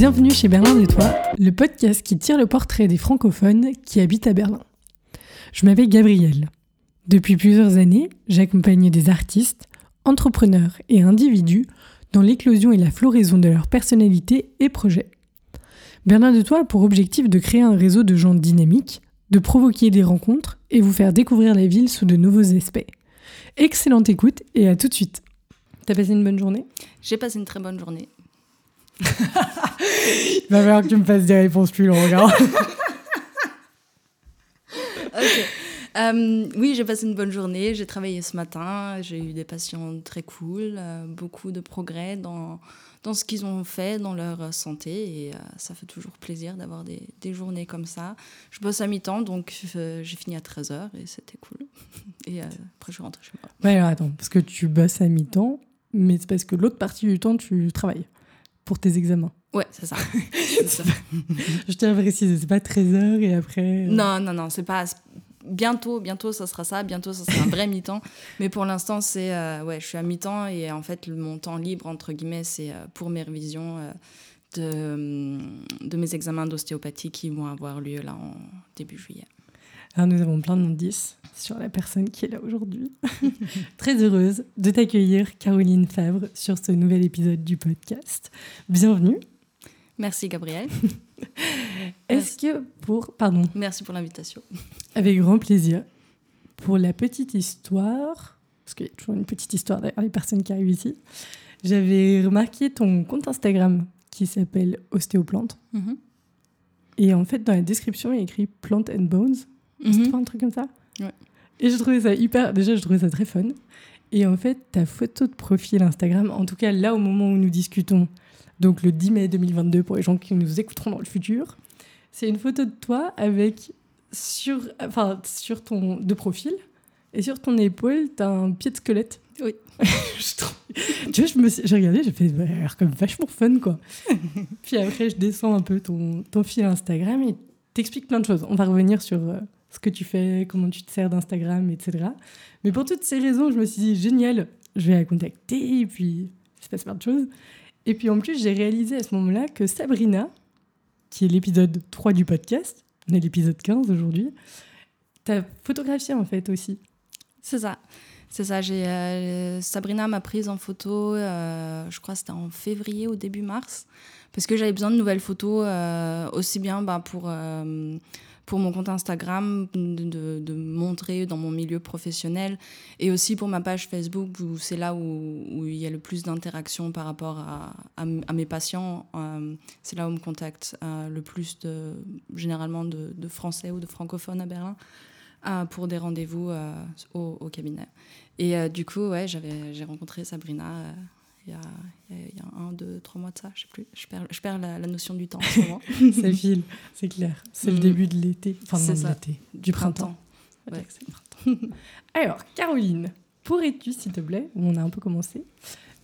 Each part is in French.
Bienvenue chez Berlin de Toi, le podcast qui tire le portrait des francophones qui habitent à Berlin. Je m'appelle Gabrielle. Depuis plusieurs années, j'accompagne des artistes, entrepreneurs et individus dans l'éclosion et la floraison de leur personnalité et projets. Berlin de Toi a pour objectif de créer un réseau de gens dynamiques, de provoquer des rencontres et vous faire découvrir la ville sous de nouveaux aspects. Excellente écoute et à tout de suite. T'as passé une bonne journée? J'ai passé une très bonne journée. Il va falloir que tu me fasses des réponses plus longues. Hein. ok. Euh, oui, j'ai passé une bonne journée. J'ai travaillé ce matin. J'ai eu des patients très cool, euh, beaucoup de progrès dans, dans ce qu'ils ont fait, dans leur santé. Et euh, ça fait toujours plaisir d'avoir des, des, journées comme ça. Je bosse à mi-temps, donc j'ai fini à 13h et c'était cool. Et après, je suis rentrée chez moi. Ouais, alors attends, parce que tu bosses à mi-temps, mais c'est parce que l'autre partie du temps, tu travailles pour tes examens. Ouais, c'est ça. ça. je tiens à préciser, c'est pas 13h et après. Non, non, non, c'est pas bientôt, bientôt, ça sera ça. Bientôt, ça sera un vrai mi-temps. Mais pour l'instant, c'est euh, ouais, je suis à mi-temps et en fait, mon temps libre entre guillemets, c'est euh, pour mes révisions euh, de, de mes examens d'ostéopathie qui vont avoir lieu là en début juillet. Alors nous avons plein d'indices sur la personne qui est là aujourd'hui. Très heureuse de t'accueillir, Caroline Favre, sur ce nouvel épisode du podcast. Bienvenue. Merci Gabriel. Est-ce que pour... Pardon. Merci pour l'invitation. Avec grand plaisir. Pour la petite histoire, parce qu'il y a toujours une petite histoire derrière les personnes qui arrivent ici, j'avais remarqué ton compte Instagram qui s'appelle Ostéoplante. Mm Et en fait, dans la description, il y a écrit Plant and Bones. Mm pas un truc comme ça Ouais. Et je trouvais ça hyper... Déjà, je trouvais ça très fun. Et en fait, ta photo de profil Instagram, en tout cas là au moment où nous discutons, donc le 10 mai 2022 pour les gens qui nous écouteront dans le futur, c'est une photo de toi avec sur, enfin, sur ton de profil et sur ton épaule, tu as un pied de squelette. Oui. tu vois, je me j'ai regardé, j'ai fait, bah, l'air comme vachement fun, quoi. Puis après, je descends un peu ton, ton fil Instagram et t'expliques plein de choses. On va revenir sur euh, ce que tu fais, comment tu te sers d'Instagram, etc. Mais pour toutes ces raisons, je me suis dit, génial, je vais la contacter, et puis il se passe plein de choses. Et puis en plus, j'ai réalisé à ce moment-là que Sabrina, qui est l'épisode 3 du podcast, on est l'épisode 15 aujourd'hui, t'as photographié en fait aussi. C'est ça. C'est ça, j'ai euh, Sabrina m'a prise en photo, euh, je crois que c'était en février ou début mars, parce que j'avais besoin de nouvelles photos, euh, aussi bien bah, pour pour mon compte Instagram, de, de, montrer dans mon milieu professionnel, et aussi pour ma page Facebook, où c'est là où, il y a le plus d'interaction par rapport à, mes patients. Euh, c'est là où me contacte euh, le plus, de, généralement, de, de, Français ou de francophones à Berlin, euh, pour des rendez-vous au, au, cabinet. Et du coup, ouais, j'ai rencontré Sabrina il y, a, il y, a, un, deux, trois mois de ça, je sais plus. Je perds, je perds la, notion du temps en ce moment. ça file, c'est clair. C'est le mm. début de l'été. Enfin, non, de l'été. Du printemps. Ouais. printemps. Alors, Caroline, pourrais-tu, s'il te plaît, on a un peu commencé,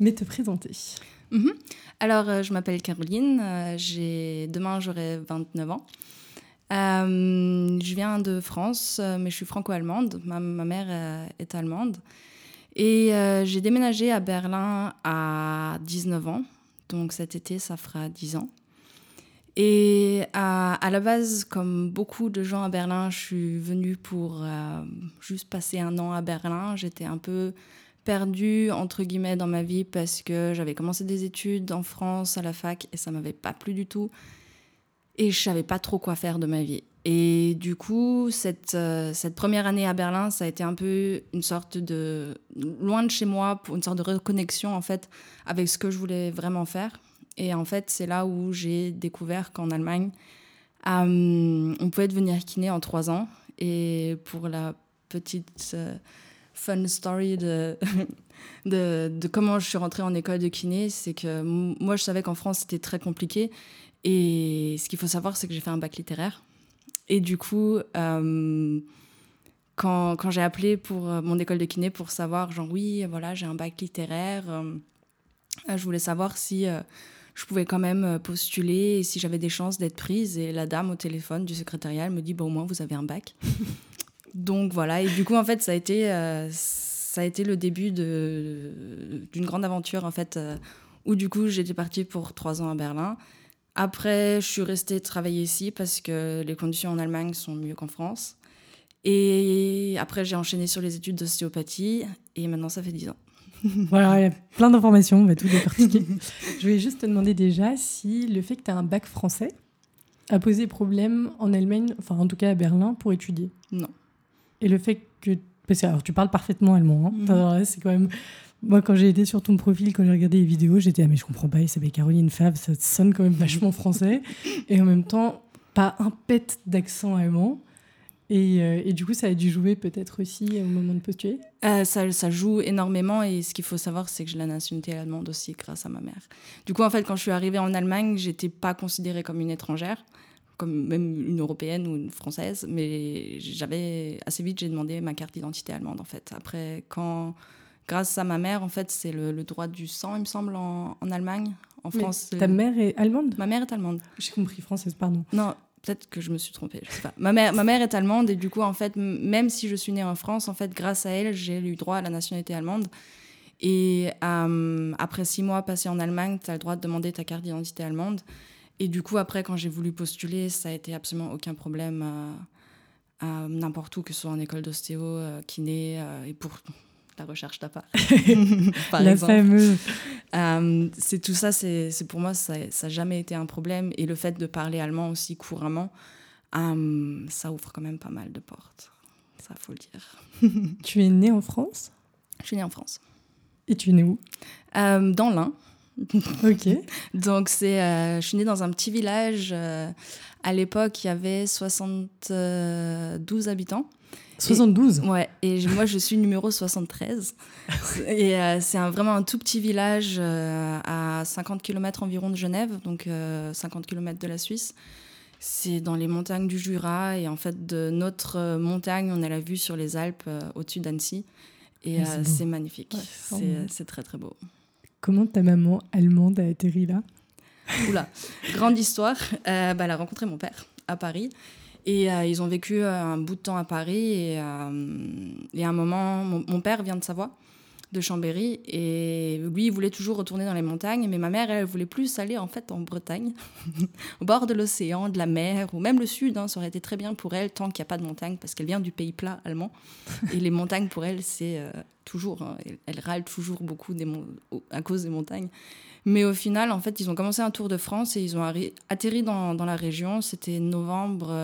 mais te présenter? Mm-hmm. Alors, euh, je m'appelle Caroline. Euh, j'ai Demain, j'aurai 29 ans. Euh, je viens de France, mais je suis franco-allemande. Ma, ma, mère est allemande. Et euh, j'ai déménagé à Berlin à 19 ans. Donc cet été, ça fera 10 ans. Et à, la base, comme beaucoup de gens à Berlin, je suis venue pour euh, juste passer un an à Berlin. J'étais un peu perdue, entre guillemets, dans ma vie parce que j'avais commencé des études en France à la fac et ça m'avait pas plu du tout. Et je savais pas trop quoi faire de ma vie. Et du coup, cette, euh, cette première année à Berlin, ça a été un peu une sorte de, loin de chez moi, une sorte de reconnexion en fait avec ce que je voulais vraiment faire. Et en fait, c'est là où j'ai découvert qu'en Allemagne, euh, on pouvait devenir kiné en trois ans. Et pour la petite euh, fun story de, comment je suis rentrée en école de kiné, c'est que moi, je savais qu'en France, c'était très compliqué. Et ce qu'il faut savoir, c'est que j'ai fait un bac littéraire. Et du coup, euh, quand, j'ai appelé pour euh, mon école de kiné pour savoir, genre, oui, voilà, j'ai un bac littéraire, euh, je voulais savoir si je pouvais quand même postuler et si j'avais des chances d'être prise. Et la dame au téléphone du secrétariat me dit, bon, au moins, vous avez un bac. Donc voilà, et du coup, en fait, ça a été, ça a été le début d'une grande aventure, en fait où du coup j'étais partie pour trois ans à Berlin. Après, je suis restée travailler ici parce que les conditions en Allemagne sont mieux qu'en France. Et après, j'ai enchaîné sur les études d'ostéopathie et maintenant ça fait dix ans. voilà, il y a plein d'informations, on va tout décortiquer. je voulais juste te demander déjà si le fait que tu as un bac français a posé problème en Allemagne, enfin en tout cas à Berlin, pour étudier? Non. Et le fait que. Parce que alors, tu parles parfaitement allemand. Hein. Mhm. C'est quand même. Moi, quand j'ai été sur ton profil, quand j'ai regardé les vidéos, j'étais ah mais je comprends pas, il s'appelle Caroline Fab, ça sonne quand même vachement français. Et en même temps, pas un pet d'accent allemand. Et, euh, du coup, ça a dû jouer peut-être aussi au moment de postuler euh, ça, ça, joue énormément et ce qu'il faut savoir, c'est que j'ai la nationalité allemande aussi grâce à ma mère. Du coup, en fait, quand je suis arrivée en Allemagne, j'étais pas considérée comme une étrangère, comme même une européenne ou une française, mais j'avais assez vite, j'ai demandé ma carte d'identité allemande en fait. Après, quand grâce à ma mère, en fait, c'est le, droit du sang, il me semble, en, en Allemagne. En France, ta mère est allemande? Ma mère est allemande. J'ai compris française, pardon. Non, peut-être que je me suis trompée, je sais pas. Ma mère, ma mère est allemande et du coup, en fait, même si je suis née en France, en fait, grâce à elle, j'ai eu droit à la nationalité allemande. Et euh, après six mois passés en Allemagne, tu as le droit de demander ta carte d'identité allemande. Et du coup, après, quand j'ai voulu postuler, ça a été absolument aucun problème n'importe où, que ce soit en école d'ostéo, euh, kiné, euh, et pour la recherche d'APA. par la fameuse. Euh, c'est tout ça, c'est pour moi, ça n'a jamais été un problème. Et le fait de parler allemand aussi couramment, euh, ça ouvre quand même pas mal de portes. Ça, faut le dire. tu es née en France? Je suis née en France. Et tu es née où? Euh, Dans l'Ain. ok. Donc, c'est, je suis née dans un petit village. à l'époque, il y avait 72 habitants. 72 Ouais, et moi je suis numéro 73. et euh, c'est vraiment un tout petit village euh, à 50 km environ de Genève, donc 50 euh, km de la Suisse. C'est dans les montagnes du Jura, et en fait, de notre montagne, on a la vue sur les Alpes au-dessus d'Annecy. Et c'est magnifique. c'est très très beau. Comment ta maman allemande a atterri là? Oula, grande histoire. bah, elle a rencontré mon père à Paris. Et euh, ils ont vécu euh, un bout de temps à Paris. Et, euh, et à un moment, mon, père vient de Savoie, de Chambéry. Et lui, il voulait toujours retourner dans les montagnes. Mais ma mère, elle, voulait plus aller en fait en Bretagne, au bord de l'océan, de la mer, ou même le sud. Hein, ça aurait été très bien pour elle tant qu'il n'y a pas de montagne, parce qu'elle vient du pays plat allemand. et les montagnes, pour elle, c'est toujours. Hein, elle, râle toujours beaucoup des à cause des montagnes. Mais au final, en fait, ils ont commencé un tour de France et ils ont atterri dans, dans la région. C'était novembre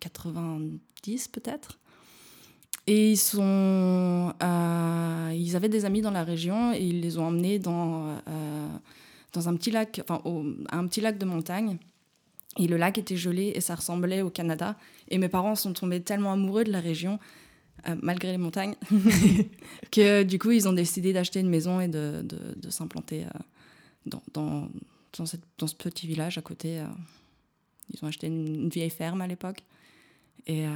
90 euh, peut-être. Et ils, sont, euh, ils avaient des amis dans la région et ils les ont emmenés dans, euh, dans un, petit lac, enfin, un petit lac de montagne. Et le lac était gelé et ça ressemblait au Canada. Et mes parents sont tombés tellement amoureux de la région, malgré les montagnes, que du coup, ils ont décidé d'acheter une maison et de, de s'implanter dans, dans, dans, ce petit village à côté. Euh, ils ont acheté une, vieille ferme à l'époque et, euh,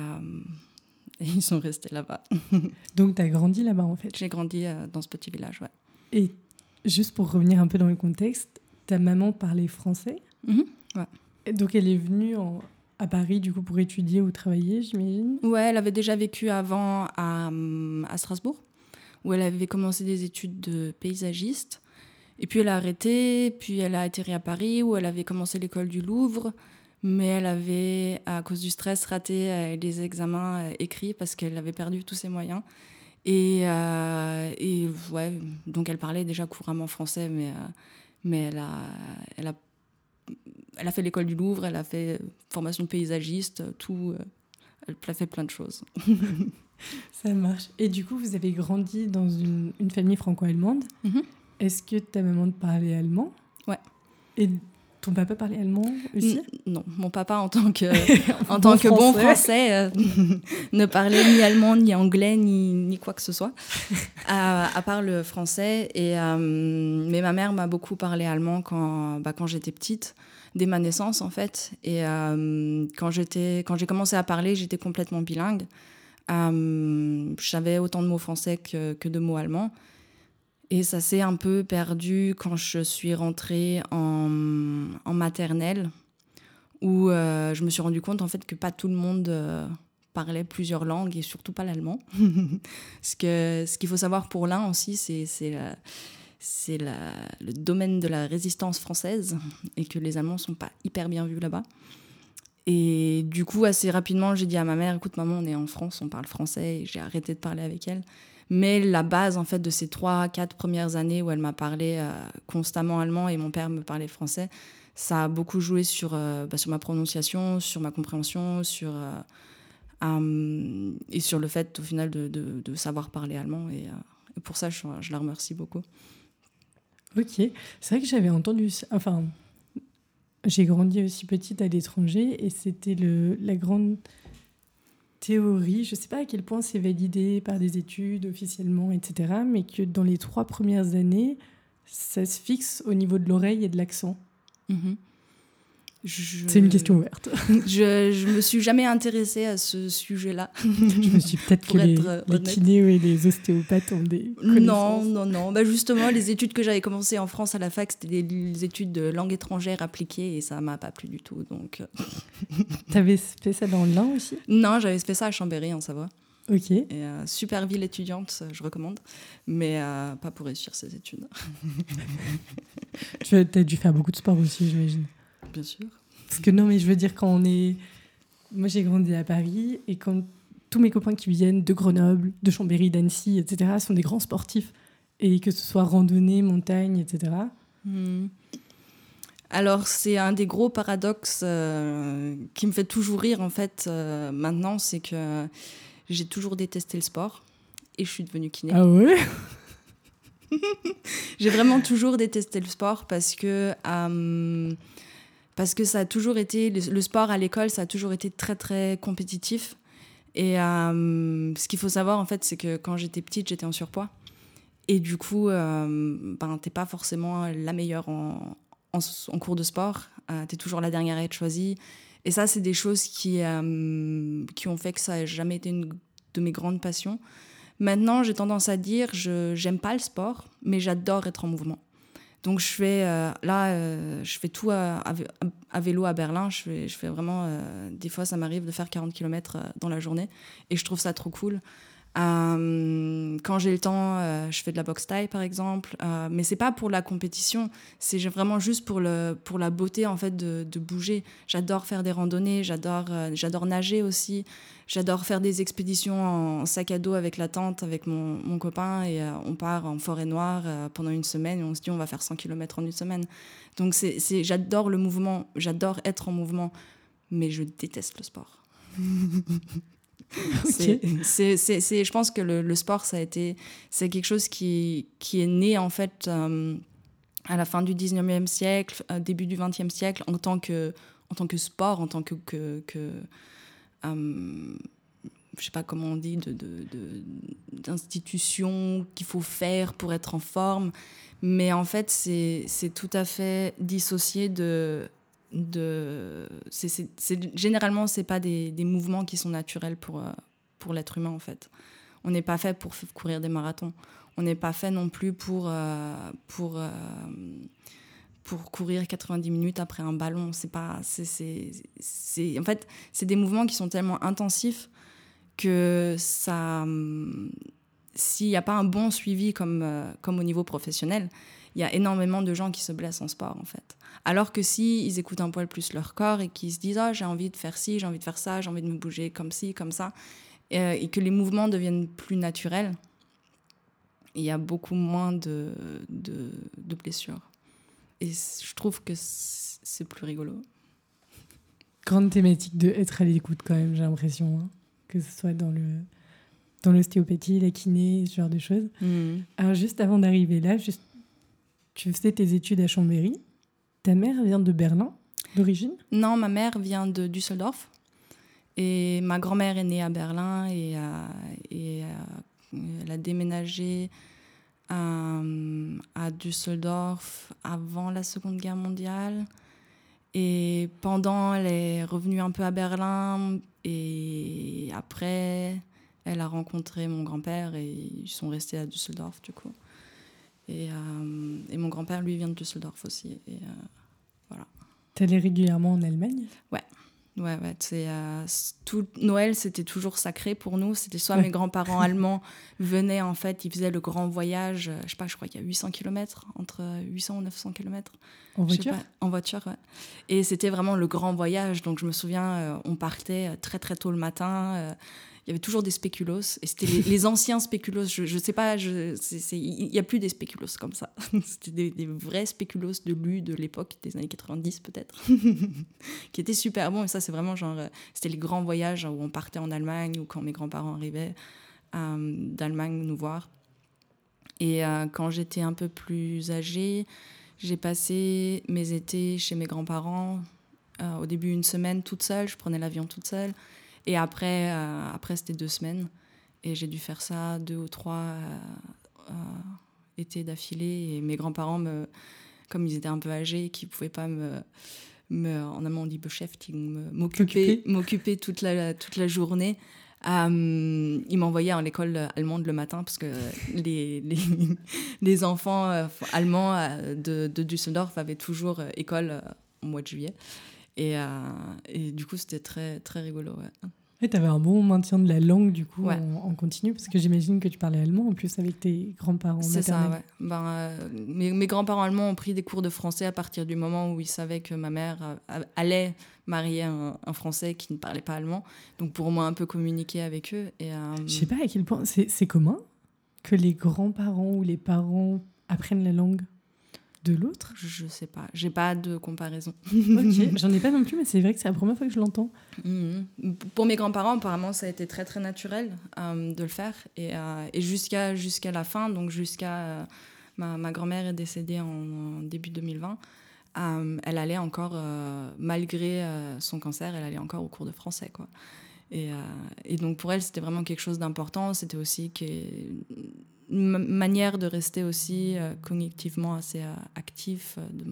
ils sont restés là-bas. Donc, tu as grandi là-bas en fait J'ai grandi euh, dans ce petit village, ouais. Et juste pour revenir un peu dans le contexte, ta maman parlait français? Mhm, ouais. donc, elle est venue en, à Paris, du coup, pour étudier ou travailler, j'imagine? Ouais, elle avait déjà vécu avant à, à Strasbourg, où elle avait commencé des études de paysagiste. Et puis elle a arrêté, puis elle a atterri à Paris où elle avait commencé l'école du Louvre, mais elle avait, à cause du stress, raté euh, les examens euh, écrits parce qu'elle avait perdu tous ses moyens. Et, euh, et, ouais, donc elle parlait déjà couramment français, mais, mais elle, a, elle, a, elle a fait l'école du Louvre, elle a fait formation paysagiste, tout. Elle a fait plein de choses. Ça marche. Et du coup, vous avez grandi dans une, une famille franco-allemande. Mm-hmm. Est-ce que ta maman te parlait allemand? Ouais. Et ton papa parlait allemand aussi? Non, mon papa en tant que, en tant que bon français euh, ne parlait ni allemand, ni anglais, ni, ni quoi que ce soit, à, part le français. Et, euh, mais ma mère m'a beaucoup parlé allemand quand, bah, quand j'étais petite, dès ma naissance en fait. Et euh, quand j'ai commencé à parler, j'étais complètement bilingue. J'avais autant de mots français que, que de mots allemands. Et ça s'est un peu perdu quand je suis rentrée en, maternelle, où euh, je me suis rendu compte en fait que pas tout le monde euh, parlait plusieurs langues et surtout pas l'allemand. ce qu'il ce faut savoir pour l'un aussi, c'est c'est le domaine de la résistance française et que les Allemands sont pas hyper bien vus là-bas. Et du coup, assez rapidement, j'ai dit à ma mère, écoute maman, on est en France, on parle français, et j'ai arrêté de parler avec elle. Mais la base, en fait, de ces trois, quatre premières années où elle m'a parlé euh, constamment allemand et mon père me parlait français, ça a beaucoup joué sur, euh, bah, sur ma prononciation, sur ma compréhension, sur, euh, et sur le fait, au final, de, de, savoir parler allemand. Et, pour ça, je, je, la remercie beaucoup. Ok, c'est vrai que j'avais entendu, enfin, j'ai grandi aussi petite à l'étranger et c'était la grande théorie, je ne sais pas à quel point c'est validé par des études officiellement, etc., mais que dans les trois premières années, ça se fixe au niveau de l'oreille et de l'accent. Mm-hmm. C'est une question ouverte. je, ne me suis jamais intéressée à ce sujet-là. je me suis peut-être que les, les kinés et les ostéopathes ont des Non, non, non. Bah justement, les études que j'avais commencées en France à la fac, c'était des études de langue étrangère appliquée et ça m'a pas plu du tout. Donc. Euh. T'avais fait ça dans l'Ain aussi? Non, j'avais fait ça à Chambéry en Savoie. Ok. Et, euh, super ville étudiante, je recommande, mais euh, pas pour réussir ces études. tu as dû faire beaucoup de sport aussi, j'imagine. Bien sûr. Parce que non, mais je veux dire, quand on est. Moi, j'ai grandi à Paris et quand tous mes copains qui viennent de Grenoble, de Chambéry, d'Annecy, etc., sont des grands sportifs. Et que ce soit randonnée, montagne, etc. Hmm. Alors, c'est un des gros paradoxes euh, qui me fait toujours rire, en fait, euh, maintenant, c'est que j'ai toujours détesté le sport et je suis devenue kiné. Ah ouais? J'ai vraiment toujours détesté le sport parce que. Euh, parce que ça a toujours été, le, sport à l'école, ça a toujours été très très compétitif. Et euh, ce qu'il faut savoir en fait, c'est que quand j'étais petite, j'étais en surpoids. Et du coup, euh, ben, t'es pas forcément la meilleure en, cours de sport. Euh, tu es toujours la dernière à être choisie. Et ça, c'est des choses qui, euh, qui ont fait que ça n'a jamais été une de mes grandes passions. Maintenant, j'ai tendance à dire, je j'aime pas le sport, mais j'adore être en mouvement. Donc je fais euh, là, euh, je fais tout à, vélo à Berlin. Je fais, vraiment, euh, des fois ça m'arrive de faire 40 km dans la journée et je trouve ça trop cool. Euh, quand j'ai le temps, euh, je fais de la boxe taille par exemple, euh, mais c'est pas pour la compétition, c'est vraiment juste pour le pour la beauté en fait de, bouger. J'adore faire des randonnées, j'adore j'adore nager aussi, j'adore faire des expéditions en sac à dos avec la tente avec mon, mon copain. Et on part en forêt noire pendant une semaine. Et on se dit on va faire 100 km en une semaine. Donc j'adore le mouvement, j'adore être en mouvement, mais je déteste le sport. c'est, c'est, je pense que le, sport, ça a été, c'est quelque chose qui, qui est né en fait euh, à la fin du 19e siècle, euh, début du 20e siècle, en tant que, en tant que sport, en tant que, que, que euh, je sais pas comment on dit, de, de, d'institution qu'il faut faire pour être en forme. Mais en fait, c'est, c'est tout à fait dissocié de généralement c'est pas des, mouvements qui sont naturels pour euh, pour l'être humain en fait. On n'est pas fait pour courir des marathons. On n'est pas fait non plus pour euh, euh, courir 90 minutes après un ballon. C'est en fait c'est des mouvements qui sont tellement intensifs que ça s'il n'y a pas un bon suivi comme comme au niveau professionnel il y a énormément de gens qui se blessent en sport en fait alors que si ils écoutent un poil plus leur corps et qu'ils se disent ah j'ai envie de faire ci, j'ai envie de faire ça, j'ai envie de me bouger comme ci, comme ça, euh, et, que les mouvements deviennent plus naturels, il y a beaucoup moins de, de, blessures. Et je trouve que c'est plus rigolo. Grande thématique de être à l'écoute quand même, j'ai l'impression, hein. que ce soit dans le dans l'ostéopathie, la kiné, ce genre de choses. Mmh. Alors juste avant d'arriver là, juste, tu faisais tes études à Chambéry. Ta mère vient de Berlin, d'origine? Non, ma mère vient de Düsseldorf. Et ma grand-mère est née à Berlin et, elle a déménagé à, à Düsseldorf avant la Seconde Guerre mondiale. Et pendant, elle est revenue un peu à Berlin. Et après, elle a rencontré mon grand-père et ils sont restés à Düsseldorf, du coup. Et, euh, et mon grand-père, lui, vient de Düsseldorf aussi. Et, euh, voilà. T'es allé régulièrement en Allemagne? Ouais. Ouais, ouais. C'est, euh, tout Noël, c'était toujours sacré pour nous. C'était soit mes grands-parents allemands venaient, en fait, ils faisaient le grand voyage, euh, je sais pas, je crois qu'il y a 800 km, entre 800 ou 900 km. En voiture? En voiture, ouais. Et c'était vraiment le grand voyage. Donc, je me souviens, on partait très, très tôt le matin il y avait toujours des spéculos. Et c'était les, anciens spéculos. Je ne sais pas, il n'y a plus des spéculos comme ça. c'était des, vrais spéculos de lu de l'époque, des années 90 peut-être, qui étaient super bons. Et ça, c'est vraiment genre, euh, c'était les grands voyages où on partait en Allemagne ou quand mes grands-parents arrivaient euh, d'Allemagne nous voir. Et euh, quand j'étais un peu plus âgée, j'ai passé mes étés chez mes grands-parents. au début, une semaine toute seule. Je prenais l'avion toute seule. Et après, euh, après c'était deux semaines. Et j'ai dû faire ça deux ou trois euh, euh, étés d'affilée. Et mes grands-parents, me, comme ils étaient un peu âgés, qui ne pouvaient pas me, me, en allemand on dit beschäftigen, m'occuper, m'occuper toute la, toute la journée. ils m'envoyaient à l'école allemande le matin parce que les, les, les enfants allemands de, de, Düsseldorf avaient toujours école au mois de juillet. Et, euh, et du coup, c'était très, très rigolo. Ouais. Et tu avais un bon maintien de la langue, du coup, en, continu, parce que j'imagine que tu parlais allemand en plus avec tes grands-parents. C'est ça, ouais. Ben, euh, mes, mes grands-parents allemands ont pris des cours de français à partir du moment où ils savaient que ma mère euh, allait marier un, un, Français qui ne parlait pas allemand. Donc, pour moi, un peu communiquer avec eux. Et, Je sais pas à quel point. C'est commun que les grands-parents ou les parents apprennent la langue de l'autre Je sais pas, j'ai pas de comparaison. ok, j'en ai pas non plus, mais c'est vrai que c'est la première fois que je l'entends. Mhm. Pour mes grands-parents, apparemment, ça a été très très naturel euh, de le faire. Et, euh, et jusqu'à jusqu'à la fin, donc jusqu'à. Euh, ma, ma grand-mère est décédée en, début 2020. elle allait encore, malgré son cancer, elle allait encore au cours de français. Quoi. Et, et donc pour elle, c'était vraiment quelque chose d'important. C'était aussi que manière de rester aussi euh, cognitivement assez euh, actif, euh, de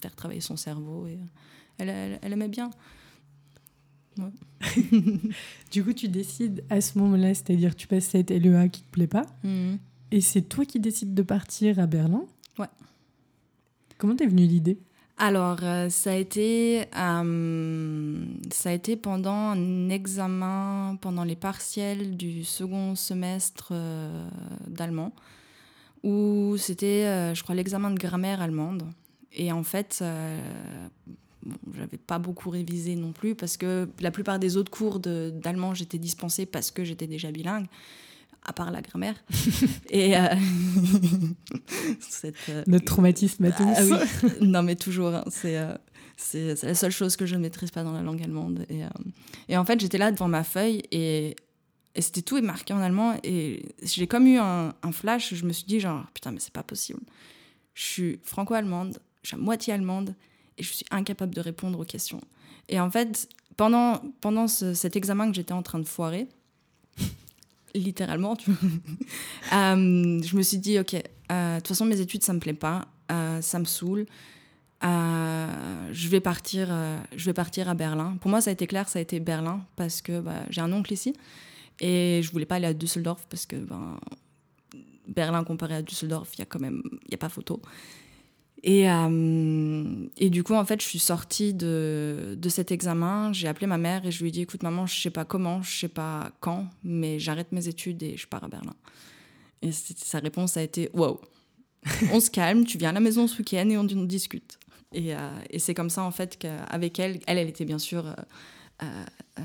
faire travailler son cerveau. Et, elle, elle, aimait bien. du coup, tu décides à ce moment-là, c'est-à-dire tu passes cette LEA qui te plaît pas, mhm. et c'est toi qui décides de partir à Berlin. Ouais. Comment t'es venue l'idée? Alors, euh, ça, a été, euh, ça a été pendant un examen, pendant les partiels du second semestre euh, d'allemand, où c'était, je crois, l'examen de grammaire allemande. Et en fait, bon, j'avais pas beaucoup révisé non plus, parce que la plupart des autres cours d'allemand, j'étais dispensée parce que j'étais déjà bilingue à part la grammaire. et euh, euh, Notre traumatisme à tous. Ah, oui. non, mais toujours. Hein, euh, c'est, la seule chose que je ne maîtrise pas dans la langue allemande. Et, et en fait, j'étais là devant ma feuille et, et c'était tout est marqué en allemand. Et j'ai comme eu un, un, flash. Je me suis dit, genre, putain, mais c'est pas possible. Je suis franco-allemande, je suis à moitié allemande et je suis incapable de répondre aux questions. Et en fait, pendant, pendant cet examen que j'étais en train de foirer, littéralement. Tu euh, je me suis dit, ok, euh, de toute façon, mes études, ça me plaît pas, euh, ça me saoule. je vais partir, je vais partir à Berlin. Pour moi, ça a été clair, ça a été Berlin parce que bah, j'ai un oncle ici et je voulais pas aller à Düsseldorf parce que ben, Berlin comparé à Düsseldorf, il y a quand même, y a pas photo. Et, euh, et, du coup, en fait, je suis sortie de, de cet examen. J'ai appelé ma mère et je lui ai dit Écoute, maman, je sais pas comment, je sais pas quand, mais j'arrête mes études et je pars à Berlin. Et sa réponse a été Wow, on se calme, tu viens à la maison ce week-end et on, discute. Et, euh, et c'est comme ça, en fait, qu'avec elle, elle, elle était bien sûr. Euh, euh,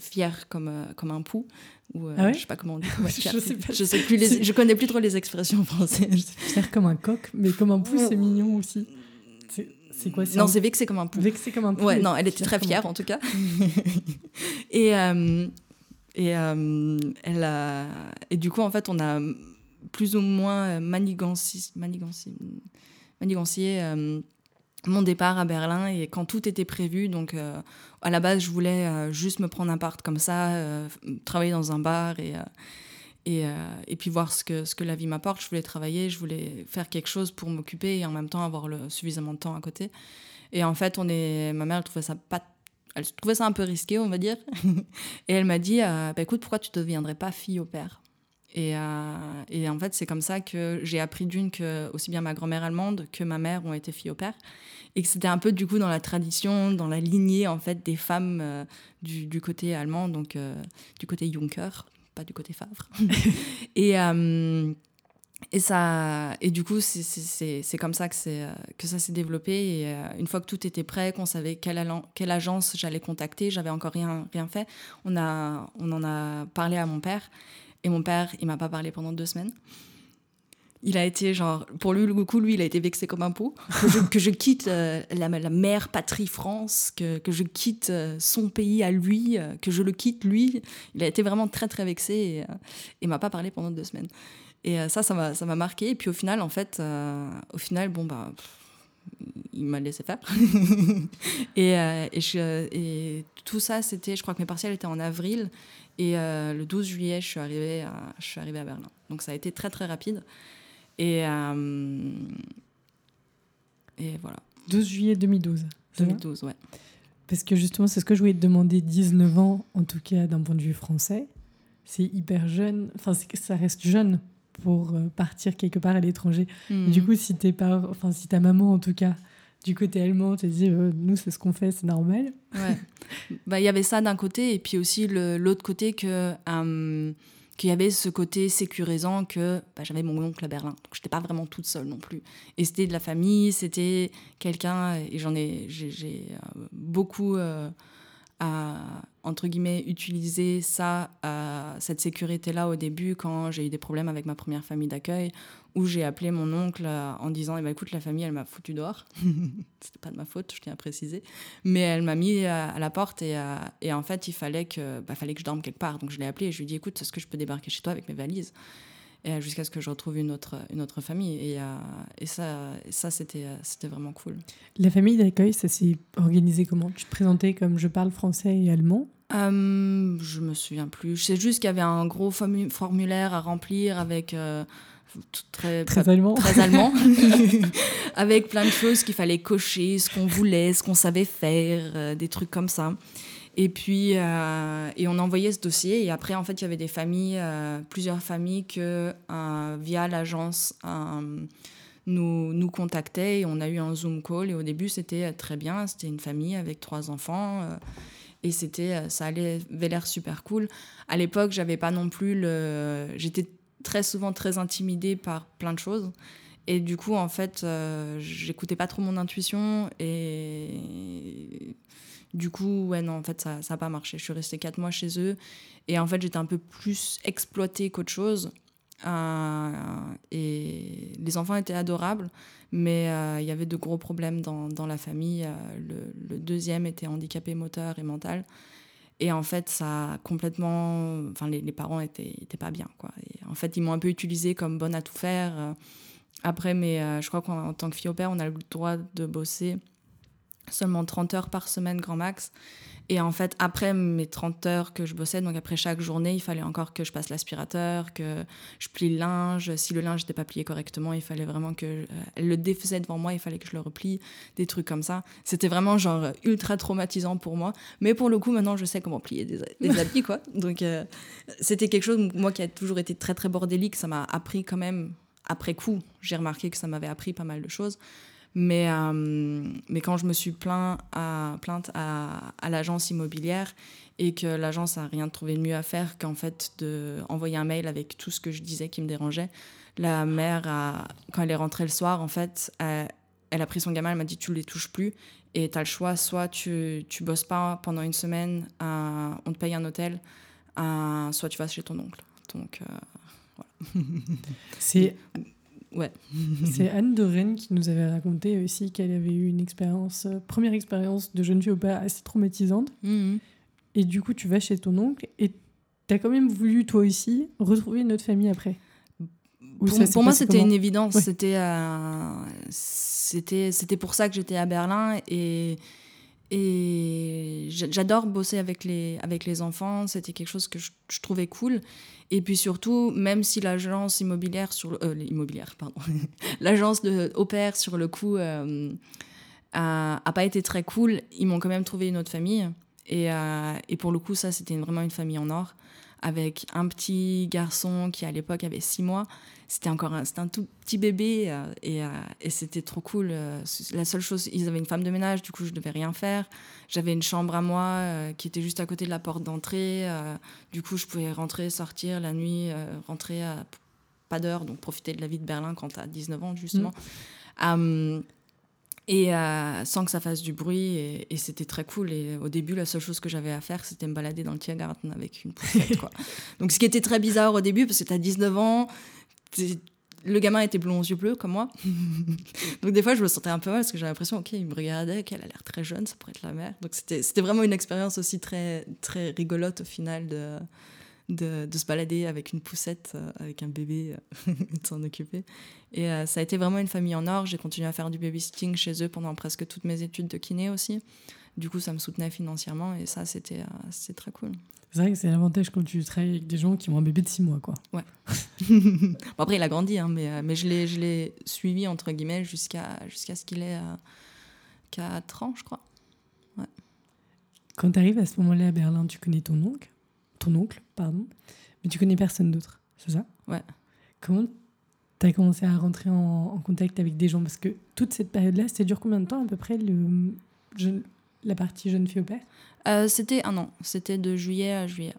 fière comme, comme un pou ou ah je sais pas comment on dit je, sais je sais plus les, je connais plus trop les expressions françaises fière comme un coq mais comme un pou c'est mignon aussi. C'est quoi non c'est vexé comme un pou vexé comme un pou ouais non elle était très fière en tout cas. Et et elle a... et du coup en fait on a plus ou moins manigancié manigancié manigancié mon départ à Berlin et quand tout était prévu. Donc, euh, à la base, je voulais euh, juste me prendre un part comme ça, euh, travailler dans un bar et, et, et, puis voir ce que, ce que la vie m'apporte. Je voulais travailler, je voulais faire quelque chose pour m'occuper et en même temps avoir le, suffisamment de temps à côté. Et en fait, on est, ma mère, elle trouvait ça pas elle trouvait ça un peu risqué, on va dire. et elle m'a dit bah, écoute, pourquoi tu ne deviendrais pas fille au père? Et, et en fait, c'est comme ça que j'ai appris d'une que aussi bien ma grand-mère allemande que ma mère ont été filles au père. Et que c'était un peu du coup dans la tradition, dans la lignée en fait des femmes du, du, côté allemand, donc du côté Juncker, pas du côté Favre. et, et, ça, et du coup, c'est comme ça que, que ça s'est développé. Et une fois que tout était prêt, qu'on savait quelle, quelle agence j'allais contacter, j'avais encore rien, rien fait, on, a, on en a parlé à mon père. Et mon père, il m'a pas parlé pendant deux semaines. Il a été genre, pour lui, le coup, lui, il a été vexé comme un pot. Que je, quitte la, la, mère patrie France, que, que je quitte son pays à lui, que je le quitte lui. Il a été vraiment très, très vexé et il m'a pas parlé pendant deux semaines. Et ça, ça m'a, ça m'a marqué. Et puis au final, en fait, au final, bon, bah, il m'a laissé faire. et, et, tout ça, c'était, je crois que mes partiels étaient en avril. Et le 12 juillet, je suis arrivée à, je suis arrivée à Berlin. Donc ça a été très, très rapide. Et, euh, et voilà. 12 juillet 2012. 2012, ouais. Parce que justement, c'est ce que je voulais te demander, 19 ans, en tout cas d'un point de vue français. C'est hyper jeune, enfin, ça reste jeune pour euh, partir quelque part à l'étranger. Du mhm. coup, si, tes enfin, si ta maman, en tout cas, du côté allemand, te dit euh, nous, c'est ce qu'on fait, c'est normal. Ouais. Bah, il y avait ça d'un côté, et puis aussi l'autre côté que qu'il y avait ce côté sécurisant que bah, j'avais mon oncle à Berlin. Donc, je n'étais pas vraiment toute seule non plus. Et c'était de la famille, c'était quelqu'un, et j'en ai, j'ai euh, beaucoup euh, à, entre guillemets, utiliser ça, euh, cette sécurité-là au début quand j'ai eu des problèmes avec ma première famille d'accueil, où j'ai appelé mon oncle euh, en disant eh ben, écoute, la famille, elle m'a foutu dehors. C'était pas de ma faute, je tiens à préciser. Mais elle m'a mis à, la porte et, euh, et, en fait, il fallait que, bah, fallait que je dorme quelque part. Donc je l'ai appelé et je lui ai dit écoute, est-ce que je peux débarquer chez toi avec mes valises? Jusqu'à ce que je retrouve une autre, une autre famille. Et, et ça, ça c'était, c'était vraiment cool. La famille d'accueil, ça s'est organisé comment? Tu te présentais comme je parle français et allemand? Euh, Je me souviens plus. Je sais juste qu'il y avait un gros formulaire à remplir avec très, très allemand, très allemand avec plein de choses qu'il fallait cocher, ce qu'on voulait, ce qu'on savait faire, euh, des trucs comme ça. Et puis, euh, et on envoyait ce dossier. Et après, en fait, il y avait des familles, euh, plusieurs familles que, via l'agence, nous, nous contactaient. Et on a eu un Zoom call. Et au début, c'était très bien. C'était une famille avec trois enfants. et c'était, ça allait, avait l'air super cool. À l'époque, j'avais pas non plus le. J'étais très souvent très intimidée par plein de choses. Et du coup, en fait, euh, j'écoutais pas trop mon intuition. Et du coup, ouais, non, en fait, ça n'a pas marché. Je suis restée quatre mois chez eux. Et en fait, j'étais un peu plus exploitée qu'autre chose. Euh, et les enfants étaient adorables, mais euh, il y avait de gros problèmes dans, dans la famille. Le, le, deuxième était handicapé moteur et mental. Et en fait, ça a complètement. Enfin, les, parents étaient, étaient pas bien, quoi. En fait, ils m'ont un peu utilisé comme bonne à tout faire. Euh, après, mais euh, je crois qu'en tant que fille au père, on a le droit de bosser seulement 30 heures par semaine, grand max. Et en fait, après mes 30 heures que je bossais, donc après chaque journée, il fallait encore que je passe l'aspirateur, que je plie le linge. Si le linge n'était pas plié correctement, il fallait vraiment que. Euh, elle le défaisait devant moi, il fallait que je le replie, des trucs comme ça. C'était vraiment genre ultra traumatisant pour moi. Mais pour le coup, maintenant, je sais comment plier des, des habits, quoi. Donc, euh, c'était quelque chose, moi qui a toujours été très, très bordélique, ça m'a appris quand même, après coup, j'ai remarqué que ça m'avait appris pas mal de choses. Mais, euh, mais quand je me suis plaint à, plainte à, à l'agence immobilière et que l'agence n'a rien trouvé de mieux à faire qu'en fait d'envoyer un mail avec tout ce que je disais qui me dérangeait, la mère, a, quand elle est rentrée le soir, en fait, elle, a pris son gamin, elle m'a dit tu ne les touches plus et tu as le choix, soit tu ne bosses pas pendant une semaine, euh, on te paye un hôtel, euh, soit tu vas chez ton oncle. Donc, voilà. C'est C'est Anne de Rennes qui nous avait raconté aussi qu'elle avait eu une expérience, euh, première expérience de jeune fille au père assez traumatisante. Mhm. Et du coup, tu vas chez ton oncle et tu as quand même voulu, toi aussi, retrouver une autre famille après. pour, moi, c'était une évidence. C'était, euh, c'était, c'était pour ça que j'étais à Berlin et, et j'adore bosser avec les, avec les enfants. C'était quelque chose que je, trouvais cool. Et puis surtout, même si l'agence immobilière sur euh, pardon, l'agence de opère sur le coup euh, a, pas été très cool, ils m'ont quand même trouvé une autre famille. Et, euh, et pour le coup, ça, c'était vraiment une famille en or, avec un petit garçon qui, à l'époque, avait six mois. C'était encore un, un tout petit bébé et, et c'était trop cool. la seule chose, ils avaient une femme de ménage, du coup, je devais rien faire. J'avais une chambre à moi qui était juste à côté de la porte d'entrée. du coup, je pouvais rentrer, sortir la nuit, rentrer à pas d'heure, donc profiter de la vie de Berlin quand tu as 19 ans, justement. Mm. Et euh, sans que ça fasse du bruit, et, c'était très cool. Et au début, la seule chose que j'avais à faire, c'était me balader dans le Tiergarten avec une poussette. quoi. Donc, ce qui était très bizarre au début, parce que tu as 19 ans, le gamin était blond aux yeux bleus, comme moi. Donc, des fois, je me sentais un peu mal, parce que j'avais l'impression, OK, il me regardait, qu'elle a l'air très jeune, ça pourrait être la mère. Donc, c'était vraiment une expérience aussi très, très rigolote au final de de, se balader avec une poussette, euh, avec un bébé, euh, de s'en occuper. Et euh, ça a été vraiment une famille en or. J'ai continué à faire du babysitting chez eux pendant presque toutes mes études de kiné aussi. Du coup, ça me soutenait financièrement et ça, c'était très cool. C'est vrai que c'est l'avantage quand tu travailles avec des gens qui ont un bébé de 6 mois, quoi. Ouais. bon, après, il a grandi, hein, mais, mais je l'ai suivi, entre guillemets, jusqu'à jusqu'à ce qu'il ait 4 ans, je crois. Ouais. Quand tu arrives à ce moment-là à Berlin, tu connais ton oncle? Ton oncle, pardon, mais tu connais personne d'autre, c'est ça? Ouais. Comment tu as commencé à rentrer en, contact avec des gens? Parce que toute cette période-là, ça dure combien de temps à peu près le, la partie jeune fille au père? Euh, C'était un an, c'était de juillet à juillet.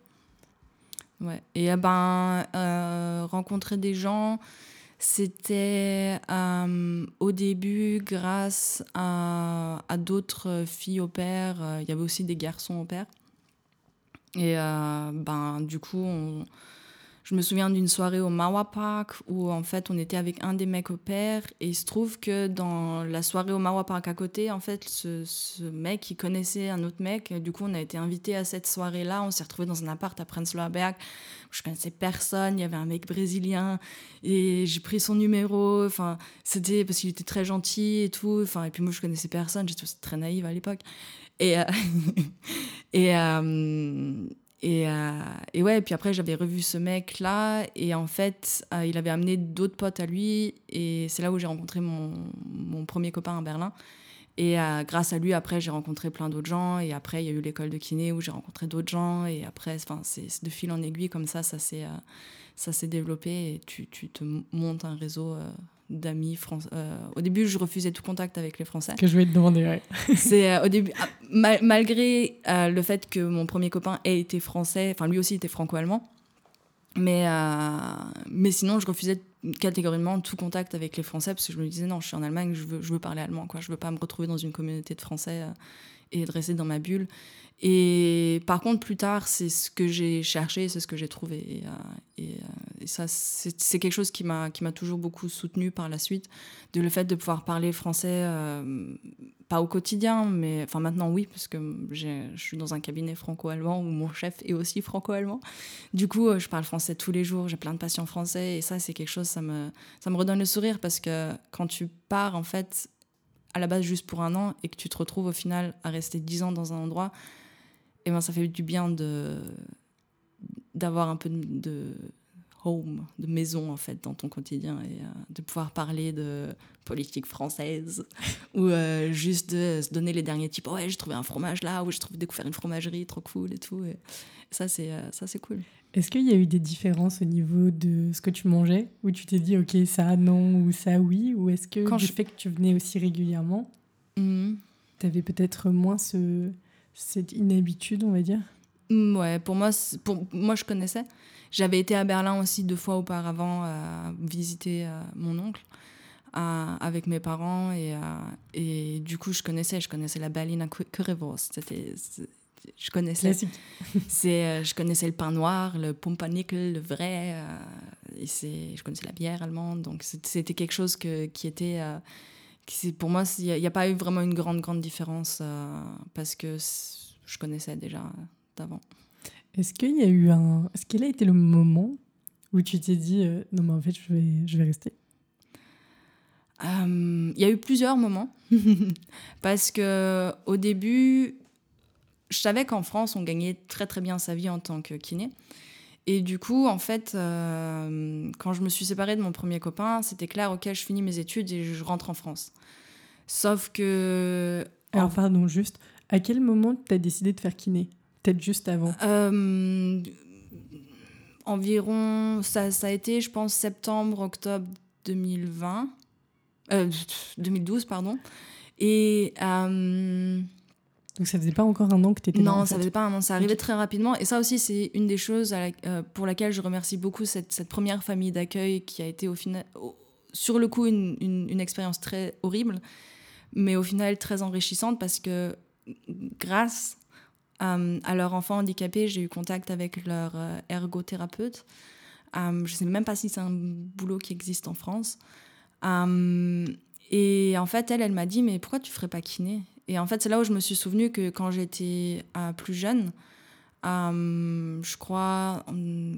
Ouais. Et euh, ben, euh, rencontrer des gens, c'était au début grâce à, à d'autres filles au père. Il y avait aussi des garçons au père. Et euh, ben, du coup, je me souviens d'une soirée au Mawa Park où en fait on était avec un des mecs au père et il se trouve que dans la soirée au Mawa Park à côté, en fait, ce, ce mec il connaissait un autre mec. Du coup, on a été invité à cette soirée-là. On s'est retrouvé dans un appart à Prenzlauer Berg où je connaissais personne. Il y avait un mec brésilien et j'ai pris son numéro. Enfin, c'était parce qu'il était très gentil et tout. Enfin, et puis moi je connaissais personne. J'étais très naïve à l'époque. Et, euh, et, euh, et, euh, et, ouais, puis après, j'avais revu ce mec-là, et en fait, il avait amené d'autres potes à lui, et c'est là où j'ai rencontré mon, mon, premier copain à Berlin. Et grâce à lui, après, j'ai rencontré plein d'autres gens, et après, il y a eu l'école de kiné où j'ai rencontré d'autres gens, et après, c'est de fil en aiguille, comme ça, ça s'est développé, et tu, tu, te montes un réseau d'amis français. Euh, au début, je refusais tout contact avec les Français. Que je vais te demander, ouais. C'est euh, au début, ah, malgré euh, le fait que mon premier copain ait été français, enfin lui aussi était franco-allemand, mais mais sinon, je refusais catégoriquement tout contact avec les Français parce que je me disais non, je suis en Allemagne, je veux je veux parler allemand, quoi. Je veux pas me retrouver dans une communauté de Français et de rester dans ma bulle. Et par contre, plus tard, c'est ce que j'ai cherché, c'est ce que j'ai trouvé. Et, euh, euh, ça, c'est quelque chose qui m'a toujours beaucoup soutenu par la suite, de le fait de pouvoir parler français, euh, pas au quotidien, mais enfin maintenant oui, parce que je suis dans un cabinet franco-allemand où mon chef est aussi franco-allemand. Du coup, je parle français tous les jours, j'ai plein de patients français, et ça, c'est quelque chose, ça me, ça me redonne le sourire, parce que quand tu pars, en fait, à la base juste pour un an, et que tu te retrouves au final à rester dix ans dans un endroit, et ben ça fait du bien de d'avoir un peu de, home, de maison en fait dans ton quotidien et euh, de pouvoir parler de politique française ou euh, juste de se donner les derniers types. Ouais, j'ai trouvé un fromage là ou j'ai trouvé découvert une fromagerie trop cool et tout. Ça c'est euh, ça c'est cool. Est-ce qu'il y a eu des différences au niveau de ce que tu mangeais où tu t'es dit ok ça non ou ça oui ou est-ce que Quand du je... fait que tu venais aussi régulièrement, mmh. tu avais peut-être moins ce cette inhabitude, on va dire? Mm, Ouais, pour moi, pour moi, je connaissais. J'avais été à Berlin aussi deux fois auparavant euh, visiter euh, mon oncle euh, avec mes parents et, et du coup, je connaissais, je connaissais la Berliner Currywurst. C'était, je connaissais. c'est, je connaissais le pain noir, le pumpernickel, le vrai. et c'est, je connaissais la bière allemande, donc c'était quelque chose que, qui était pour moi, il n'y a, pas eu vraiment une grande, grande différence euh, parce que je connaissais déjà d'avant. Est-ce qu'il y a eu un. Est-ce qu'il a été le moment où tu t'es dit euh, non, mais en fait, je vais, je vais rester? Euh, Il y a eu plusieurs moments parce que au début, je savais qu'en France, on gagnait très, très bien sa vie en tant que kiné. Et du coup, en fait, euh, quand je me suis séparée de mon premier copain, c'était clair, ok, je finis mes études et je rentre en France. Sauf que... Alors, pardon, juste, à quel moment tu as décidé de faire kiné? Peut-être juste avant euh, environ, ça, ça a été, je pense, septembre, octobre 2020. 2012, pardon. Et. Donc ça faisait pas encore un an que tu étais Non, là, ça faisait pas un an, ça arrivait très rapidement. Et ça aussi, c'est une des choses pour laquelle je remercie beaucoup cette, cette première famille d'accueil qui a été au final, sur le coup, une, une, expérience très horrible, mais au final très enrichissante parce que grâce à leur enfant handicapé, j'ai eu contact avec leur euh, ergothérapeute. je sais même pas si c'est un boulot qui existe en France. et en fait, elle, elle m'a dit, mais pourquoi tu ferais pas kiné? Et en fait, c'est là où je me suis souvenu que quand j'étais euh, plus jeune, je crois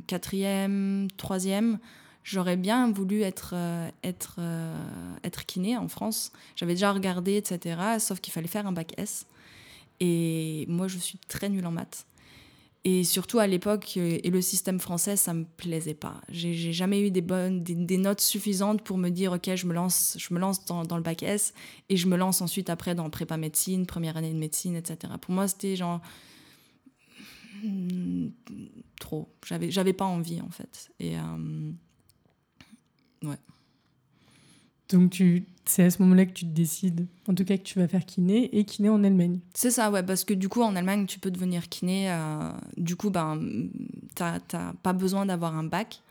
quatrième, troisième, j'aurais bien voulu être, euh, être, être kiné en France. J'avais déjà regardé, etc. Sauf qu'il fallait faire un bac S. Et moi, je suis très nulle en maths. Et surtout à l'époque, euh, et le système français, ça me plaisait pas. J'ai jamais eu des bonnes, des, notes suffisantes pour me dire, ok, je me lance, je me lance dans, dans, le bac S et je me lance ensuite après dans prépa médecine, première année de médecine, etc. Pour moi, c'était genre hmm, trop. J'avais, j'avais pas envie en fait. Et euh, ouais. Donc tu, c'est à ce moment-là que tu te décides, en tout cas que tu vas faire kiné et kiné en Allemagne. C'est ça, ouais, parce que du coup en Allemagne tu peux devenir kiné. Euh, du coup, ben, t'as pas besoin d'avoir un bac.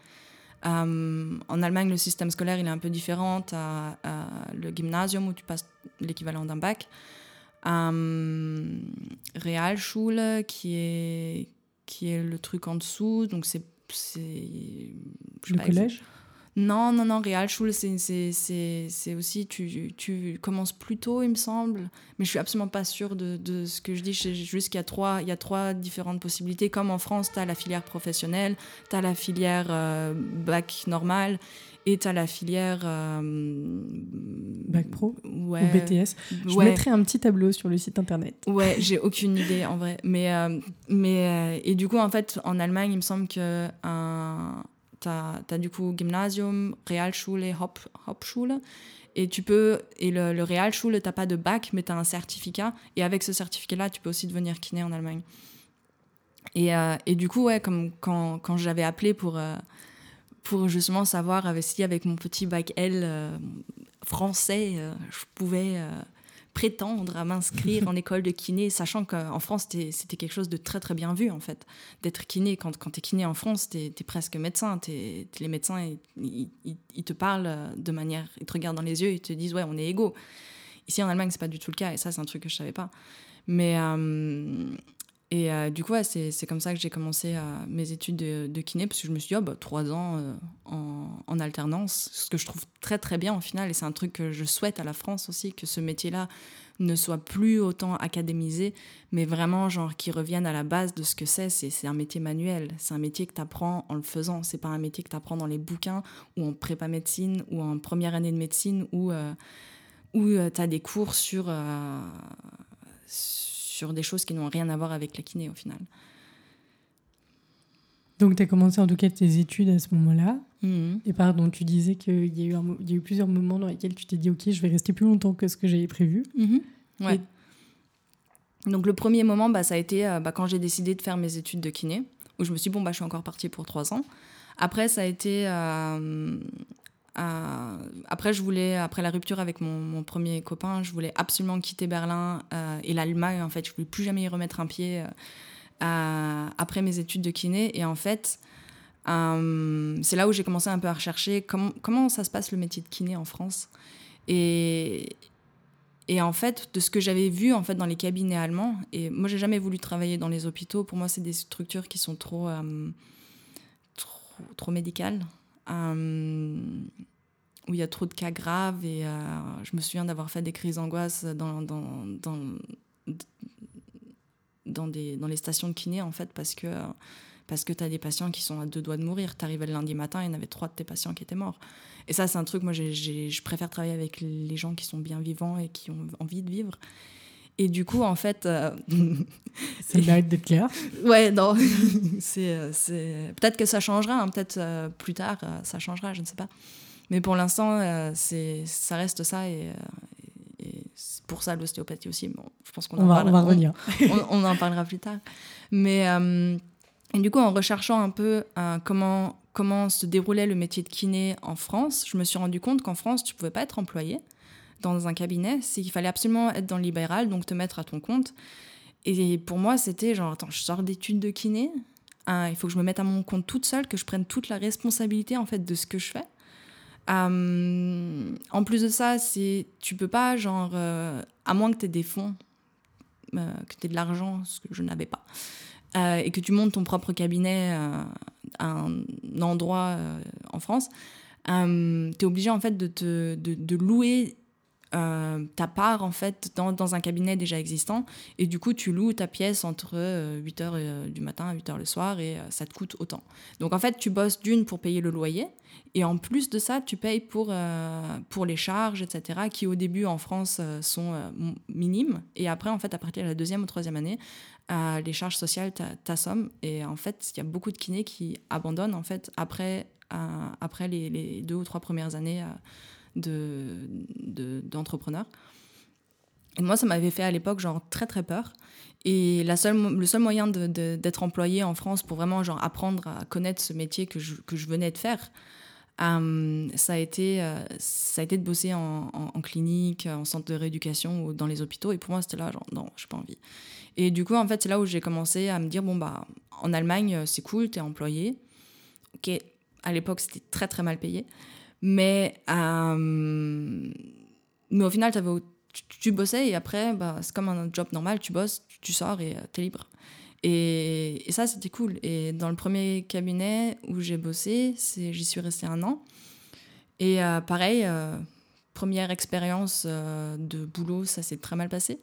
Euh, en Allemagne, le système scolaire il est un peu différent. T'as euh, le gymnasium où tu passes l'équivalent d'un bac. Realschule qui est qui est le truc en dessous, donc c'est le collège? Non, non, non, Realschule, c'est aussi, tu, tu commences plus tôt, il me semble, mais je suis absolument pas sûre de, de ce que je dis. Juste qu'il y, a trois, il y a trois différentes possibilités. Comme en France, tu as la filière professionnelle, tu as la filière euh, bac normal et tu as la filière. Euh, bac pro Ou BTS Je mettrai un petit tableau sur le site internet. Ouais, j'ai aucune idée en vrai. Mais, euh, mais, et du coup, en fait, en Allemagne, il me semble que un tu as, du coup Gymnasium, Realschule, Hop, Hauptschule. Et tu peux, et le, le Realschule, tu pas de bac, mais tu as un certificat. Et avec ce certificat-là, tu peux aussi devenir kiné en Allemagne. Et, euh, et du coup, ouais, comme quand, quand j'avais appelé pour, euh, pour justement savoir si avec mon petit bac L euh, français, je pouvais prétendre à m'inscrire en école de kiné, sachant qu'en France, c'était quelque chose de très très bien vu en fait. D'être kiné, quand, quand tu es kiné en France, tu es, presque médecin. les médecins, ils, te parlent de manière, ils te regardent dans les yeux, ils te disent ouais, on est égaux. Ici en Allemagne, c'est pas du tout le cas, et ça, c'est un truc que je savais pas. Mais. Euh, et euh, du coup, c'est comme ça que j'ai commencé euh, mes études de, kiné, parce que je me suis dit, oh, bah, trois ans en, en, alternance, ce que je trouve très très bien au final, et c'est un truc que je souhaite à la France aussi, que ce métier-là ne soit plus autant académisé, mais vraiment genre qui revienne à la base de ce que c'est. C'est un métier manuel, c'est un métier que tu apprends en le faisant. C'est pas un métier que tu apprends dans les bouquins ou en prépa médecine ou en première année de médecine ou euh, où, euh, tu as des cours sur, euh, sur des choses qui n'ont rien à voir avec la kiné au final. Donc, tu as commencé en tout cas tes études à ce moment-là. Mhm. Et pardon, tu disais qu'il y, a eu il y a eu plusieurs moments dans lesquels tu t'es dit, OK, je vais rester plus longtemps que ce que j'avais prévu. Mhm. Ouais. Donc, le premier moment, bah, ça a été euh, bah, quand j'ai décidé de faire mes études de kiné, où je me suis dit, bon, bah, je suis encore partie pour trois ans. Après, ça a été. Euh, euh, après, je voulais, après la rupture avec mon, premier copain, je voulais absolument quitter Berlin et l'Allemagne. En fait, je voulais plus jamais y remettre un pied après mes études de kiné. Et en fait, euh, c'est là où j'ai commencé un peu à rechercher comment, ça se passe le métier de kiné en France. Et, en fait, de ce que j'avais vu en fait dans les cabinets allemands, et moi j'ai jamais voulu travailler dans les hôpitaux. Pour moi, c'est des structures qui sont trop euh, trop, médicales, euh, où il y a trop de cas graves. Et je me souviens d'avoir fait des crises d'angoisse dans, dans, dans dans, les stations de kiné, en fait, parce que, parce que tu as des patients qui sont à deux doigts de mourir. Tu arrivais le lundi matin, il y en avait trois de tes patients qui étaient morts. Et ça, c'est un truc, moi, je préfère travailler avec les gens qui sont bien vivants et qui ont envie de vivre. Et du coup, en fait. Euh... c'est le mérite d'être clair. Ouais, non. c'est, Peut-être que ça changera, hein. peut-être euh, plus tard, euh, ça changera, je ne sais pas. Mais pour l'instant, euh, c'est, ça reste ça et, pour ça l'ostéopathie aussi. Bon, je pense qu'on en, va, on va revenir. On, en parlera plus tard. Mais, euh, Et du coup, en recherchant un peu euh, comment, comment se déroulait le métier de kiné en France, je me suis rendu compte qu'en France, tu pouvais pas être employé dans un cabinet, c'est qu'il fallait absolument être dans le libéral, donc te mettre à ton compte. Et pour moi, c'était genre, attends, je sors d'études de kiné, hein, il faut que je me mette à mon compte toute seule, que je prenne toute la responsabilité en fait de ce que je fais. Euh, en plus de ça, c'est tu peux pas, genre, euh, à moins que tu aies des fonds, euh, que tu aies de l'argent, ce que je n'avais pas, et que tu montes ton propre cabinet à un endroit en France, tu es obligé en fait de, te, de, louer euh, ta part en fait dans, dans, un cabinet déjà existant. Et du coup tu loues ta pièce entre 8h euh, euh, du matin à 8h le soir et ça te coûte autant. Donc en fait tu bosses d'une pour payer le loyer et en plus de ça tu payes pour, pour les charges etc qui au début en France sont minimes. Et après en fait à partir de la deuxième ou troisième année les charges sociales t'assomment. Et en fait il y a beaucoup de kinés qui abandonnent en fait après, après les, les, deux ou trois premières années d'entrepreneurs. De, et moi, ça m'avait fait à l'époque genre très très peur. Et la seule, le seul moyen d'être employé en France pour vraiment genre apprendre à connaître ce métier que je, que je venais de faire, euh, ça, a été, euh, ça a été de bosser en, en, clinique, en centre de rééducation ou dans les hôpitaux. Et pour moi, c'était là, genre, non, j'ai pas envie. Et du coup, en fait, c'est là où j'ai commencé à me dire, bon, bah, en Allemagne, c'est cool, t'es employé. Ok, à l'époque, c'était très, très mal payé. Mais, euh, mais au final, tu, bossais et après, bah, c'est comme un job normal, tu bosses, tu, sors et euh, tu es libre. Et, et ça, c'était cool. Et dans le premier cabinet où j'ai bossé, j'y suis restée un an. Et euh, pareil, première expérience de boulot, ça s'est très mal passé.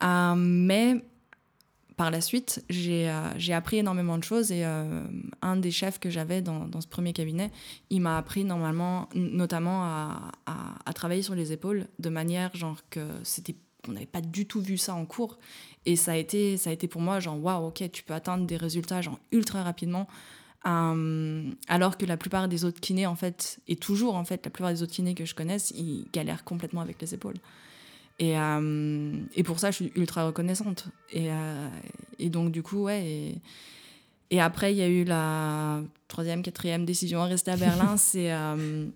mais par la suite, j'ai euh, appris énormément de choses et euh, un des chefs que j'avais dans, dans, ce premier cabinet, il m'a appris normalement, notamment à, à, travailler sur les épaules de manière genre que c'était on n'avait pas du tout vu ça en cours. Et ça a été ça a été pour moi genre waouh ok tu peux atteindre des résultats genre ultra rapidement. Euh, alors que la plupart des autres kinés en fait et toujours en fait la plupart des autres kinés que je connaisse ils galèrent complètement avec les épaules et, euh, et, pour ça, je suis ultra reconnaissante. Et, euh, et donc, du coup, ouais. Et, et après, il y a eu la troisième, quatrième décision à rester à Berlin. c'est euh,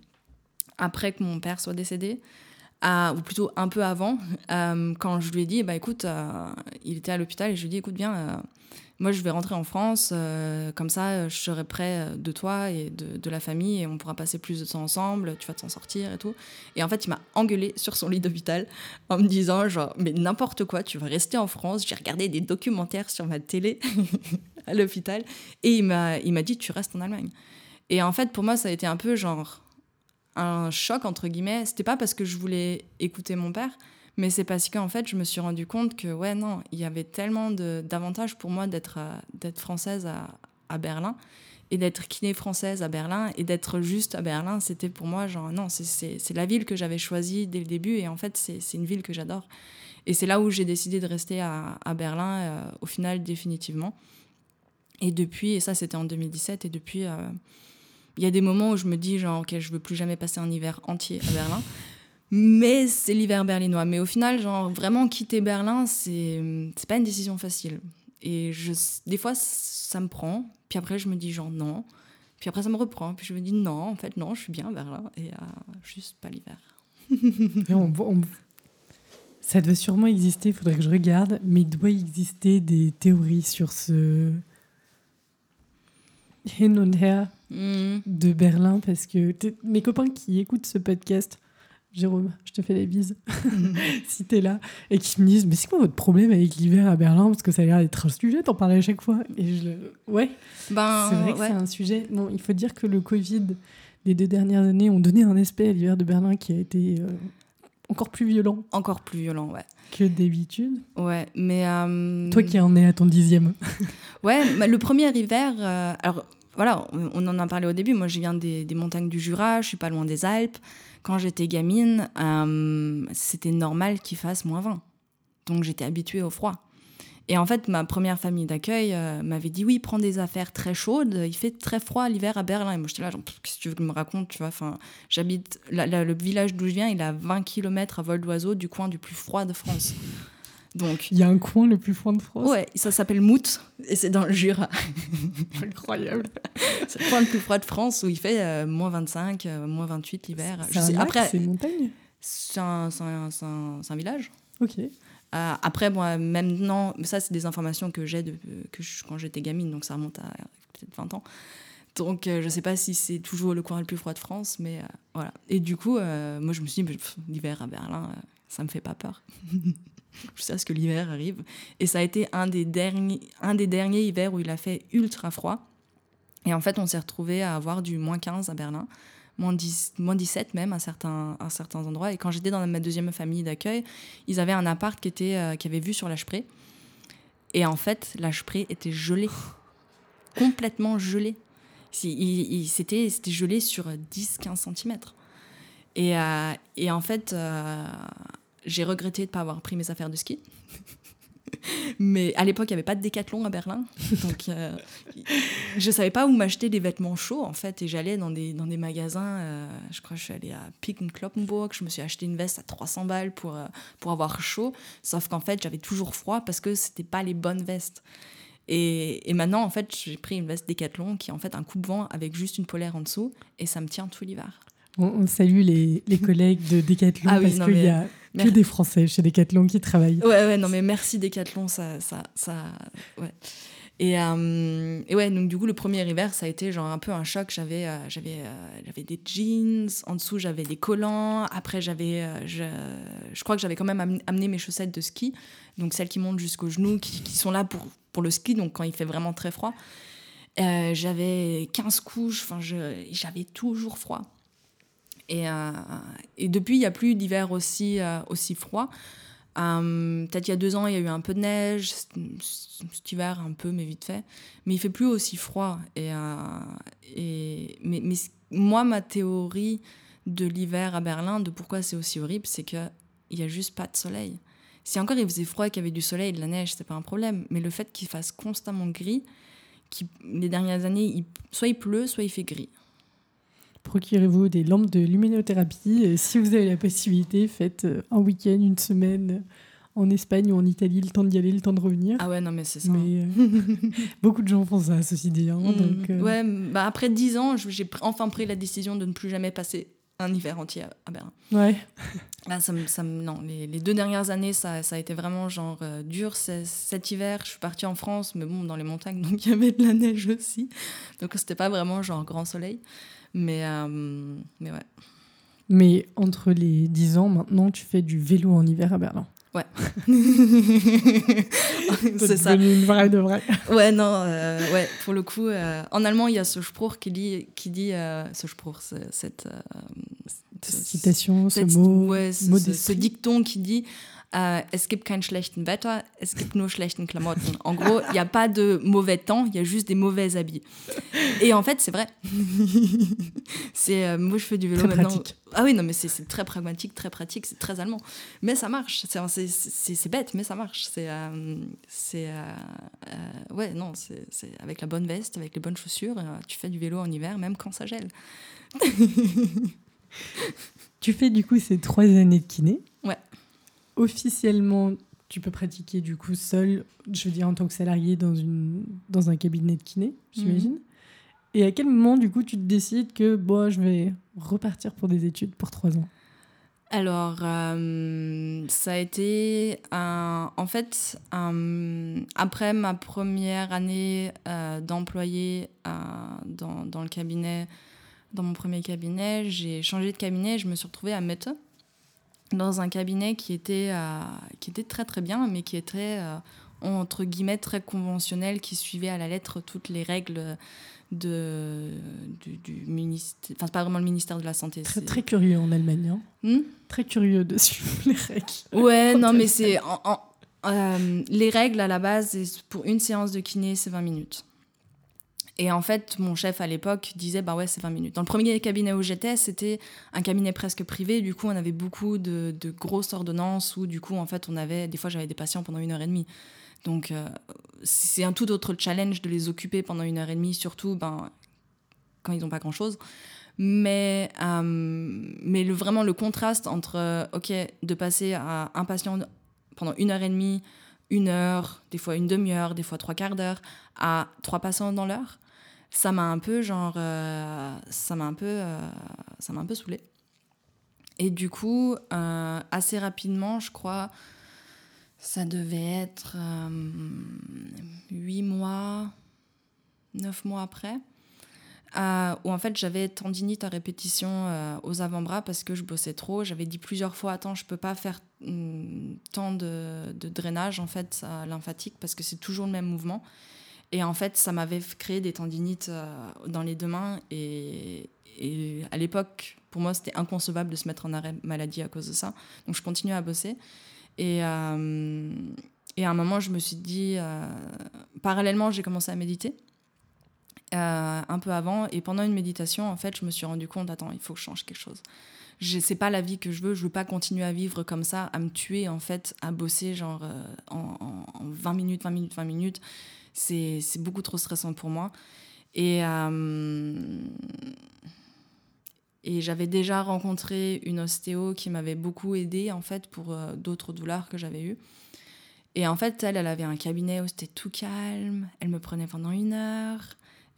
après que mon père soit décédé, ou plutôt un peu avant, quand je lui ai dit, bah écoute, il était à l'hôpital et je lui ai dit, écoute bien moi je vais rentrer en France, euh, comme ça je serai près euh, de toi et de, la famille et on pourra passer plus de temps ensemble, tu vas t'en sortir et tout. Et en fait il m'a engueulé sur son lit d'hôpital en me disant genre mais n'importe quoi, tu vas rester en France, j'ai regardé des documentaires sur ma télé à l'hôpital et il m'a, il m'a dit tu restes en Allemagne. Et en fait pour moi ça a été un peu genre un choc entre guillemets, c'était pas parce que je voulais écouter mon père, mais c'est parce qu'en fait, je me suis rendu compte que, ouais, non, il y avait tellement d'avantages pour moi d'être euh, française à, Berlin et d'être kiné française à Berlin et d'être juste à Berlin. C'était pour moi, genre, non, c'est la ville que j'avais choisie dès le début et en fait, c'est une ville que j'adore. Et c'est là où j'ai décidé de rester à, à Berlin, euh, au final, définitivement. Et depuis, et ça, c'était en 2017, et depuis. Euh, il y a des moments où je me dis genre ok je veux plus jamais passer un hiver entier à Berlin mais c'est l'hiver berlinois. Mais au final, genre, vraiment quitter Berlin, c'est, pas une décision facile. Et je, des fois, ça me prend. Puis après, je me dis, genre, non. Puis après, ça me reprend. Puis je me dis, non, en fait, non, je suis bien à Berlin. Et euh, juste pas l'hiver. Ça doit sûrement exister, il faudrait que je regarde. Mais il doit exister des théories sur ce. hin und her de Berlin. Parce que mes copains qui écoutent ce podcast Jérôme, je te fais des bises si t'es là, et qui me disent Mais c'est quoi votre problème avec l'hiver à Berlin? Parce que ça a l'air d'être un sujet, t'en parlais à chaque fois. Et je Ouais, ben, c'est vrai que c'est un sujet. Bon, il faut dire que le Covid, les deux dernières années, ont donné un aspect à l'hiver de Berlin qui a été euh, encore plus violent. Encore plus violent, ouais. Que d'habitude. Ouais, mais. Euh, Toi qui en es à ton dixième. ouais, le premier hiver. Euh, alors, voilà, on en a parlé au début. Moi, je viens des, des montagnes du Jura, je suis pas loin des Alpes quand j'étais gamine, euh, c'était normal qu'il fasse moins 20. Donc j'étais habituée au froid. Et en fait, ma première famille d'accueil euh, m'avait dit oui, prends des affaires très chaudes. Il fait très froid l'hiver à Berlin. Et moi, j'étais là, genre, qu'est-ce que tu veux me raconte Tu vois, enfin, j'habite le village d'où je viens, il a 20 km à vol d'oiseau du coin du plus froid de France. Donc, Il y a un coin le plus froid de France. ouais, ça s'appelle Mout et c'est dans le Jura. Incroyable. C'est le point le plus froid de France où il fait euh, moins 25, euh, moins 28 l'hiver. Après, c'est une montagne? c'est un, village. Ok. Euh, après, moi, maintenant, ça, c'est des informations que j'ai que je- quand j'étais gamine, donc ça remonte à peut-être 20 ans. Donc, euh, je sais pas si c'est toujours le coin le plus froid de France, mais euh, voilà. Et du coup, euh, moi, je me suis dit, l'hiver à Berlin, ça me fait pas peur. je sais ce que l'hiver arrive. Et ça a été un des, derniers, un des derniers hivers où il a fait ultra froid. Et en fait, on s'est retrouvé à avoir du moins 15 à Berlin, moins, 10, moins 17 même à certains, à certains endroits. Et quand j'étais dans ma deuxième famille d'accueil, ils avaient un appart qui, était, euh, qui avait vue sur la Spree. Et en fait, la Spree était gelée. Complètement gelée. C'était gelé sur 10-15 cm. Et, euh, et en fait, euh, j'ai regretté de ne pas avoir pris mes affaires de ski. Mais à l'époque, il n'y avait pas de décathlon à Berlin. Donc, euh, je savais pas où m'acheter des vêtements chauds, en fait. Et j'allais dans des, dans des magasins. euh, je crois que je suis allée à Pick Kloppenburg. Je me suis acheté une veste à 300 balles pour, euh, pour avoir chaud. Sauf qu'en fait, j'avais toujours froid parce que c'était pas les bonnes vestes. Et, et maintenant, en fait, j'ai pris une veste Décathlon qui est en fait un coupe-vent avec juste une polaire en dessous. Et ça me tient tout l'hiver. On, on salue les, les collègues de Decathlon Ah oui, parce qu'il mais- y a que des Français chez Decathlon qui travaillent. Ouais, ouais, non, mais merci Décathlon, ça, ça, ça, ouais. Et, euh, et ouais, donc du coup, le premier hiver, ça a été genre un peu un choc. J'avais, euh, j'avais, euh, j'avais des jeans, en dessous j'avais des collants. Après, j'avais, euh, je, je crois que j'avais quand même am- amené mes chaussettes de ski, donc celles qui montent jusqu'aux genoux, qui, qui sont là pour, pour le ski, donc quand il fait vraiment très froid. J'avais 15 couches, enfin, j'avais toujours froid. Et, euh, et depuis, il n'y a plus d'hiver aussi, euh, aussi froid. Euh, Peut-être il y a deux ans, il y a eu un peu de neige, cet hiver un peu, mais vite fait. Mais il fait plus aussi froid. Et, et, mais, moi, ma théorie de l'hiver à Berlin, de pourquoi c'est aussi horrible, c'est qu'il n'y a juste pas de soleil. Si encore il faisait froid, qu'il y avait du soleil et de la neige, c'est pas un problème. Mais le fait qu'il fasse constamment gris, les dernières années, soit il pleut, soit il fait gris. Procurez-vous des lampes de luminothérapie. Et si vous avez la possibilité, faites euh, un week-end, une semaine euh, en Espagne ou en Italie, le temps d'y aller, le temps de revenir. Ah ouais, non, mais c'est ça. Mais euh, beaucoup de gens font ça, ceci dit. hein, Mm. donc, euh, Ouais, bah après 10 ans, j'ai enfin pris la décision de ne plus jamais passer un hiver entier à, Berlin. ouais. Là, ça me, ça me- non, les, les deux dernières années, ça, ça a été vraiment genre euh, dur. Cet hiver, je suis partie en France, mais bon, dans les montagnes, donc il y avait de la neige aussi. Donc c'était pas vraiment genre grand soleil. Mais, euh, mais ouais. Mais entre les 10 ans, maintenant, tu fais du vélo en hiver à Berlin. c'est ça. une vraie de vraie. Ouais, non, euh, ouais, pour le coup, euh, en allemand, il y a ce Spruch qui dit, qui dit euh, ce Spruch, cette, ce- Citation, ce mot, ouais, ce, dicton qui dit euh, es gibt kein schlechten Wetter, es gibt nur schlechten Klamotten. En gros, il n'y a pas de mauvais temps, il y a juste des mauvais habits. Et en fait, c'est vrai. c'est euh, moi, je fais du vélo Très maintenant. pratique. Ah oui, non, mais c'est très pragmatique, très pratique, c'est très allemand. Mais ça marche. C'est- bête, mais ça marche. C'est euh, c'est euh, ouais, non, c'est avec la bonne veste, avec les bonnes chaussures, tu fais du vélo en hiver, même quand ça gèle. Tu fais du coup ces trois années de kiné. Officiellement, tu peux pratiquer du coup seul, je veux dire en tant que salarié dans, une, dans un cabinet de kiné, j'imagine. Et à quel moment du coup tu te décides que bon, je vais repartir pour des études pour trois ans? Alors, euh, ça a été un- en fait un- après ma première année euh, d'employé euh, dans, dans le cabinet, dans mon premier cabinet, j'ai changé de cabinet. Je me suis retrouvée à Mette dans un cabinet qui était euh, qui était très très bien, mais qui était euh, entre guillemets très conventionnel, qui suivait à la lettre toutes les règles de du, du ministère. Enfin, c'est pas vraiment le ministère de la santé. Très, c'est- très curieux en Allemagne. hein. Hmm? Très curieux de suivre les règles. Ouais, non, mais c'est. en- en- euh, les règles à la base, pour une séance de kiné, c'est 20 minutes. Et en fait, mon chef à l'époque disait, bah ouais, c'est 20 minutes. Dans le premier cabinet où j'étais, c'était un cabinet presque privé. Du coup, on avait beaucoup de, grosses ordonnances où, du coup, en fait, on avait. Des fois, j'avais des patients pendant une heure et demie. Donc, euh, c'est un tout autre challenge de les occuper pendant une heure et demie, surtout ben, quand ils n'ont pas grand-chose. Mais, euh, mais vraiment, le contraste entre, euh, OK, de passer à un patient pendant une heure et demie, une heure, des fois une demi-heure, des fois trois quarts d'heure, à trois patients dans l'heure, ça m'a un peu genre, euh, ça m'a un peu, euh, ça m'a un peu saoulé. Et du coup, euh, assez rapidement, je crois, ça devait être huit mois, neuf mois après, où en fait j'avais tendinite à répétition aux avant-bras parce que je bossais trop. J'avais dit plusieurs fois, attends, je peux pas faire mm, tant de, de, drainage en fait lymphatique parce que c'est toujours le même mouvement. Et en fait, ça m'avait créé des tendinites euh, dans les deux mains. Et, à l'époque, pour moi, c'était inconcevable de se mettre en arrêt maladie à cause de ça. Donc, je continuais à bosser. Et, euh, et à un moment, je me suis dit, euh, parallèlement, j'ai commencé à méditer. un peu avant et pendant une méditation en fait je me suis rendu compte attends il faut que je change quelque chose c'est pas la vie que je veux je veux pas continuer à vivre comme ça à me tuer en fait à bosser genre en, en 20 minutes 20 minutes 20 minutes c'est beaucoup trop stressant pour moi. Et, euh, et j'avais déjà rencontré une ostéo qui m'avait beaucoup aidé en fait pour euh, d'autres douleurs que j'avais eues. Et en fait, elle, elle avait un cabinet où c'était tout calme. Elle me prenait pendant une heure.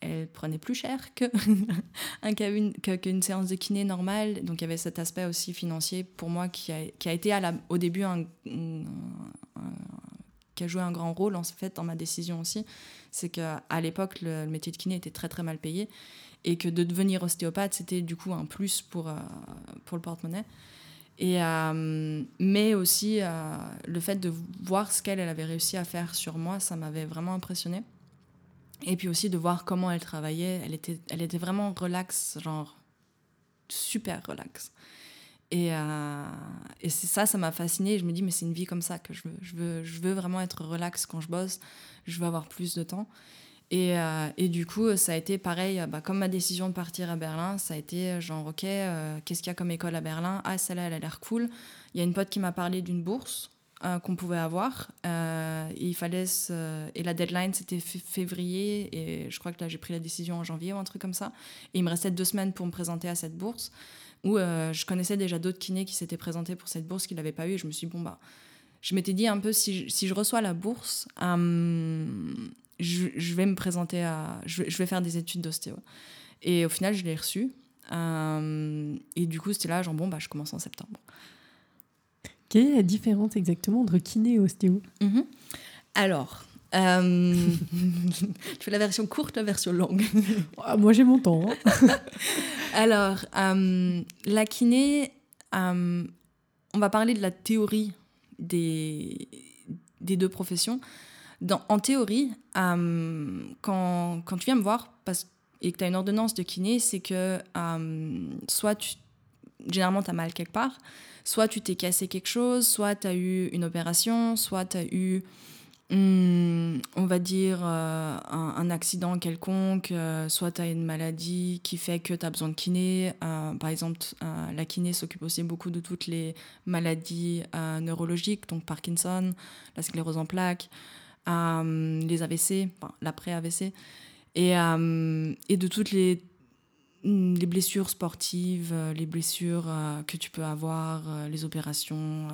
Elle prenait plus cher que qu'une séance de kiné normale. Donc il y avait cet aspect aussi financier pour moi qui a, qui a été au début un, qui a joué un grand rôle en fait dans ma décision aussi, c'est qu'à l'époque le, métier de kiné était très très mal payé et que de devenir ostéopathe c'était du coup un plus pour, euh, pour le porte-monnaie. Et, euh, mais aussi euh, le fait de voir ce qu'elle elle avait réussi à faire sur moi, ça m'avait vraiment impressionné. Et puis aussi de voir comment elle travaillait, elle était, elle était vraiment relax, genre super relax. Et, et c'est ça, ça m'a fasciné. Je me dis, mais c'est une vie comme ça que je veux. Je veux, vraiment être relax quand je bosse. Je veux avoir plus de temps. Et, euh, du coup, ça a été pareil, bah, comme ma décision de partir à Berlin, ça a été genre, ok, euh, qu'est-ce qu'il y a comme école à Berlin? Ah, celle-là, elle a l'air cool. Il y a une pote qui m'a parlé d'une bourse qu'on pouvait avoir. il fallait et la deadline, c'était février. Et je crois que là, j'ai pris la décision en janvier ou un truc comme ça. Et il me restait deux semaines pour me présenter à cette bourse où euh, je connaissais déjà d'autres kinés qui s'étaient présentés pour cette bourse qu'ils n'avaient pas eu. Et je me suis dit, bon, bah, je m'étais dit un peu, si je, si je reçois la bourse, euh, je, je, vais me présenter à. Je, je vais faire des études d'ostéo. Et au final, je l'ai reçu. Euh, et du coup, c'était là, genre, bon, bah, je commence en septembre. Quelle est la différence exactement entre kiné et ostéo? Mm-hmm. Alors, euh, tu fais la version courte, la version longue. Ah, moi, j'ai mon temps. Hein. Alors, euh, la kiné, euh, on va parler de la théorie des, des deux professions. Dans, en théorie, quand, quand, tu viens me voir parce, et que tu as une ordonnance de kiné, c'est que soit tu, généralement tu as mal quelque part, soit tu t'es cassé quelque chose, soit tu as eu une opération, soit tu as eu Hmm, on va dire euh, un, accident quelconque, euh, soit tu as une maladie qui fait que tu as besoin de kiné. Euh, par exemple, la kiné s'occupe aussi beaucoup de toutes les maladies neurologiques, donc Parkinson, la sclérose en plaques, les AVC, l'après-AVC, et, et de toutes les les blessures sportives, euh, les blessures euh, que tu peux avoir, euh, les opérations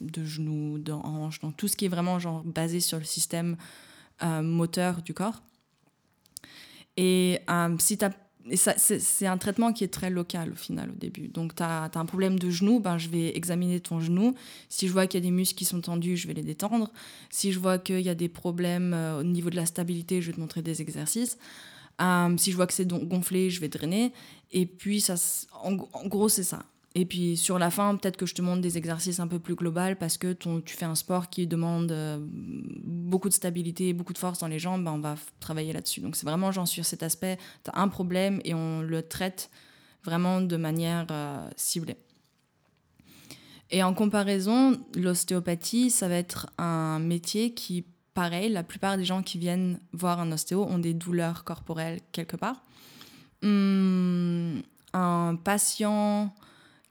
de genoux, de hanches, donc tout ce qui est vraiment genre basé sur le système moteur du corps. Et si c'est un traitement qui est très local au final au début. Donc tu as, un problème de genou, ben, je vais examiner ton genou. Si je vois qu'il y a des muscles qui sont tendus, je vais les détendre. Si je vois qu'il y a des problèmes au niveau de la stabilité, je vais te montrer des exercices. Euh, si je vois que c'est gonflé, je vais drainer. Et puis, ça, en, gros, c'est ça. Et puis, sur la fin, peut-être que je te montre des exercices un peu plus globaux parce que tu fais un sport qui demande euh, beaucoup de stabilité, beaucoup de force dans les jambes, ben, on va travailler là-dessus. Donc, c'est vraiment genre sur cet aspect, tu as un problème et on le traite vraiment de manière euh, ciblée. Et en comparaison, l'ostéopathie, ça va être un métier qui pareil, la plupart des gens qui viennent voir un ostéo ont des douleurs corporelles quelque part. Hum, un patient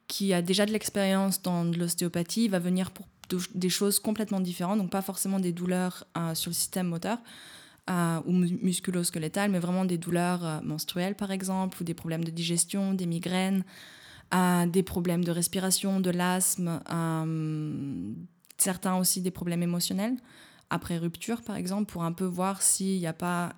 qui a déjà de l'expérience dans l'ostéopathie va venir pour des choses complètement différentes, donc pas forcément des douleurs euh, sur le système moteur euh, ou musculo-squelettal, mais vraiment des douleurs euh, menstruelles par exemple, ou des problèmes de digestion, des migraines, des problèmes de respiration, de l'asthme, certains aussi des problèmes émotionnels après rupture, par exemple, pour un peu voir s'il n'y a pas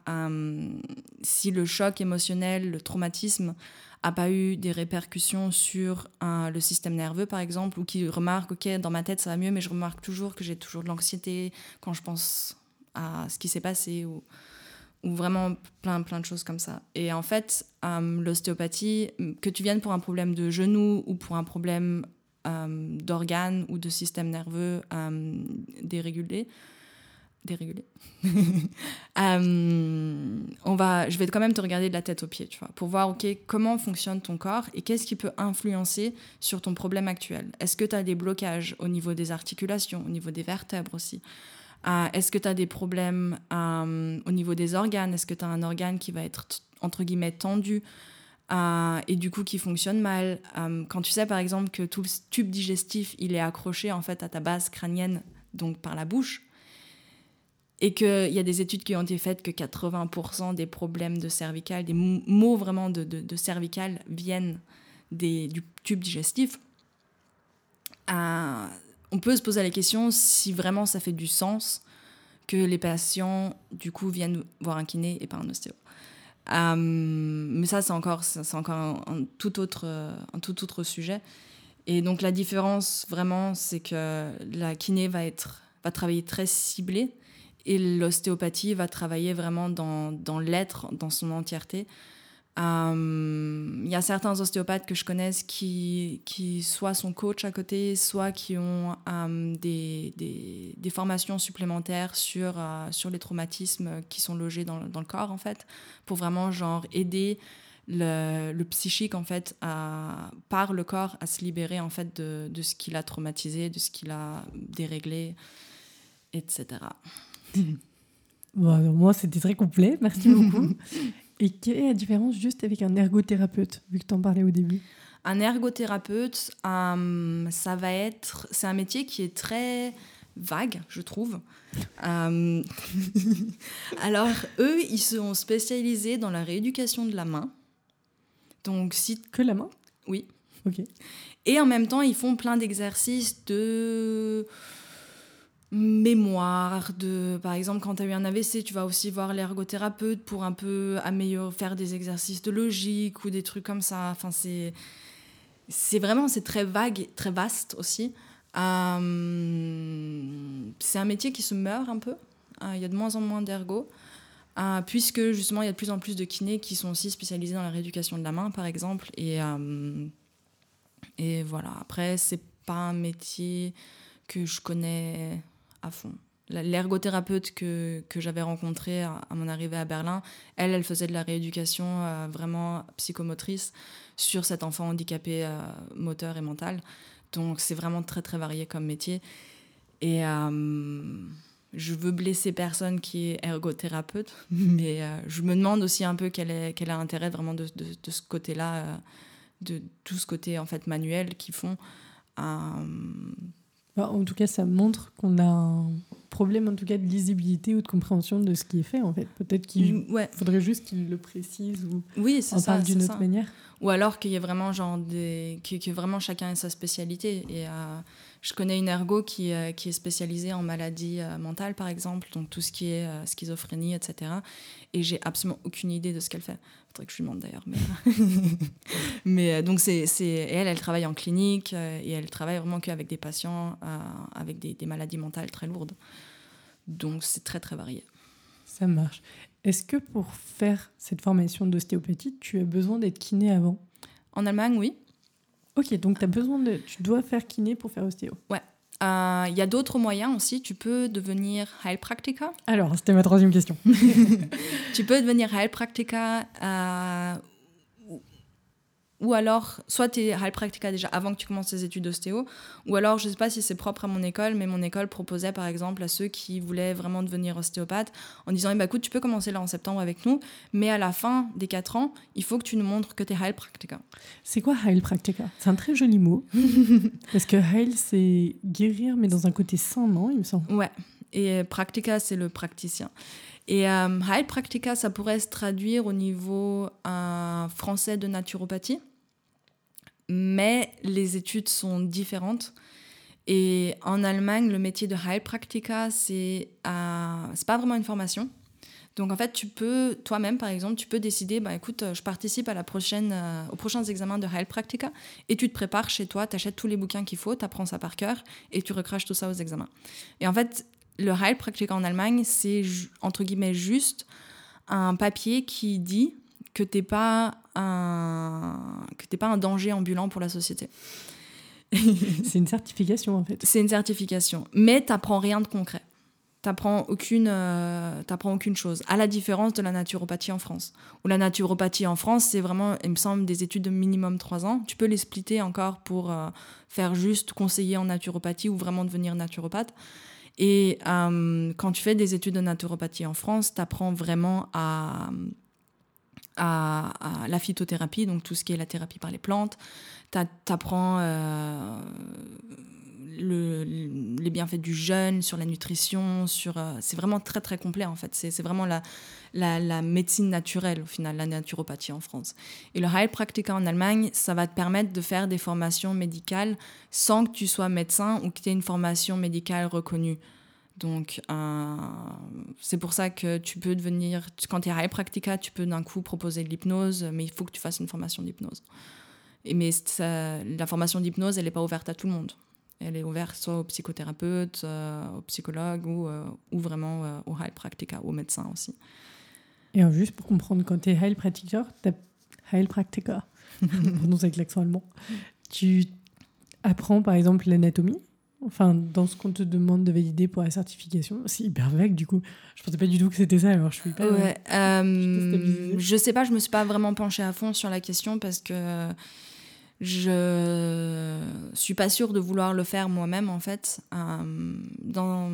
si le choc émotionnel, le traumatisme a pas eu des répercussions sur le système nerveux, par exemple, ou qui remarque, ok, dans ma tête ça va mieux, mais je remarque toujours que j'ai toujours de l'anxiété quand je pense à ce qui s'est passé, ou, vraiment plein, plein de choses comme ça. Et en fait, l'ostéopathie, que tu viennes pour un problème de genou ou pour un problème d'organes ou de système nerveux dérégulé, dérégulé. Euh, on va, je vais quand même te regarder de la tête aux pieds, tu vois, pour voir, comment fonctionne ton corps et qu'est-ce qui peut influencer sur ton problème actuel. Est-ce que tu as des blocages au niveau des articulations, au niveau des vertèbres aussi? Euh, Est-ce que tu as des problèmes euh, au niveau des organes? Est-ce que tu as un organe qui va être, entre guillemets, tendu et du coup qui fonctionne mal? Quand tu sais, par exemple, que tout le tube digestif, il est accroché, en fait, à ta base crânienne, donc par la bouche, et qu'il y a des études qui ont été faites que 80% des problèmes de cervical, des maux vraiment de, de, viennent du tube digestif. Euh, on peut se poser la question si vraiment ça fait du sens que les patients, du coup, viennent voir un kiné et pas un ostéo. Euh, mais ça, c'est encore, encore un, tout autre, sujet. Et donc, la différence, vraiment, c'est que la kiné va, va travailler très ciblé et l'ostéopathie va travailler vraiment dans, dans l'être, dans son entièreté. Euh, il y a certains ostéopathes que je connaisse qui, qui soit sont coach à côté, soit qui ont euh, des, des, formations supplémentaires sur, euh, sur les traumatismes qui sont logés dans, dans, le corps, en fait, pour vraiment genre aider le, le psychique, en fait, à, par le corps, à se libérer, en fait, de, de ce qu'il a traumatisé, de ce qu'il a déréglé, etc. Bon, moi, c'était très complet. Merci beaucoup. Et quelle est la différence juste avec un ergothérapeute, vu que tu en parlais au début? Un ergothérapeute, euh, ça va être. C'est un métier qui est très vague, je trouve. Euh, alors, eux, ils sont spécialisés dans la rééducation de la main. Donc, si. Que la main? Oui. Ok. Et en même temps, ils font plein d'exercices de mémoire de par exemple quand tu as eu un AVC tu vas aussi voir l'ergothérapeute pour un peu améliorer faire des exercices de logique ou des trucs comme ça. Enfin c'est c'est vraiment c'est très vague très vaste aussi. Euh, c'est un métier qui se meurt un peu. Euh, il y a de moins en moins d'ergo. Euh, puisque justement il y a de plus en plus de kinés qui sont aussi spécialisés dans la rééducation de la main par exemple. Et et voilà. Après c'est pas un métier que je connais à fond. L'ergothérapeute que, que j'avais rencontrée à, mon arrivée à Berlin, elle, elle faisait de la rééducation euh, vraiment psychomotrice sur cet enfant handicapé euh, moteur et mental. Donc c'est vraiment très très varié comme métier. Et euh, je veux blesser personne qui est ergothérapeute, mais je me demande aussi un peu quel, est, quel a intérêt vraiment de, de, de ce côté-là, de tout ce côté en fait manuel qu'ils font. En tout cas, ça montre qu'on a un problème en tout cas de lisibilité ou de compréhension de ce qui est fait en fait. Peut-être qu'il mm, faudrait juste qu'il le précise ou oui, en parle d'une autre manière. Ou alors qu'il y ait vraiment genre des que, vraiment chacun ait sa spécialité. Et euh, je connais une ergo qui, euh, qui est spécialisée en maladies euh, mentales par exemple, donc tout ce qui est schizophrénie, etc. Et j'ai absolument aucune idée de ce qu'elle fait. Faudrait que je lui demande d'ailleurs. Mais, mais donc c'est elle, elle travaille en clinique et elle travaille vraiment qu'avec des patients avec des, des maladies mentales très lourdes. Donc c'est très très varié. Ça marche. Est-ce que pour faire cette formation d'ostéopathie, tu as besoin d'être kiné avant? En Allemagne, oui. Ok, donc as besoin de, tu dois faire kiné pour faire ostéo. Ouais. Il euh, y a d'autres moyens aussi. Tu peux devenir Heilpraktiker. Alors, c'était ma troisième question. tu peux devenir Heilpraktiker euh, ou alors, soit tu es Heilpraktiker déjà avant que tu commences tes études d'ostéo, ou alors, je sais pas si c'est propre à mon école, mais mon école proposait par exemple à ceux qui voulaient vraiment devenir ostéopathe en disant eh ben, écoute, tu peux commencer là en septembre avec nous, mais à la fin des 4 ans, il faut que tu nous montres que tu es Heilpraktiker. C'est quoi Heilpraktiker C'est un très joli mot. Parce que Heil, c'est guérir, mais dans un côté sain, non Il me semble? Ouais. Et Praktika, c'est le praticien. Et euh, Heilpraktiker, ça pourrait se traduire au niveau euh, français de naturopathie mais les études sont différentes. Et en Allemagne, le métier de Heilpraktiker, c'est euh, c'est pas vraiment une formation. Donc en fait, tu peux, toi-même par exemple, tu peux décider, bah écoute, je participe à la prochaine, euh, aux prochains examens de Heilpraktiker et tu te prépares chez toi, tu achètes tous les bouquins qu'il faut, tu apprends ça par cœur et tu recraches tout ça aux examens. Et en fait, le Heilpraktiker en Allemagne, c'est entre guillemets juste un papier qui dit que tu n'es pas, un, que pas un danger ambulant pour la société. c'est une certification en fait. C'est une certification, mais tu n'apprends rien de concret. Tu n'apprends aucune, euh, aucune chose, à la différence de la naturopathie en France. Où la naturopathie en France, c'est vraiment, il me semble, des études de minimum 3 ans. Tu peux les splitter encore pour euh, faire juste conseiller en naturopathie ou vraiment devenir naturopathe. Et euh, quand tu fais des études de naturopathie en France, tu apprends vraiment à, à, la phytothérapie, donc tout ce qui est la thérapie par les plantes. Tu apprends euh, le, les bienfaits du jeûne, sur la nutrition, sur euh, c'est vraiment très très complet en fait. C'est vraiment la, la, la, médecine naturelle au final, la naturopathie en France. Et le Heilpraktiker en Allemagne, ça va te permettre de faire des formations médicales sans que tu sois médecin ou que tu aies une formation médicale reconnue. Donc, euh, c'est pour ça que tu peux devenir, quand tu es Heilpraktiker, tu peux d'un coup proposer de l'hypnose, mais il faut que tu fasses une formation d'hypnose. Mais la formation d'hypnose, elle n'est pas ouverte à tout le monde. Elle est ouverte soit aux psychothérapeutes, euh, aux psychologues ou, euh, ou vraiment aux Heilpraktiker, aux médecins aussi. Et juste pour comprendre, quand tu es Heilpraktiker, Heilpraktiker, prononce avec l'accent allemand, tu apprends par exemple l'anatomie Enfin, dans ce qu'on te demande de valider pour la certification, c'est hyper vague du coup. Je pensais pas du tout que c'était ça, alors je suis pas. Ouais, euh, je sais pas, je me suis pas vraiment penchée à fond sur la question parce que je suis pas sûre de vouloir le faire moi-même en fait. Euh, dans...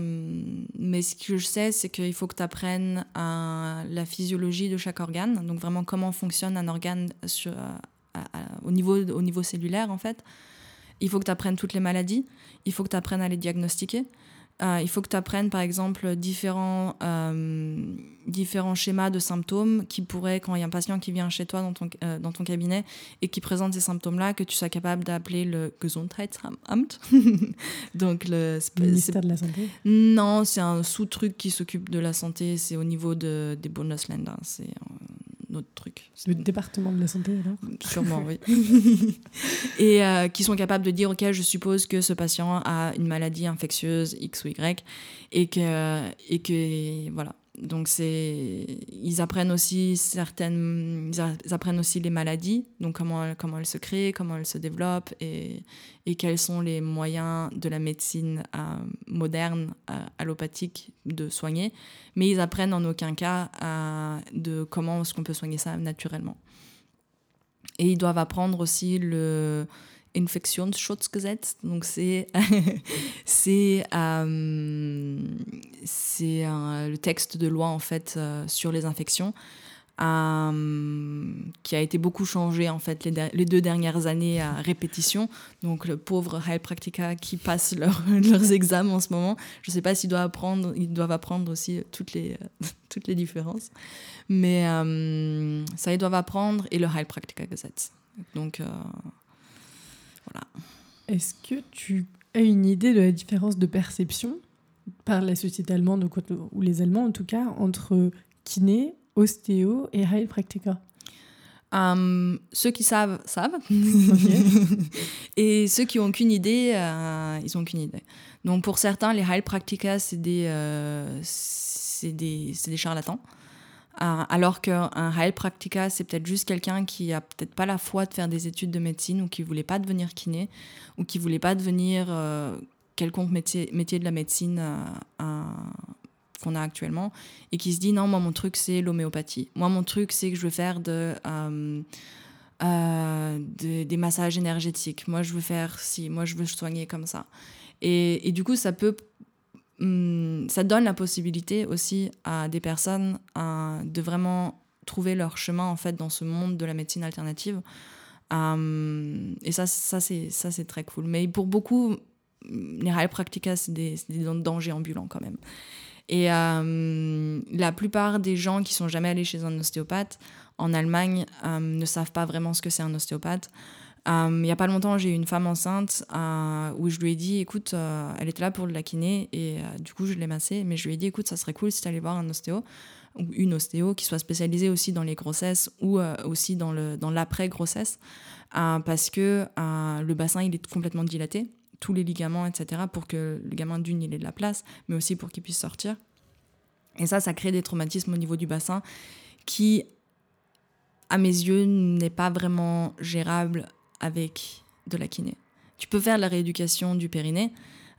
Mais ce que je sais, c'est qu'il faut que tu apprennes la physiologie de chaque organe, donc vraiment comment fonctionne un organe sur, au, niveau, au niveau cellulaire en fait. Il faut que tu apprennes toutes les maladies, il faut que tu apprennes à les diagnostiquer. Euh, il faut que tu apprennes, par exemple, différents, euh, différents schémas de symptômes qui pourraient, quand il y a un patient qui vient chez toi dans ton, euh, dans ton cabinet et qui présente ces symptômes-là, que tu sois capable d'appeler le Gesundheitsamt. Donc, le, ministère de la Santé Non, c'est un sous-truc qui s'occupe de la santé. C'est au niveau de, des Bundesländer. C'est notre truc. Le département de la santé, alors Sûrement, oui. et euh, qui sont capables de dire, OK, je suppose que ce patient a une maladie infectieuse X ou Y, et que, et que voilà, donc c'est ils apprennent aussi certaines ils apprennent aussi les maladies. Donc comment comment elles se créent comment elles se développent et, et quels sont les moyens de la médecine euh, moderne euh, allopathique de soigner. Mais ils apprennent en aucun cas euh, de comment est-ce qu'on peut soigner ça naturellement. Et ils doivent apprendre aussi le Infektionsschutzgesetz. Donc c'est c'est euh, c'est le texte de loi en fait euh, sur les infections euh, qui a été beaucoup changé en fait les, deux dernières années à répétition. Donc le pauvre Heilpraktiker qui passe leurs examens en ce moment, je ne sais pas s'ils doivent apprendre, ils doivent apprendre aussi toutes les toutes les différences, mais ça ils doivent apprendre et le Heilpraktikergesetz. Donc voilà. Est-ce que tu as une idée de la différence de perception par la société allemande ou les Allemands en tout cas entre kiné, ostéo et Heilpraktiker um, Ceux qui savent, savent. et ceux qui n'ont aucune idée, euh, ils n'ont aucune idée. Donc pour certains, les Heilpraktiker, c'est des, euh, des, des charlatans. Euh, alors qu'un Heilpraktiker, c'est peut-être juste quelqu'un qui a peut-être pas la foi de faire des études de médecine ou qui voulait pas devenir kiné ou qui voulait pas devenir euh, quelconque métier, de la médecine euh, qu'on a actuellement et qui se dit non, moi mon truc c'est l'homéopathie. Moi mon truc c'est que je veux faire de, des massages énergétiques. Moi je veux faire si, moi je veux soigner comme ça. Et du coup ça peut Hum, ça donne la possibilité aussi à des personnes de vraiment trouver leur chemin en fait dans ce monde de la médecine alternative. Hum, et ça, ça c'est très cool. Mais pour beaucoup, les Heilpraktiker c'est des, des dangers ambulants quand même. Et hum, la plupart des gens qui sont jamais allés chez un ostéopathe en Allemagne ne savent pas vraiment ce que c'est un ostéopathe. Euh, il n'y a pas longtemps, j'ai eu une femme enceinte euh, où je lui ai dit, écoute, euh, elle était là pour la kiné et du coup, je l'ai massée, mais je lui ai dit, écoute, ça serait cool si tu allais voir un ostéo ou une ostéo qui soit spécialisée aussi dans les grossesses ou aussi dans l'après-grossesse parce que le bassin, il est complètement dilaté, tous les ligaments, etc., pour que le gamin d'une, il ait de la place, mais aussi pour qu'il puisse sortir. Et ça, ça crée des traumatismes au niveau du bassin qui, à mes yeux, n'est pas vraiment gérable avec de la kiné. Tu peux faire la rééducation du périnée,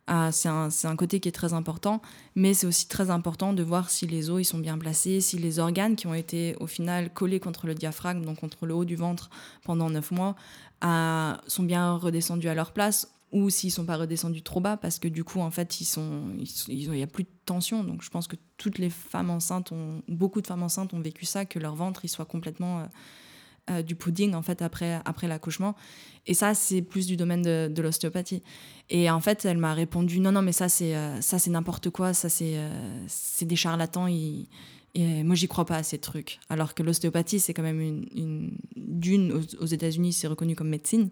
ah, c'est un, un, côté qui est très important, mais c'est aussi très important de voir si les os ils sont bien placés, si les organes qui ont été au final collés contre le diaphragme, donc contre le haut du ventre pendant 9 mois, ah, sont bien redescendus à leur place ou s'ils sont pas redescendus trop bas parce que du coup en fait ils sont il n'y a plus de tension donc je pense que toutes les femmes enceintes ont beaucoup de femmes enceintes ont vécu ça que leur ventre il soit complètement euh, euh, du pudding en fait après, après l'accouchement. Et ça, c'est plus du domaine de, l'ostéopathie. Et en fait, elle m'a répondu non, non, mais ça, c'est euh, ça c'est n'importe quoi, ça, c'est euh, c'est des charlatans. et moi, j'y crois pas à ces trucs. Alors que l'ostéopathie, c'est quand même une. D'une, aux, États-Unis, c'est reconnu comme médecine.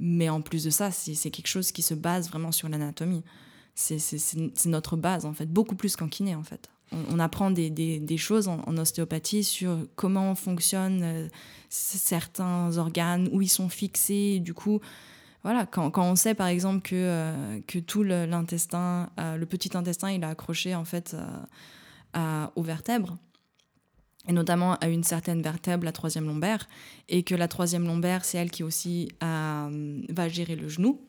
mais en plus de ça, c'est quelque chose qui se base vraiment sur l'anatomie. C'est notre base, en fait, beaucoup plus qu'en kiné, en fait on, apprend des, choses en, ostéopathie sur comment fonctionnent euh, certains organes, où ils sont fixés. Du coup, voilà, quand, on sait par exemple que, euh, tout l'intestin, euh, le, petit intestin, il est accroché en fait aux vertèbres, et notamment à une certaine vertèbre, la troisième lombaire, et que la troisième lombaire, c'est elle qui aussi va gérer le genou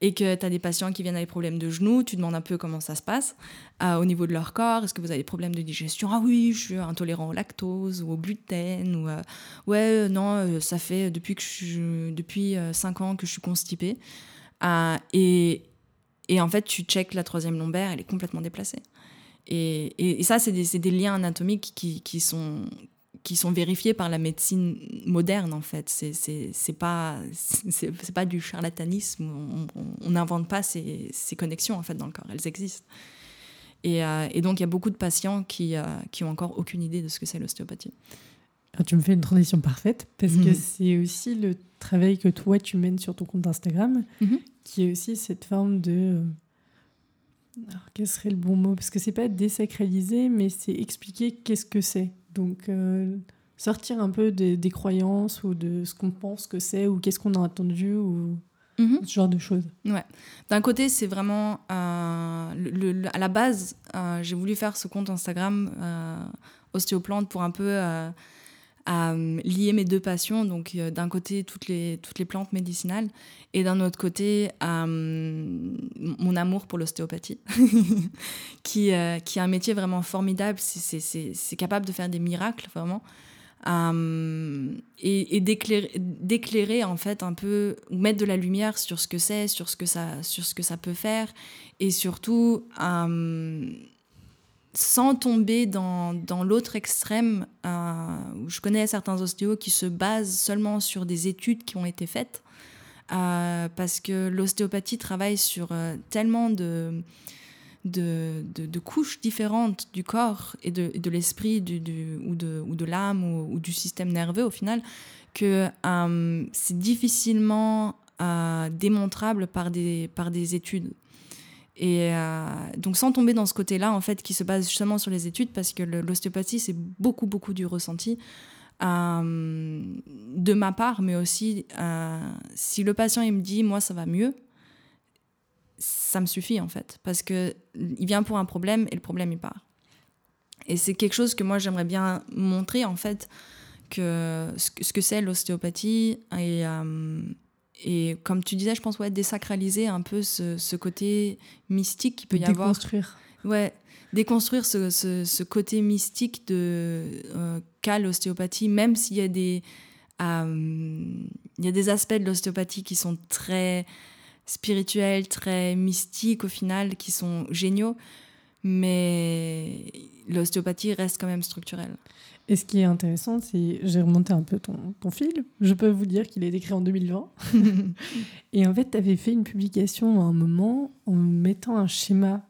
et que tu as des patients qui viennent avec des problèmes de genoux, tu demandes un peu comment ça se passe euh, au niveau de leur corps. Est-ce que vous avez des problèmes de digestion? Ah oui, je suis intolérant au lactose ou au gluten. Ou euh, ouais, euh, non, ça fait depuis, que je, depuis 5 ans que je suis constipée. et, et en fait, tu checkes la troisième lombaire, elle est complètement déplacée. Et, et, ça, c'est des, des, liens anatomiques qui, qui, sont, qui sont vérifiés par la médecine moderne en fait. C'est c'est pas c'est pas du charlatanisme. On n'invente pas ces, ces, connexions en fait dans le corps. Elles existent. Et, euh, et donc il y a beaucoup de patients qui euh, qui ont encore aucune idée de ce que c'est l'ostéopathie. Tu me fais une transition parfaite parce que mhm. c'est aussi le travail que toi tu mènes sur ton compte Instagram, mhm. qui est aussi cette forme de euh, alors, quel serait le bon mot? Parce que c'est pas désacraliser, mais c'est expliquer qu'est-ce que c'est. Donc, euh, sortir un peu des, croyances ou de ce qu'on pense que c'est ou qu'est-ce qu'on a entendu ou mhm. ce genre de choses. Ouais. D'un côté, c'est vraiment euh, le, à la base, euh, j'ai voulu faire ce compte Instagram ostéoplante pour un peu à lier mes deux passions. Donc, d'un côté, toutes les, toutes les plantes médicinales et d'un autre côté, mon amour pour l'ostéopathie, qui, euh, qui est un métier vraiment formidable. C'est capable de faire des miracles, vraiment. et, et d'éclairer en fait un peu ou mettre de la lumière sur ce que c'est sur ce que ça sur ce que ça peut faire et surtout sans tomber dans, l'autre extrême, euh, où je connais certains ostéos qui se basent seulement sur des études qui ont été faites, euh, parce que l'ostéopathie travaille sur euh, tellement de, couches différentes du corps et de, l'esprit ou de, l'âme ou, du système nerveux au final, que c'est difficilement démontrable par des études. Et euh, donc sans tomber dans ce côté-là, en fait, qui se base justement sur les études, parce que l'ostéopathie, c'est beaucoup, beaucoup du ressenti. Euh, de ma part, mais aussi euh, si le patient il me dit moi ça va mieux, ça me suffit en fait, parce que il vient pour un problème et le problème il part. Et c'est quelque chose que moi j'aimerais bien montrer en fait que ce que c'est l'ostéopathie et et comme tu disais, je pense ouais, désacraliser un peu ce, ce côté mystique qui peut y avoir. Déconstruire. Ouais, déconstruire ce, ce, ce côté mystique de euh, qu'a l'ostéopathie, même s'il y a des euh, il y a des aspects de l'ostéopathie qui sont très spirituels, très mystiques au final, qui sont géniaux, mais l'ostéopathie reste quand même structurelle. Et ce qui est intéressant, c'est j'ai remonté un peu ton, ton, fil. Je peux vous dire qu'il est écrit en 2020. et en fait, tu avais fait une publication à un moment en mettant un schéma.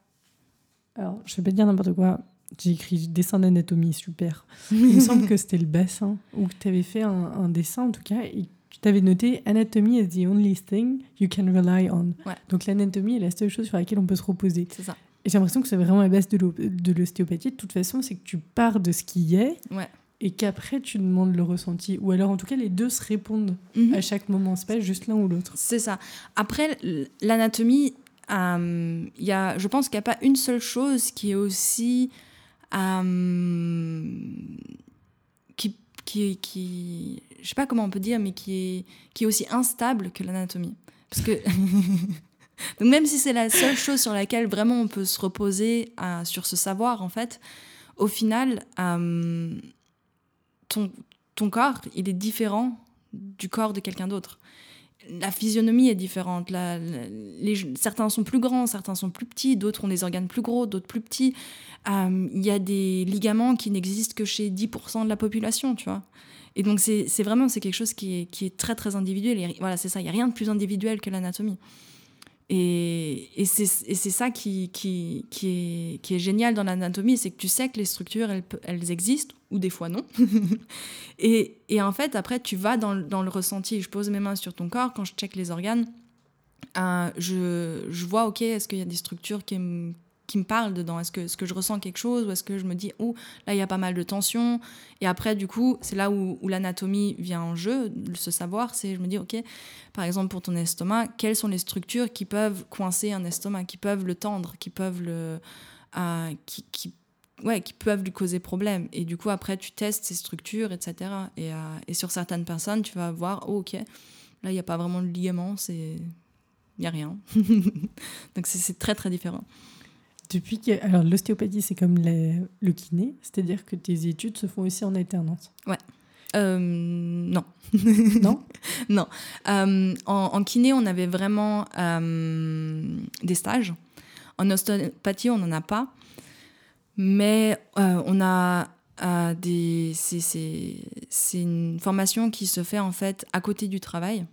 Alors, je vais pas dire n'importe quoi. J'ai écrit dessin d'anatomie, super. Il me semble que c'était le bassin, ou que tu avais fait un, un, dessin en tout cas, et tu t'avais noté Anatomy is the only thing you can rely on. Ouais. Donc l'anatomie est la seule chose sur laquelle on peut se reposer. C'est ça. J'ai l'impression que c'est vraiment la base de l'o- de l'ostéopathie. De toute façon, c'est que tu pars de ce qui est Ouais. et qu'après tu demandes le ressenti. Ou alors en tout cas, les deux se répondent Mhm. à chaque moment. C'est pas juste l'un ou l'autre. C'est ça. Après, l'anatomie, euh, il y a, je pense qu'il n'y a pas une seule chose qui est aussi. euh, qui, qui, qui. Je sais pas comment on peut dire, mais qui est, qui est aussi instable que l'anatomie. Parce que. Donc, même si c'est la seule chose sur laquelle vraiment on peut se reposer euh, sur ce savoir, en fait, au final, euh, ton, ton corps, il est différent du corps de quelqu'un d'autre la physionomie est différente. Certains sont plus grands, certains sont plus petits, d'autres ont des organes plus gros, d'autres plus petits. Euh, Il y a des ligaments qui n'existent que chez 10% de la population, tu vois. Et donc, c'est vraiment c'est quelque chose qui est, qui est très, très individuel. Voilà, c'est ça. Il n'y a rien de plus individuel que l'anatomie. Et, c'est ça qui, est, génial dans l'anatomie, c'est que tu sais que les structures, elles, existent, ou des fois non. et, en fait, après, tu vas dans, le- ressenti. Je pose mes mains sur ton corps, quand je check les organes, euh, je, je vois, ok, est-ce qu'il y a des structures qui qui me parlent dedans Est-ce que, que je ressens quelque chose Ou est-ce que je me dis, oh, là, il y a pas mal de tension Et après, du coup, c'est là où, l'anatomie vient en jeu, ce savoir, c'est, je me dis, ok, par exemple, pour ton estomac, quelles sont les structures qui peuvent coincer un estomac, qui peuvent le tendre, qui peuvent le... euh, qui, ouais, qui peuvent lui causer problème. Et du coup, après, tu testes ces structures, etc. Et, euh, et sur certaines personnes, tu vas voir, oh, ok, là, il n'y a pas vraiment de ligament, c'est... Il n'y a rien. Donc, c'est très, très différent. Depuis que, alors l'ostéopathie, c'est comme la- le kiné, c'est-à-dire que tes études se font aussi en alternance. Euh, non. Non? Non. Euh, en, en kiné, on avait vraiment euh, des stages. En ostéopathie, on n'en a pas. Mais on a des. c'est- une formation qui se fait en fait à côté du travail.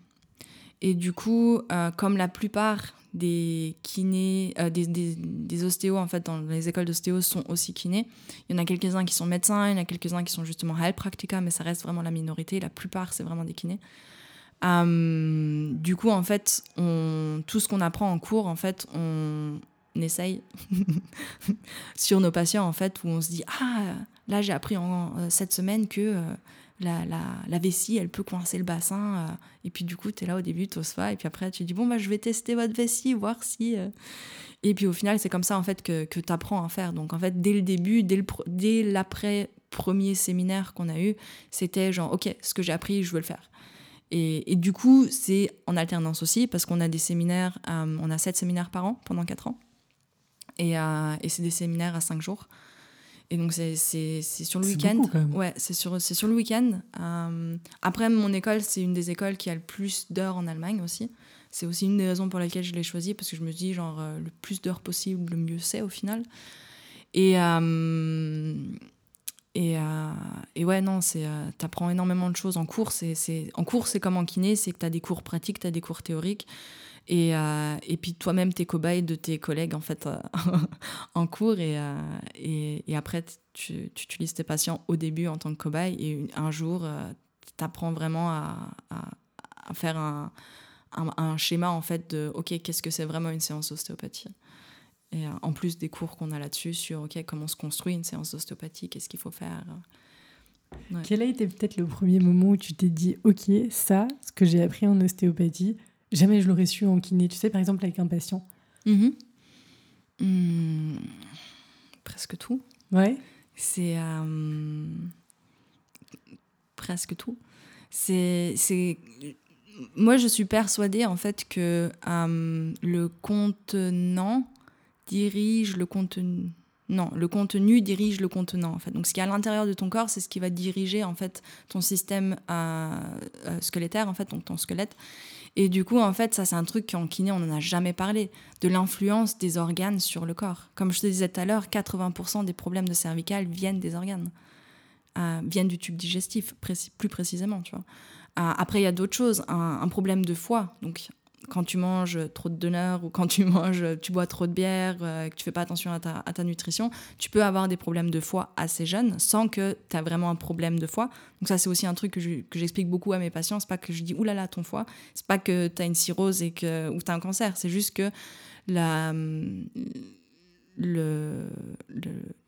Et du coup, comme la plupart des kinés, euh, des, des, ostéos en fait dans les écoles d'ostéo sont aussi kinés. Il y en a quelques-uns qui sont médecins, il y en a quelques-uns qui sont justement heilpraktika, mais ça reste vraiment la minorité. La plupart, c'est vraiment des kinés. Euh, du coup, en fait, on, tout ce qu'on apprend en cours, en fait, on essaye sur nos patients, en fait, où on se dit Ah, là, j'ai appris en, euh, cette semaine que la, la, vessie, elle peut coincer le bassin. euh, et puis, du coup, tu es là au début, tu pas. Et puis après, tu dis Bon, bah, je vais tester votre vessie, voir si. euh. Et puis, au final, c'est comme ça, en fait, que, que tu apprends à faire. Donc, en fait, dès le début, dès l'après premier séminaire qu'on a eu, c'était genre Ok, ce que j'ai appris, je veux le faire. Et, et du coup, c'est en alternance aussi, parce qu'on a des séminaires, euh, on a sept séminaires par an pendant quatre ans. Et, et c'est des séminaires à cinq jours. Et donc, c'est sur le week-end. Ouais, c'est sur, sur le week-end. Euh, après, mon école, c'est une des écoles qui a le plus d'heures en Allemagne aussi. C'est aussi une des raisons pour lesquelles je l'ai choisie, parce que je me dis, genre, euh, le plus d'heures possible, le mieux c'est au final. Et, euh, et, euh, et ouais, non, c'est, euh, t'apprends énormément de choses en cours. C'est, en cours, c'est comme en kiné, c'est que t'as des cours pratiques, t'as des cours théoriques. Et, euh, et puis toi-même, t'es cobaye de tes collègues en fait euh, en cours. Et, euh, et, après, tu, tu utilises tes patients au début en tant que cobaye. Et un jour, euh, t'apprends vraiment à, à, faire un, un, schéma en fait de OK, qu'est-ce que c'est vraiment une séance d'ostéopathie et en plus des cours qu'on a là-dessus sur ok comment se construit une séance d'ostéopathie, qu'est-ce qu'il faut faire. Quel a été peut-être le premier moment où tu t'es dit, ok, ça, ce que j'ai appris en ostéopathie, jamais je l'aurais su en kiné. Tu sais, par exemple, avec un patient. Mhm. Hmm, presque tout. Ouais. C'est euh, presque tout. C'est c'est moi je suis persuadée en fait que euh, le contenant dirige le contenu. Non, le contenu dirige le contenant en fait. Donc ce qui est à l'intérieur de ton corps, c'est ce qui va diriger en fait ton système euh, euh, squelettaire en fait, donc ton squelette. Et du coup, en fait, ça, c'est un truc qu'en kiné, on n'en a jamais parlé, de l'influence des organes sur le corps. Comme je te disais tout à l'heure, 80% des problèmes de cervical viennent des organes, euh, viennent du tube digestif, plus précisément, tu vois. Euh, après, il y a d'autres choses, un, un problème de foie. Donc, quand tu manges trop de donuts ou quand tu manges, tu bois trop de bière, euh, que tu fais pas attention à ta, à ta, nutrition, tu peux avoir des problèmes de foie assez jeunes sans que tu as vraiment un problème de foie. Donc ça, c'est aussi un truc que j'explique beaucoup à mes patients. C'est pas que je dis, oulala, ton foie. C'est pas que tu as une cirrhose et que, ou tu as un cancer. C'est juste que la, le,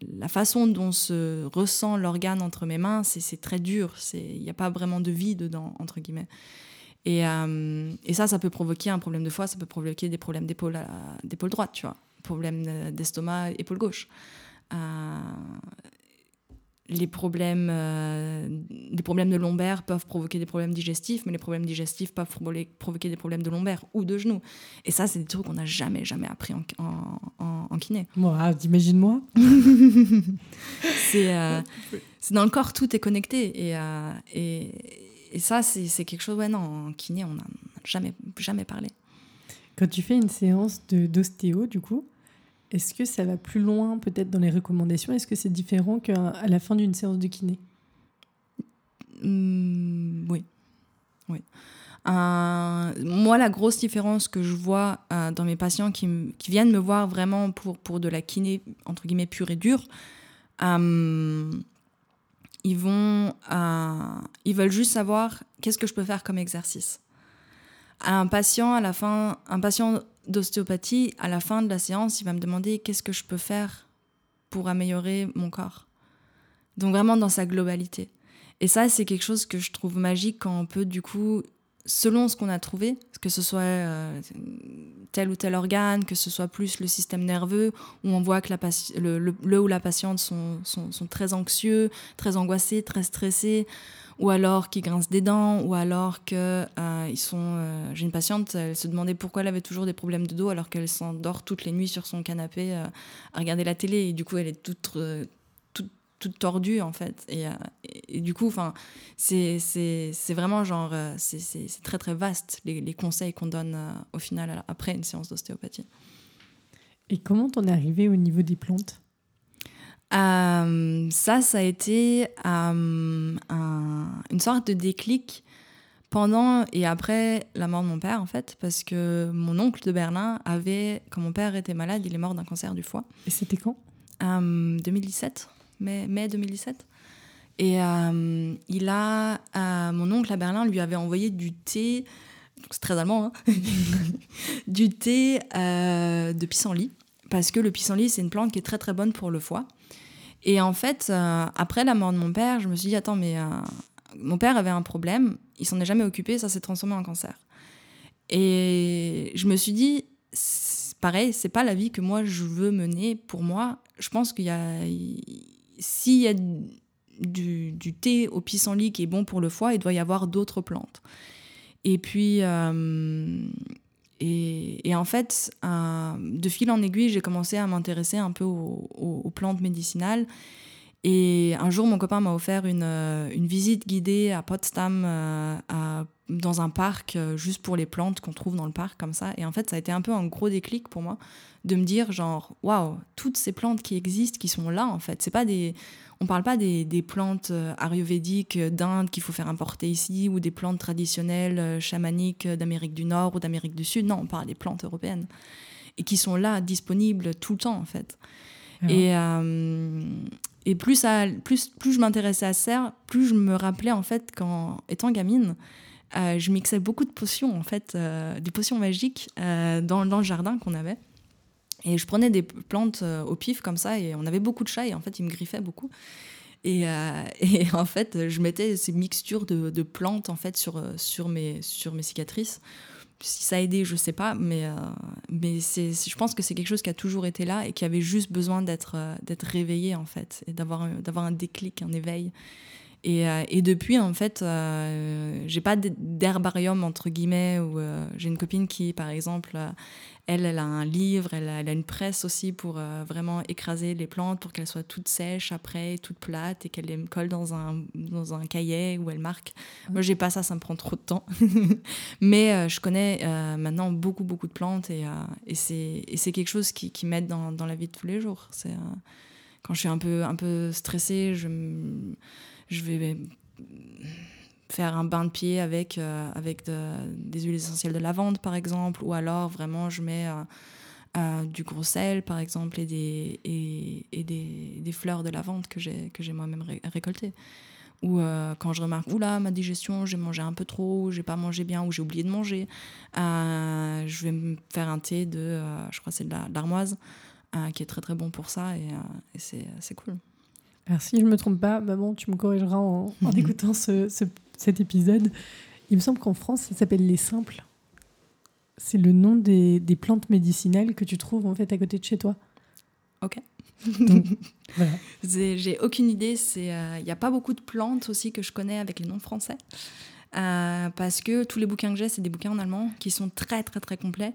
la façon dont se ressent l'organe entre mes mains, c'est très dur. Il n'y a pas vraiment de vie dedans, entre guillemets. Et, euh, et, ça, ça peut provoquer un problème de foie, ça peut provoquer des problèmes d'épaule, d'épaule droite, tu vois, problème d'estomac, épaule gauche. Euh, les problèmes, euh, les problèmes de lombaire peuvent provoquer des problèmes digestifs, mais les problèmes digestifs peuvent provoquer des problèmes de lombaire ou de genoux. Et ça, c'est des trucs qu'on n'a jamais, jamais appris en, en, en, kiné. Moi, t'imagines-moi C'est dans le corps, tout est connecté. Et, et, et ça, c'est quelque chose, ouais, non, en kiné, on n'a jamais, jamais parlé. Quand tu fais une séance d'ostéo, du coup, est-ce que ça va plus loin peut-être dans les recommandations? Est-ce que c'est différent qu'à la fin d'une séance de kiné? Mmh, Oui. oui. Euh, moi, la grosse différence que je vois euh, dans mes patients qui, qui, viennent me voir vraiment pour, pour de la kiné, entre guillemets, pure et dure, euh, ils vont, euh, ils veulent juste savoir qu'est-ce que je peux faire comme exercice. un patient, à la fin, un patient d'ostéopathie, à la fin de la séance, il va me demander qu'est-ce que je peux faire pour améliorer mon corps. Donc vraiment dans sa globalité. Et ça, c'est quelque chose que je trouve magique quand on peut du coup selon ce qu'on a trouvé, que ce soit euh, tel ou tel organe, que ce soit plus le système nerveux, où on voit que le, ou la patiente sont, sont, sont, très anxieux, très angoissés, très stressés, ou alors qu'ils grincent des dents, ou alors que euh, ils sont. Euh, j'ai une patiente, elle se demandait pourquoi elle avait toujours des problèmes de dos alors qu'elle s'endort toutes les nuits sur son canapé à regarder la télé, et du coup elle est toute toute tordue en fait. Et, euh, et, du coup enfin c'est vraiment genre euh, c'est très très vaste les, les conseils qu'on donne euh, au final après une séance d'ostéopathie. Et comment t'en es arrivé au niveau des plantes? Ça ça a été un, une sorte de déclic pendant et après la mort de mon père en fait parce que mon oncle de Berlin avait quand mon père était malade il est mort d'un cancer du foie. Et c'était quand? 2017 mai, mai 2017. Et euh, il a, euh, mon oncle à Berlin lui avait envoyé du thé, c'est très allemand, hein du thé euh, de pissenlit, parce que le pissenlit, c'est une plante qui est très très bonne pour le foie. Et en fait, après la mort de mon père, je me suis dit, attends, mais mon père avait un problème, il s'en est jamais occupé, ça s'est transformé en cancer. Et je me suis dit, pareil, c'est pas la vie que moi je veux mener pour moi. Je pense qu'il y a s'il y a du, thé au pissenlit qui est bon pour le foie, il doit y avoir d'autres plantes. Et puis, euh, et, en fait, euh, de fil en aiguille, j'ai commencé à m'intéresser un peu aux, plantes médicinales. Et un jour, mon copain m'a offert une, euh, visite guidée à Potsdam, dans un parc, juste pour les plantes qu'on trouve dans le parc, comme ça. Et en fait, ça a été un peu un gros déclic pour moi de me dire genre waouh toutes ces plantes qui existent qui sont là en fait. C'est pas des on parle pas des, des plantes euh, ayurvédiques d'Inde qu'il faut faire importer ici ou des plantes traditionnelles euh, chamaniques d'Amérique du Nord ou d'Amérique du Sud. Non on parle des plantes européennes. Et qui sont là disponibles tout le temps en fait. Et euh, et plus ça plus plus je m'intéressais à ça plus je me rappelais en fait qu'en étant gamine je mixais beaucoup de potions en fait des potions magiques dans, dans le jardin qu'on avait et je prenais des plantes euh, au pif comme ça, et on avait beaucoup de chats, et en fait, ils me griffaient beaucoup. Et, euh, et en fait, je mettais ces mixtures de, plantes en fait sur, euh, sur, mes, sur mes cicatrices. Si ça a aidé, je sais pas, mais, mais je pense que c'est quelque chose qui a toujours été là et qui avait juste besoin d'être, d'être réveillé en fait, et d'avoir, d'avoir un déclic, un éveil. Et, et, depuis, en fait, euh, j'ai pas d'herbarium, entre guillemets, où j'ai une copine qui, par exemple, elle, elle a un livre, elle a, une presse aussi pour euh, vraiment écraser les plantes pour qu'elles soient toutes sèches après, toutes plates et qu'elle les colle dans un, dans un cahier où elle marque. Moi, Moi, j'ai pas ça, ça me prend trop de temps. Mais euh, je connais euh, maintenant beaucoup, beaucoup de plantes et, et c'est quelque chose qui, qui m'aide dans, dans, la vie de tous les jours. C'est quand je suis un peu, un peu stressée, je, je vais faire un bain de pied avec, euh, avec des huiles essentielles de lavande, par exemple, ou alors vraiment je mets du gros sel, par exemple, et des, et, des, des, fleurs de lavande que j'ai moi-même récoltées. Ou quand je remarque, oula, ma digestion, j'ai mangé un peu trop, j'ai pas mangé bien, ou j'ai oublié de manger, je vais me faire un thé de, je crois c'est de l'armoise, qui est très très bon pour ça, et, et c'est cool. Alors, si je ne me trompe pas, maman, tu me corrigeras en, écoutant ce, cet épisode. Il me semble qu'en France, ça s'appelle les simples. C'est le nom des, des, plantes médicinales que tu trouves en fait à côté de chez toi. Ok. Voilà. J'ai aucune idée. Il n'y euh, a pas beaucoup de plantes aussi que je connais avec les noms français. Euh, parce que tous les bouquins que j'ai, c'est des bouquins en allemand qui sont très très très complets.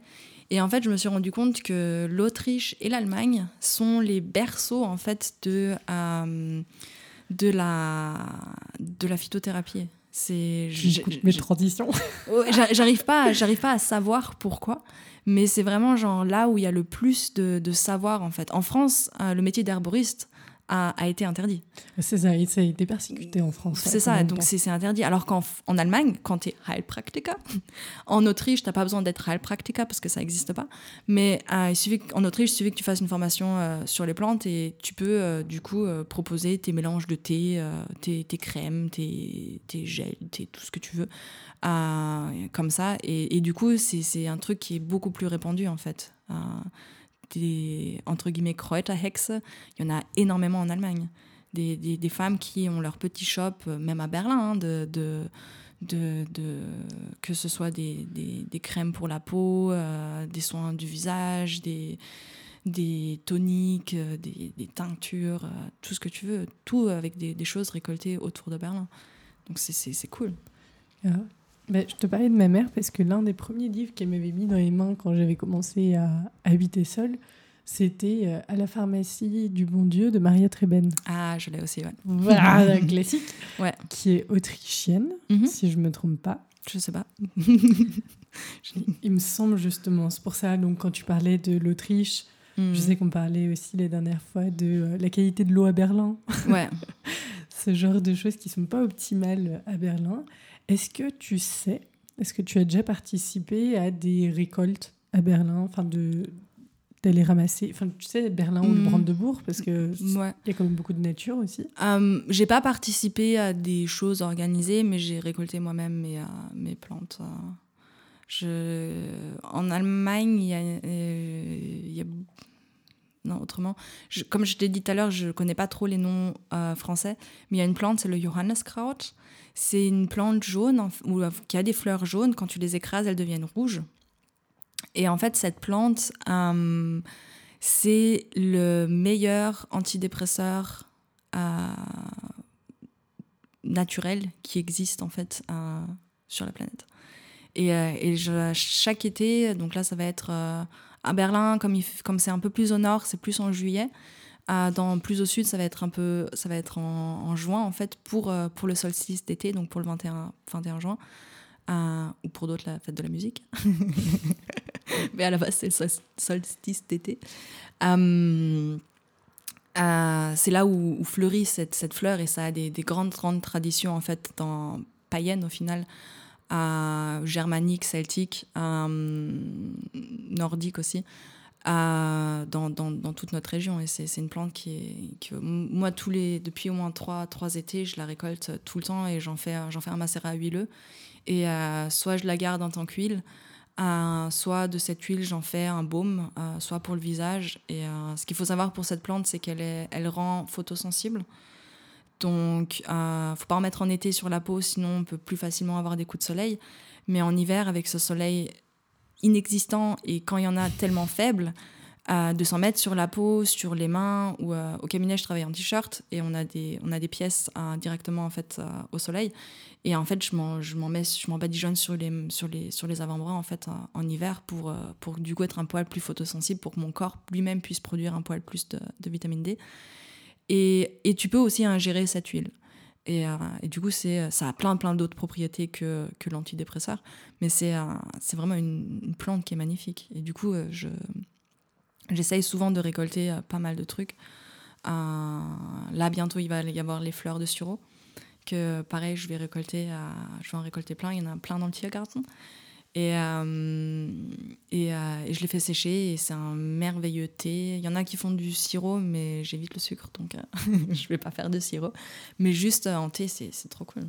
Et en fait, je me suis rendu compte que l'Autriche et l'Allemagne sont les berceaux en fait de, euh, de, la, de la phytothérapie. C'est mes transitions. j'arrive pas, j'arrive pas à savoir pourquoi, mais c'est vraiment genre là où il y a le plus de, de savoir en fait. En France, euh, le métier d'herboriste, a, été interdit. C'est ça, ça a été persécuté en France. C'est ça, donc c'est interdit. Alors qu'en en Allemagne, quand tu es Heilpraktiker, en Autriche, tu n'as pas besoin d'être Heilpraktiker parce que ça n'existe pas. Mais euh, il suffit, en Autriche, il suffit que tu fasses une formation euh, sur les plantes et tu peux euh, du coup proposer tes mélanges de thé, tes, tes, crèmes, tes, tes gels, tes, tout ce que tu veux, comme ça. Et, et du coup, c'est un truc qui est beaucoup plus répandu en fait des, entre guillemets, Kräuterhexe, il y en a énormément en Allemagne. Des, des, des, femmes qui ont leur petit shop, euh, même à Berlin, hein, de, de, de, que ce soit des, des, crèmes pour la peau, euh, des soins du visage, des, des toniques, euh, des, teintures, tout ce que tu veux, tout avec des, choses récoltées autour de Berlin. Donc c'est cool. Ah. Ben, je te parlais de ma mère parce que l'un des premiers livres qu'elle m'avait mis dans les mains quand j'avais commencé à habiter seule, c'était euh, À la pharmacie du bon Dieu de Maria Treben. Ah, je l'ai aussi, ouais. Voilà, classique. Ouais. Qui est autrichienne, mhm. si je ne me trompe pas. Je sais pas. Il me semble justement, c'est pour ça, donc quand tu parlais de l'Autriche, je mhm. sais qu'on parlait aussi les dernières fois de euh, la qualité de l'eau à Berlin. Ouais. Ce genre de choses qui sont pas optimales à Berlin. Est-ce que tu sais, est-ce que tu as déjà participé à des récoltes à Berlin, enfin de d'aller ramasser, enfin tu sais Berlin ou le hmm. Brandebourg parce que il y a quand même beaucoup de nature aussi. Euh, j'ai pas participé à des choses organisées, mais j'ai récolté moi-même mes, euh, mes plantes. Euh. Je... En Allemagne, il y a, y a non, autrement. comme je t'ai dit tout à l'heure, je connais pas trop les noms français, mais il y a une plante, c'est le Johanneskraut. C'est une plante jaune euh, qui a des fleurs jaunes. Quand tu les écrases, elles deviennent rouges. Et en fait, cette plante, euh, c'est le meilleur antidépresseur euh, naturel qui existe en fait sur la planète. Et chaque été, donc là, ça va être à Berlin, comme c'est un peu plus au nord, c'est plus en juillet dans plus au sud, ça va être un peu, ça va être en, juin en fait pour euh, pour le solstice d'été, donc pour le 21 21 juin, euh, ou pour d'autres la fête de la musique. Mais à la base, c'est le solstice d'été. Euh, c'est là où, fleurit cette, fleur et ça a des, des, grandes grandes traditions en fait dans païennes au final. germanique, celtique, nordique aussi dans, toute notre région. Et c'est une plante qui. Que, moi, tous les, depuis au moins trois, trois étés, je la récolte tout le temps et j'en fais, fais un macérat huileux. Et euh, soit je la garde en tant qu'huile, euh, soit de cette huile, j'en fais un baume, euh, soit pour le visage. Et ce qu'il faut savoir pour cette plante, c'est qu'elle elle rend photosensible. Donc, il ne faut pas en mettre en été sur la peau, sinon on peut plus facilement avoir des coups de soleil. Mais en hiver, avec ce soleil inexistant et quand il y en a tellement faible, euh, de s'en mettre sur la peau, sur les mains ou euh, au cabinet je travaille en t-shirt et on a des on a des pièces euh, directement en fait au soleil. Et en fait je m'en je m'en badigeonne sur les sur les sur les avant-bras en fait en hiver pour pour du coup être un poil plus photosensible pour que mon corps lui-même puisse produire un poil plus de, de vitamine D. Et, et tu peux aussi ingérer cette huile et, euh, et, du coup, c'est, ça a plein, plein d'autres propriétés que, que l'antidépresseur. Mais c'est, euh, vraiment une, plante qui est magnifique. Et du coup, euh, je, j'essaye souvent de récolter pas mal de trucs. là, bientôt, il va y avoir les fleurs de sureau que pareil, je vais récolter, je vais en récolter plein. Il y en a plein dans le Tiergarten. Et, euh, et, euh, et, je les fais sécher et c'est un merveilleux thé. Il y en a qui font du sirop, mais j'évite le sucre, donc je vais pas faire de sirop. Mais juste en thé, c'est trop cool.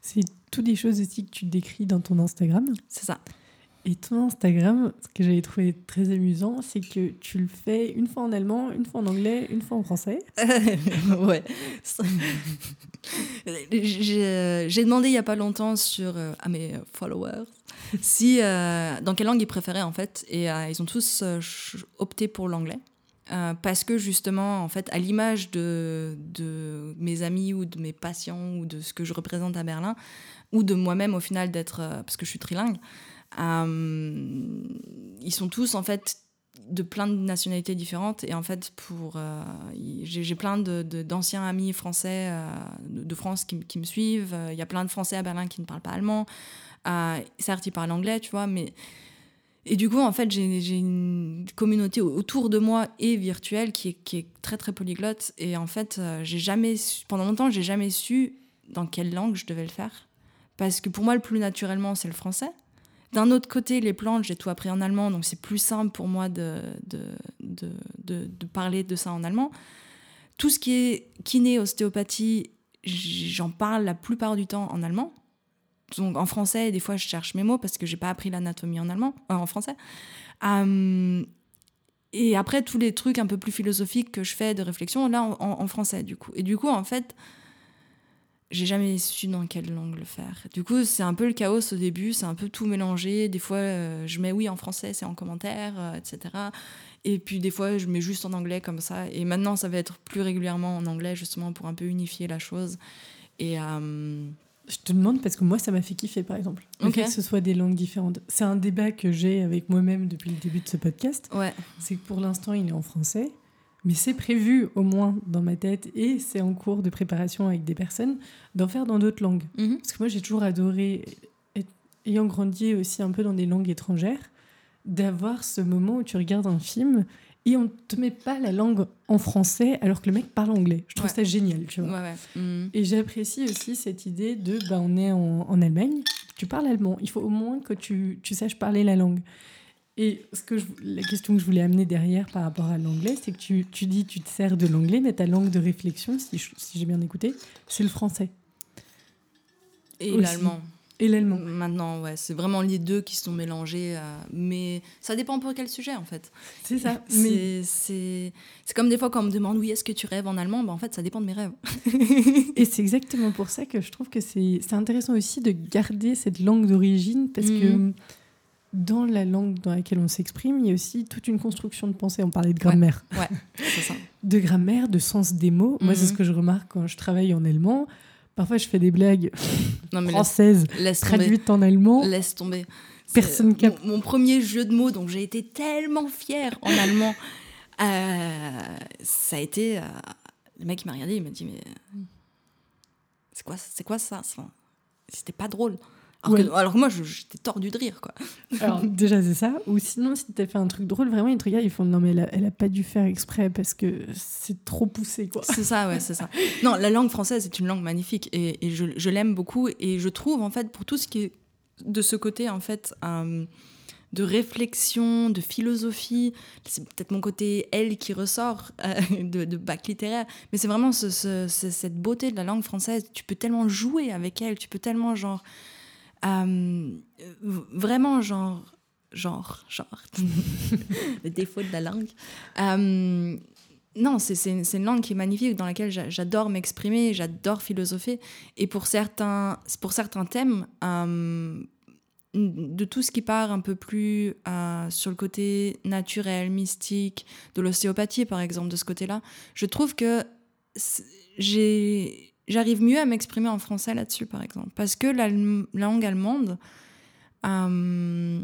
C'est toutes des choses aussi que tu décris dans ton Instagram? C'est ça. Et ton Instagram, ce que j'avais trouvé très amusant, c'est que tu le fais une fois en allemand, une fois en anglais, une fois en français. ouais. J'ai demandé il n'y a pas longtemps sur, euh, à mes followers si, euh, dans quelle langue ils préféraient en fait. Et euh, ils ont tous opté pour l'anglais. parce que justement, en fait, à l'image de, de mes amis ou de mes patients ou de ce que je représente à Berlin, ou de moi-même au final d'être, parce que je suis trilingue, ils sont tous en fait de plein de nationalités différentes. Et en fait pour euh, j'ai plein d'anciens de, amis français euh, de, France qui, qui, me suivent. Il y a plein de français à Berlin qui ne parlent pas allemand. Certes ils parlent anglais tu vois mais et du coup en fait j'ai une communauté autour de moi et virtuelle qui est, qui est très très polyglotte. Et en fait j'ai jamais pendant longtemps j'ai jamais su dans quelle langue je devais le faire. Parce que pour moi le plus naturellement c'est le français d'un autre côté, les plantes, j'ai tout appris en allemand, donc c'est plus simple pour moi de, de, de, de, parler de ça en allemand. Tout ce qui est kiné, ostéopathie, j'en parle la plupart du temps en allemand. Donc en français, des fois, je cherche mes mots parce que j'ai pas appris l'anatomie en allemand, euh, en français. Hum, et après, tous les trucs un peu plus philosophiques que je fais de réflexion, là, en, en français, du coup. Et du coup, en fait, j'ai jamais su dans quelle langue le faire. Du coup, c'est un peu le chaos au début, c'est un peu tout mélangé. Des fois, euh, je mets oui en français, c'est en commentaire, euh, etc. Et puis des fois, je mets juste en anglais comme ça. Et maintenant, ça va être plus régulièrement en anglais, justement, pour un peu unifier la chose. Et. Euh, je te demande parce que moi, ça m'a fait kiffer, par exemple. Le que ce soit des langues différentes. C'est un débat que j'ai avec moi-même depuis le début de ce podcast. Ouais. C'est que pour l'instant, il est en français. Mais c'est prévu au moins dans ma tête et c'est en cours de préparation avec des personnes d'en faire dans d'autres langues. Mhm. Parce que moi j'ai toujours adoré, ayant grandi aussi un peu dans des langues étrangères, d'avoir ce moment où tu regardes un film et on ne te met pas la langue en français alors que le mec parle anglais. Je trouve ça génial, tu vois. Mhm. Et j'apprécie aussi cette idée de, bah, on est en, en, Allemagne, tu parles allemand, il faut au moins que tu, tu saches parler la langue. Et ce que je, la question que je voulais amener derrière par rapport à l'anglais, c'est que tu, tu, dis tu te sers de l'anglais, mais ta langue de réflexion, si, si j'ai bien écouté, c'est le français. Et l'allemand. Et l'allemand. Maintenant, ouais, c'est vraiment les deux qui sont mélangés. Euh, mais ça dépend pour quel sujet, en fait. C'est ça. Mais... C'est comme des fois quand on me demande oui, est-ce que tu rêves en allemand? Ben, En fait, ça dépend de mes rêves. et c'est exactement pour ça que je trouve que c'est intéressant aussi de garder cette langue d'origine parce que mhm dans la langue dans laquelle on s'exprime, il y a aussi toute une construction de pensée. On parlait de grammaire. Ouais, c'est ça. de grammaire, de sens des mots. Moi, c'est ce mhm. que je remarque quand je travaille en allemand. Parfois, je fais des blagues françaises traduites en allemand. Laisse tomber. Personne cap... mon, mon, premier jeu de mots, donc j'ai été tellement fière en allemand. Euh, ça a été. Euh, le mec, m'a regardé, il m'a dit Mais. C'est quoi, c'est quoi ça? C'était pas drôle. Alors, que, moi, j'étais tordu de rire, quoi. Alors, déjà, c'est ça. Ou sinon, si t'as fait un truc drôle, vraiment, ils te regardent, ils font non, mais elle a, pas dû faire exprès parce que c'est trop poussé, quoi. C'est ça, ouais, c'est ça. Non, la langue française est une langue magnifique et, je, je l'aime beaucoup. Et je trouve, en fait, pour tout ce qui est de ce côté, en fait, euh, de réflexion, de philosophie, c'est peut-être mon côté elle qui ressort euh, de, de, bac littéraire, mais c'est vraiment cette beauté de la langue française. Tu peux tellement jouer avec elle, tu peux tellement, genre euh, vraiment, genre, genre, genre, le défaut de la langue. Euh, non, c'est une, une, langue qui est magnifique, dans laquelle j'adore m'exprimer, j'adore philosopher. Et pour certains, pour certains thèmes, euh, de tout ce qui part un peu plus sur le côté naturel, mystique, de l'ostéopathie par exemple, de ce côté-là, je trouve que j'ai j'arrive mieux à m'exprimer en français là-dessus, par exemple. Parce que la langue allemande euh,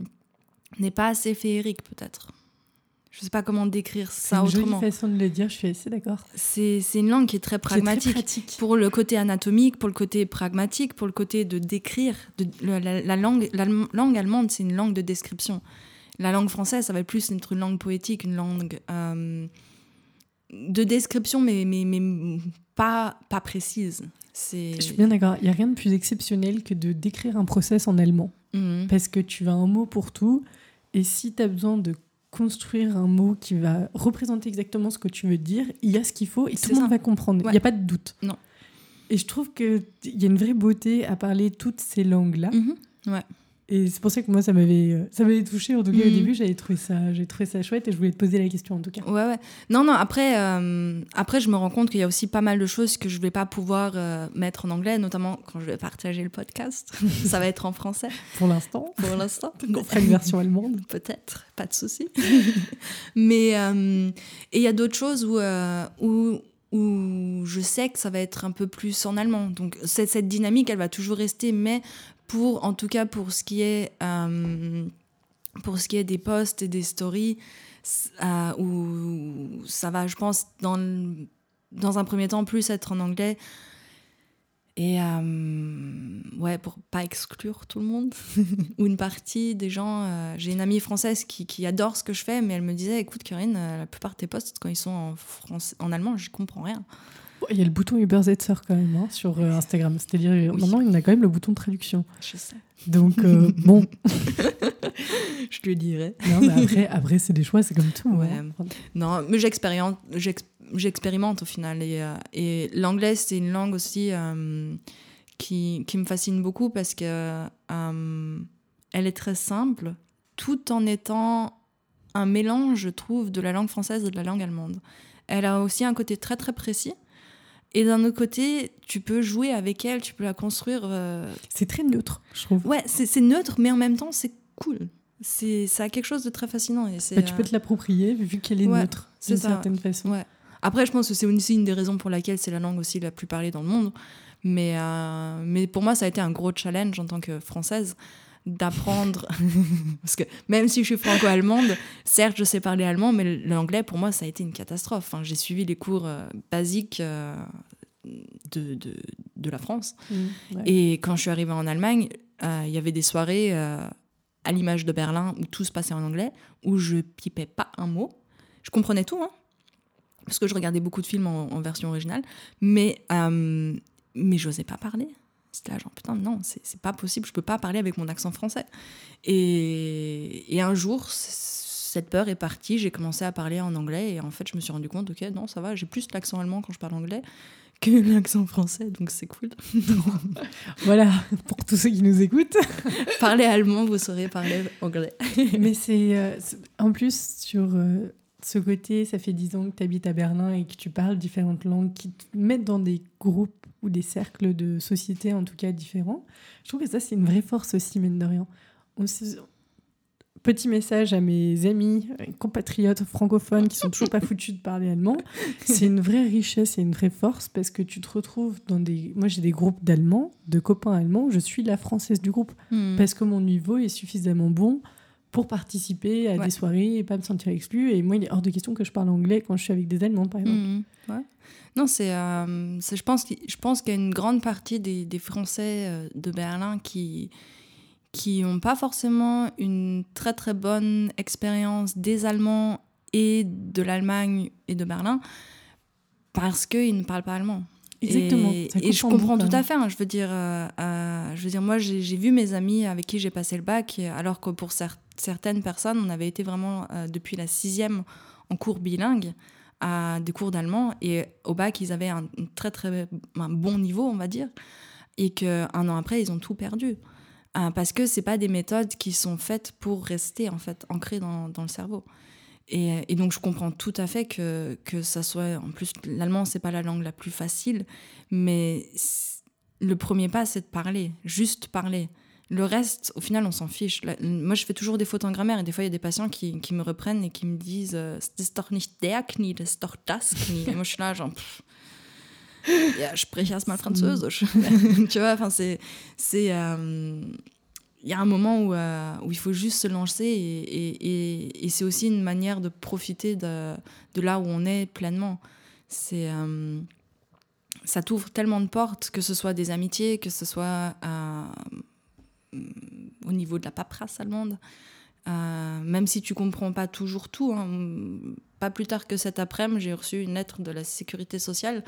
n'est pas assez féerique, peut-être. Je ne sais pas comment décrire ça autrement. C'est une façon de le dire, je suis assez d'accord. C'est une langue qui est très pragmatique. pour le côté anatomique, pour le côté pragmatique, pour le côté de décrire. De, la, langue, la langue allemande, c'est une langue de description. La langue française, ça va plus être une langue poétique, une langue... Euh, de description, mais, mais, mais pas, pas précise. Je suis bien d'accord. Il n'y a rien de plus exceptionnel que de décrire un process en allemand. Mhm. Parce que tu as un mot pour tout. Et si tu as besoin de construire un mot qui va représenter exactement ce que tu veux dire, il y a ce qu'il faut et tout le monde va comprendre. Il n'y a pas de doute. Non. Et je trouve qu'il y a une vraie beauté à parler toutes ces langues-là. Mhm. Ouais. Et c'est pour ça que moi, ça m'avait, euh, ça m'avait touché. En tout cas, au mm. début, j'avais trouvé ça, j'ai trouvé ça chouette et je voulais te poser la question en tout cas. Ouais, ouais. Non, non. Après, euh, après, je me rends compte qu'il y a aussi pas mal de choses que je vais pas pouvoir euh, mettre en anglais, notamment quand je vais partager le podcast. ça va être en français. Pour l'instant. Pour l'instant. On fera une version allemande. Peut-être. Pas de souci. Mais et il y a d'autres choses où, où où je sais que ça va être un peu plus en allemand. Donc cette, cette dynamique, elle va toujours rester, mais pour, en tout cas pour ce qui est, euh, pour ce qui est des posts et des stories, euh, où ça va, je pense, dans, dans un premier temps, plus être en anglais. Et euh, ouais, pour pas exclure tout le monde, ou une partie des gens. J'ai une amie française qui, qui, adore ce que je fais, mais elle me disait écoute, Karine, la plupart de tes posts, quand ils sont en, français, en allemand, je comprends rien. Il y a le bouton Uber Zetzer quand même hein, sur euh, Instagram. C'est-à-dire, maintenant, il y a quand même le bouton de traduction. Je sais. Donc, euh, bon. je lui dirai. Non, mais après, après c'est des choix, c'est comme tout. Ouais. Hein. Non, mais j'expérimente, j'expérimente au final. Et, euh, et l'anglais, c'est une langue aussi qui, qui, me fascine beaucoup parce que elle est très simple, tout en étant un mélange, je trouve, de la langue française et de la langue allemande. Elle a aussi un côté très très précis et d'un autre côté, tu peux jouer avec elle, tu peux la construire. Euh, c'est très neutre, je trouve. Ouais, c'est neutre, mais en même temps, c'est cool. C'est ça a quelque chose de très fascinant. Et bah, tu peux te l'approprier vu qu'elle est neutre, d'une certaine façon. Ouais. Après, je pense que c'est aussi une des raisons pour laquelle c'est la langue aussi la plus parlée dans le monde. Mais, euh, mais pour moi, ça a été un gros challenge en tant que française d'apprendre parce que même si je suis franco-allemande certes je sais parler allemand mais l'anglais pour moi ça a été une catastrophe. Enfin, j'ai suivi les cours euh, basiques euh, de, de, de, la France. Mmh, et quand je suis arrivée en Allemagne euh, il y avait des soirées à l'image de Berlin où tout se passait en anglais où je pipais pas un mot. Je comprenais tout hein, parce que je regardais beaucoup de films en, en version originale mais mais j'osais pas parler c'était là, genre, putain, non, c'est pas possible, je peux pas parler avec mon accent français. Et, et un jour, cette peur est partie, j'ai commencé à parler en anglais, et en fait, je me suis rendu compte, ok, non, ça va, j'ai plus l'accent allemand quand je parle anglais que l'accent français, donc c'est cool. voilà, pour tous ceux qui nous écoutent. Parlez allemand, vous saurez parler anglais. Mais c'est euh, en plus sur euh, ce côté, ça fait 10 ans que tu habites à Berlin et que tu parles différentes langues qui te mettent dans des groupes ou des cercles de société en tout cas différents. Je trouve que ça, c'est une vraie force aussi, mine de rien. Petit message à mes amis, compatriotes francophones qui sont toujours pas foutus de parler allemand. C'est une vraie richesse et une vraie force parce que tu te retrouves dans des. Moi, j'ai des groupes d'Allemands, de copains allemands. Je suis la française du groupe hmm. parce que mon niveau est suffisamment bon pour participer à des soirées et pas me sentir exclue. Et moi, il est hors de question que je parle anglais quand je suis avec des Allemands, par exemple. Mhm. Ouais. Non, c'est, euh, je pense, je pense qu'il y a une grande partie des, des Français euh, de Berlin qui qui n'ont pas forcément une très très bonne expérience des Allemands et de l'Allemagne et de Berlin parce qu'ils ne parlent pas allemand. Exactement. Et, je comprends tout à fait. Hein. je veux dire, euh, euh, je veux dire, moi, j'ai vu mes amis avec qui j'ai passé le bac, alors que pour certaines personnes, on avait été vraiment euh, depuis la sixième en cours bilingue à des cours d'allemand, et au bac, ils avaient un, très très bon niveau, on va dire, et qu'un an après, ils ont tout perdu. parce que c'est pas des méthodes qui sont faites pour rester en fait ancrées dans, le cerveau. Et, donc je comprends tout à fait que, que ça soit... En plus, l'allemand, c'est pas la langue la plus facile, mais le premier pas, c'est de parler, juste parler. Le reste, au final, on s'en fiche. moi, je fais toujours des fautes en grammaire et des fois, il y a des patients qui, qui, me reprennent et qui me disent euh, ist doch nicht der Knie, das ist doch das Knie. Et moi, je suis là, genre. Pff, ja, spreche erstmal Französisch. tu vois, enfin, c'est. c'est euh, il y a un moment où, euh, où, il faut juste se lancer et, et, et, c'est aussi une manière de profiter de, de, là où on est pleinement. C'est, euh, ça t'ouvre tellement de portes, que ce soit des amitiés, que ce soit euh, au niveau de la paperasse allemande. même si tu comprends pas toujours tout. Hein. Pas plus tard que cet après-midi, j'ai reçu une lettre de la sécurité sociale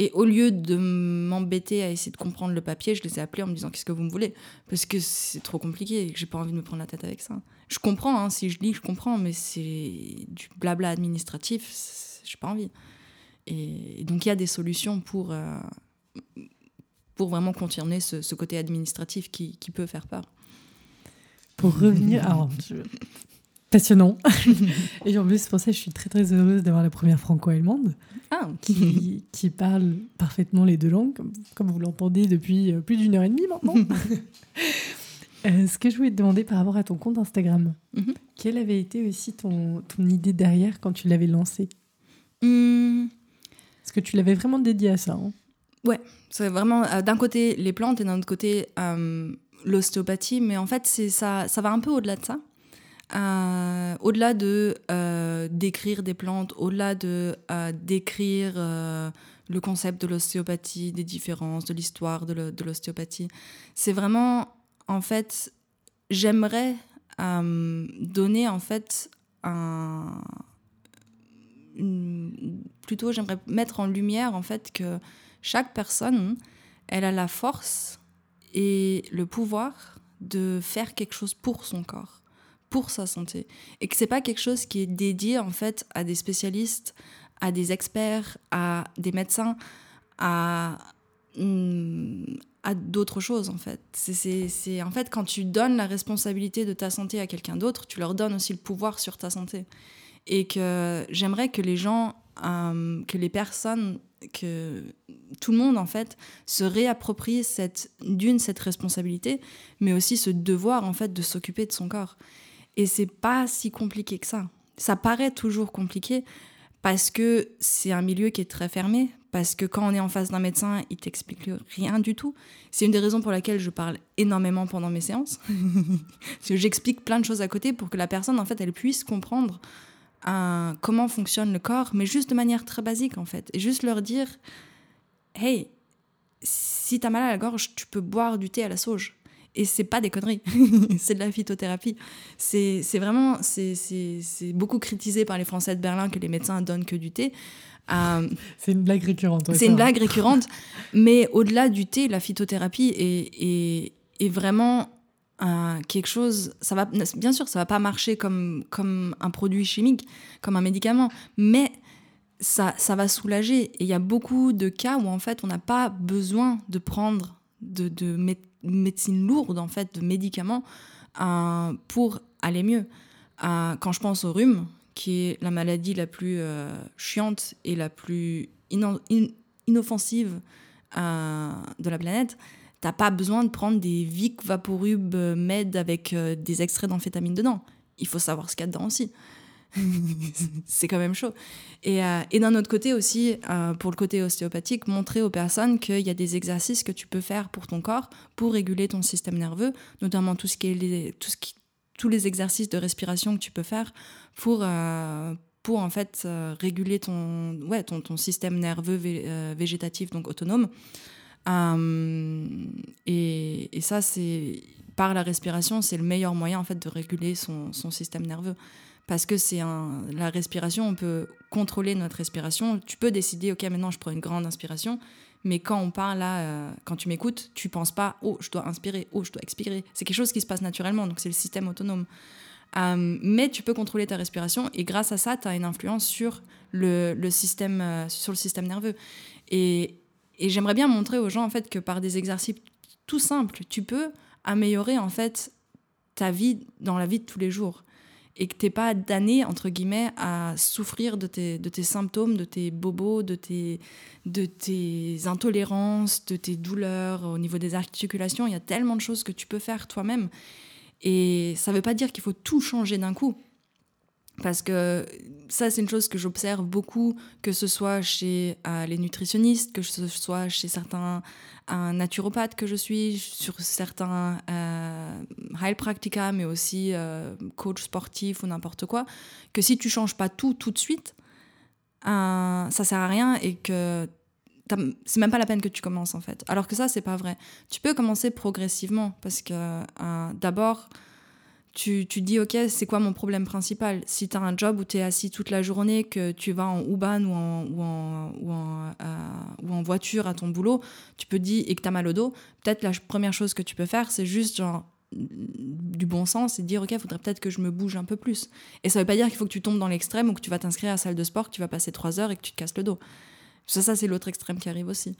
et au lieu de m'embêter à essayer de comprendre le papier, je les ai appelés en me disant qu'est-ce que vous me voulez? Parce que c'est trop compliqué et que j'ai pas envie de me prendre la tête avec ça. Je comprends, hein, si je lis, je comprends, mais c'est du blabla administratif, j'ai pas envie. Et, donc il y a des solutions pour, euh, pour vraiment contourner ce, côté administratif qui, qui, peut faire peur. Pour revenir, alors, passionnant. et en plus, pour ça, je suis très très heureuse d'avoir la première franco-allemande ah. qui, qui, parle parfaitement les deux langues, comme, vous l'entendez depuis euh, plus d'une heure et demie maintenant. euh, ce que je voulais te demander par rapport à ton compte Instagram, mhm. quelle avait été aussi ton, ton idée derrière quand tu l'avais lancé? Hmm. Est-ce que tu l'avais vraiment dédié à ça hein Ouais, c'est vraiment euh, d'un côté les plantes et d'un autre côté euh, l'ostéopathie, mais en fait ça, ça va un peu au-delà de ça. Euh, au-delà de d'écrire des plantes, au-delà de d'écrire le concept de l'ostéopathie, des différences, de l'histoire de l'ostéopathie, c'est vraiment en fait j'aimerais donner en fait un plutôt j'aimerais mettre en lumière en fait que chaque personne elle a la force et le pouvoir de faire quelque chose pour son corps pour sa santé et que c'est pas quelque chose qui est dédié en fait à des spécialistes, à des experts, à des médecins, à hmm, à d'autres choses en fait. C'est en fait quand tu donnes la responsabilité de ta santé à quelqu'un d'autre, tu leur donnes aussi le pouvoir sur ta santé. Et que j'aimerais que les gens, euh, que les personnes, que tout le monde en fait se réapproprie d'une cette responsabilité, mais aussi ce devoir en fait de s'occuper de son corps. Et c'est pas si compliqué que ça. Ça paraît toujours compliqué parce que c'est un milieu qui est très fermé, parce que quand on est en face d'un médecin, il t'explique rien du tout. C'est une des raisons pour laquelle je parle énormément pendant mes séances. j'explique plein de choses à côté pour que la personne, en fait, elle puisse comprendre comment fonctionne le corps, mais juste de manière très basique, en fait. Et juste leur dire, hey, si t'as mal à la gorge, tu peux boire du thé à la sauge. Et c'est pas des conneries, c'est de la phytothérapie. C'est vraiment, c'est beaucoup critiqué par les Français de Berlin que les médecins donnent que du thé. Euh, c'est une blague récurrente. C'est une blague récurrente, mais au-delà du thé, la phytothérapie est, est, vraiment quelque chose. Ça va, bien sûr, ça va pas marcher comme, comme un produit chimique, comme un médicament, mais ça, ça va soulager. Et il y a beaucoup de cas où en fait, on n'a pas besoin de prendre de, de, médecine lourde, en fait, de médicaments euh, pour aller mieux. Euh, quand je pense au rhume, qui est la maladie la plus euh, chiante et la plus inoffensive de la planète, t'as pas besoin de prendre des Vic Vaporub Med avec des extraits d'amphétamine dedans. Il faut savoir ce qu'il y a dedans aussi. c'est quand même chaud. Et, euh, d'un autre côté aussi, euh, pour le côté ostéopathique, montrer aux personnes qu'il y a des exercices que tu peux faire pour ton corps pour réguler ton système nerveux, notamment tout ce qui est tous les exercices de respiration que tu peux faire pour, euh, pour en fait réguler ton, ton système nerveux végétatif, donc autonome. Et, et, ça, c'est par la respiration, c'est le meilleur moyen en fait de réguler son, système nerveux parce que c'est la respiration, on peut contrôler notre respiration. Tu peux décider, ok, maintenant je prends une grande inspiration, mais quand on parle là, euh, quand tu m'écoutes, tu penses pas, oh, je dois inspirer, oh, je dois expirer. C'est quelque chose qui se passe naturellement, donc c'est le système autonome. Euh, mais tu peux contrôler ta respiration et grâce à ça, tu as une influence sur le, système, euh, sur le système nerveux. Et, et j'aimerais bien montrer aux gens en fait que par des exercices tout simples, tu peux améliorer en fait ta vie dans la vie de tous les jours et que t'es pas damné, entre guillemets, à souffrir de tes, de tes symptômes, de tes bobos, de tes, de tes intolérances, de tes douleurs au niveau des articulations. Il y a tellement de choses que tu peux faire toi-même. Et ça veut pas dire qu'il faut tout changer d'un coup. Parce que ça, c'est une chose que j'observe beaucoup, que ce soit chez euh, les nutritionnistes, que ce soit chez certains un naturopathe que je suis, sur certains euh, Heilpraktika, mais aussi euh, coach sportif ou n'importe quoi, que si tu changes pas tout tout de suite, euh, ça sert à rien et que c'est même pas la peine que tu commences en fait. Alors que ça, c'est pas vrai. Tu peux commencer progressivement parce que euh, d'abord, tu, tu dis, OK, c'est quoi mon problème principal? Si tu as un job où tu es assis toute la journée, que tu vas en Uban ou en, ou en, ou en, euh, ou en voiture à ton boulot, tu peux dire, et que tu as mal au dos, peut-être la première chose que tu peux faire, c'est juste genre du bon sens et dire ok faudrait peut-être que je me bouge un peu plus. Et ça veut pas dire qu'il faut que tu tombes dans l'extrême ou que tu vas t'inscrire à la salle de sport que tu vas passer trois heures et que tu te casses le dos. Ça, ça c'est l'autre extrême qui arrive aussi.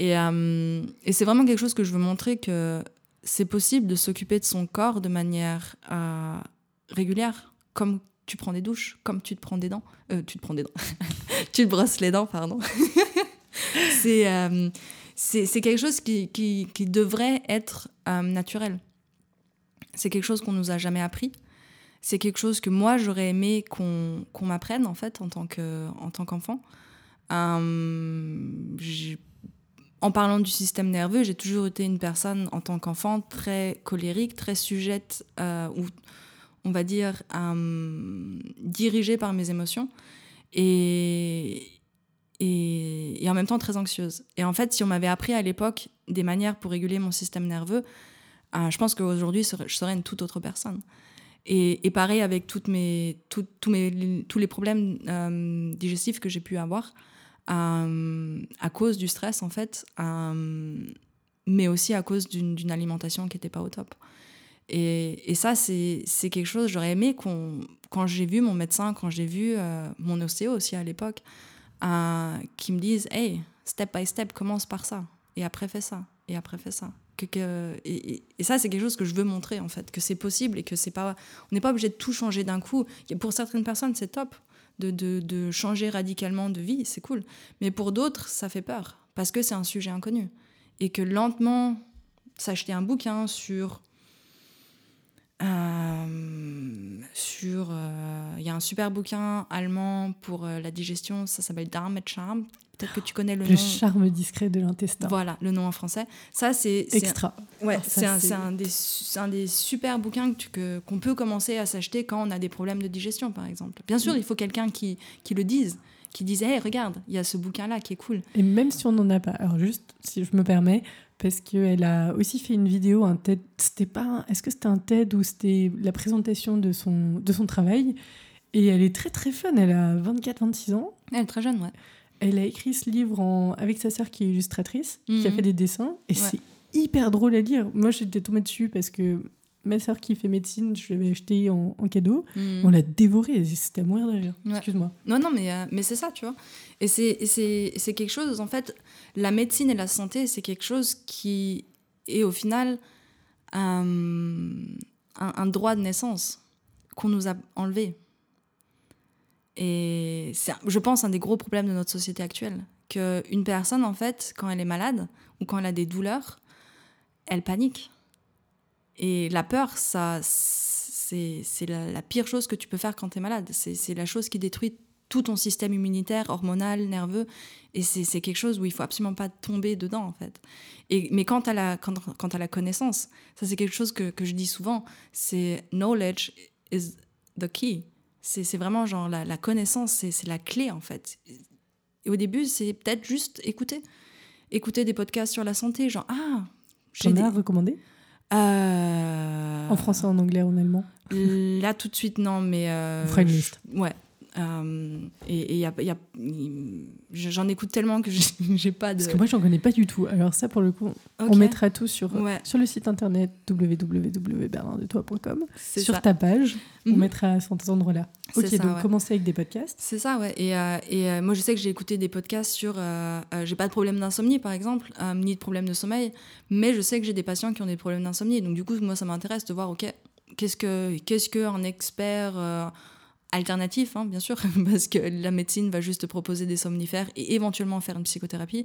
Et, euh, et c'est vraiment quelque chose que je veux montrer que c'est possible de s'occuper de son corps de manière euh, régulière comme tu prends des douches comme tu te prends des dents euh, tu te prends des dents tu te brosses les dents pardon c'est c'est quelque chose qui, qui, devrait être naturel c'est quelque chose qu'on nous a jamais appris. C'est quelque chose que moi j'aurais aimé qu'on m'apprenne en fait en tant qu'enfant. Euh, en parlant du système nerveux, j'ai toujours été une personne en tant qu'enfant très colérique, très sujette euh, ou on va dire euh, dirigée par mes émotions et, et, en même temps très anxieuse. Et en fait, si on m'avait appris à l'époque des manières pour réguler mon système nerveux, ah, je pense qu'aujourd'hui, je serais une toute autre personne. Et, pareil avec mes, tous les problèmes euh, digestifs que j'ai pu avoir euh, à cause du stress, en fait, euh, mais aussi à cause d'une alimentation qui n'était pas au top. Et, ça, c'est quelque chose, j'aurais aimé qu'on, quand j'ai vu mon médecin, quand j'ai vu mon ostéo aussi à l'époque, qui me disent Hey, step by step, commence par ça, et après fais ça, et après fais ça et, ça, c'est quelque chose que je veux montrer, en fait, que c'est possible et que c'est pas. On n'est pas obligé de tout changer d'un coup. Pour certaines personnes, c'est top de, changer radicalement de vie, c'est cool. Mais pour d'autres, ça fait peur parce que c'est un sujet inconnu. Et que lentement, s'acheter un bouquin sur. Euh, sur. Euh, il y a un super bouquin allemand pour euh, la digestion, ça s'appelle Darmstamm Peut-être que tu connais le, le charme discret de l'intestin. Voilà, le nom en français. Ça, c'est. Extra. ouais, c'est un, un, des, un des super bouquins qu'on que, qu'on peut commencer à s'acheter quand on a des problèmes de digestion, par exemple. Bien sûr, mm. il faut quelqu'un qui, qui le dise, qui dise Hé, regarde, il y a ce bouquin-là qui est cool. Et même si on n'en a pas. Alors, juste, si je me permets, parce qu'elle a aussi fait une vidéo, un TED. C'était pas. Est-ce que c'était un TED ou c'était la présentation de son, de son travail? Et elle est très, très fun. Elle a 24-26 ans. Elle est très jeune, ouais elle a écrit ce livre en... avec sa sœur qui est illustratrice, qui a Mhm. fait des dessins, et c'est hyper drôle à lire. Moi, j'étais tombée dessus parce que ma sœur qui fait médecine, je l'avais acheté en, en cadeau. Mhm. On l'a dévoré, c'était à mourir de rire. Ouais. Excuse-moi. Non, non, mais, euh, mais c'est ça, tu vois. Et c'est quelque chose, en fait, la médecine et la santé, c'est quelque chose qui est au final euh, un, un droit de naissance qu'on nous a enlevé. Et c'est, je pense, un des gros problèmes de notre société actuelle. Qu'une personne, en fait, quand elle est malade ou quand elle a des douleurs, elle panique. Et la peur, ça, c'est, la, la pire chose que tu peux faire quand tu es malade. C'est, la chose qui détruit tout ton système immunitaire, hormonal, nerveux. Et c'est, quelque chose où il faut absolument pas tomber dedans, en fait. Et, mais quant à, la, quand, quant à la connaissance, ça c'est quelque chose que, que je dis souvent, c'est knowledge is the key. C'est, vraiment genre la, la connaissance, c'est, la clé, en fait. Et au début, c'est peut-être juste écouter. Écouter des podcasts sur la santé, genre, ah, j'ai des... ai à recommander? Euh, En français, en anglais, en allemand? Là, tout de suite, non, mais. Euh, je- Ouais. Euh, et il y a, y a- j'en écoute tellement que j'ai pas de. Parce que moi, j'en connais pas du tout. Alors ça, pour le coup, on mettra tout sur, Ouais. sur le site internet www.bernardetoi.com. C'est Sur ça. ta page, on Mhm. mettra à cet endroit-là. Ok, ça, donc ouais. commencer avec des podcasts. C'est ça, ouais. Et, euh, et euh, moi, je sais que j'ai écouté des podcasts sur. j'ai pas de problème d'insomnie, par exemple, ni de problème de sommeil, mais je sais que j'ai des patients qui ont des problèmes d'insomnie. Donc, du coup, moi, ça m'intéresse de voir, OK, qu'est-ce que qu'est-ce qu'un expert. Alternatif, hein, bien sûr, parce que la médecine va juste te proposer des somnifères et éventuellement faire une psychothérapie.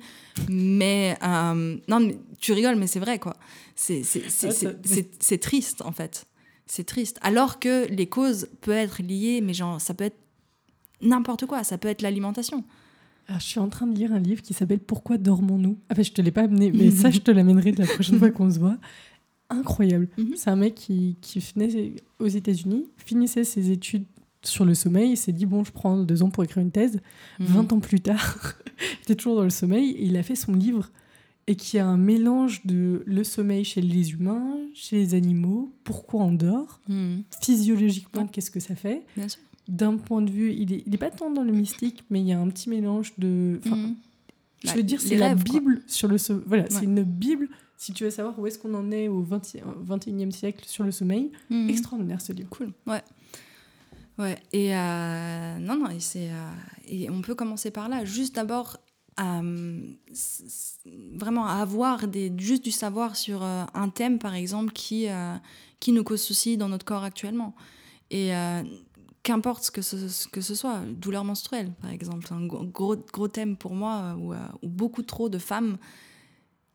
Mais euh, non, mais tu rigoles, mais c'est vrai, quoi. C'est Ah, triste, en fait. C'est triste. Alors que les causes peuvent être liées, mais genre, ça peut être n'importe quoi. Ça peut être l'alimentation. Alors, je suis en train de lire un livre qui s'appelle Pourquoi dormons-nous? Enfin, je te l'ai pas amené, mais ça, je te l'amènerai la prochaine fois qu'on se voit. Incroyable. Mhm. C'est un mec qui, qui venait aux États-Unis, finissait ses études sur le sommeil, il s'est dit Bon, je prends deux ans pour écrire une thèse. Mhm. 20 ans plus tard, il était toujours dans le sommeil et il a fait son livre. et qui a un mélange de le sommeil chez les humains, chez les animaux, pourquoi on dort, Mhm. physiologiquement, qu'est-ce que ça fait. D'un point de vue, il est, il est pas tant dans le mystique, mais il y a un petit mélange de. Mhm. Je Bah, veux dire, c'est la rêves, quoi. Bible sur le sommeil. Voilà, Ouais. c'est une Bible. Si tu veux savoir où est-ce qu'on en est au 20 21e siècle sur le sommeil, Mhm. extraordinaire ce livre. Cool, ouais. Ouais, et euh, non, non, et, c'est, euh, et on peut commencer par là. Juste d'abord, euh, vraiment avoir des, juste du savoir sur un thème, par exemple, qui, qui nous cause souci dans notre corps actuellement. Et qu'importe ce que ce, que ce soit, douleur menstruelle, par exemple, un gros, gros, thème pour moi où, où beaucoup trop de femmes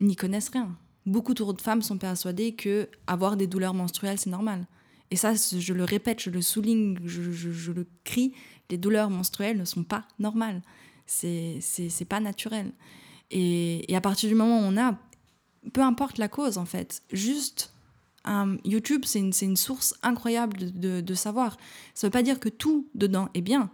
n'y connaissent rien. Beaucoup trop de femmes sont persuadées que avoir des douleurs menstruelles, c'est normal. Et ça, je le répète, je le souligne, je, le crie, les douleurs menstruelles ne sont pas normales. C'est pas naturel. Et, à partir du moment où on a, peu importe la cause en fait, juste YouTube, c'est une, source incroyable de, savoir. Ça veut pas dire que tout dedans est bien,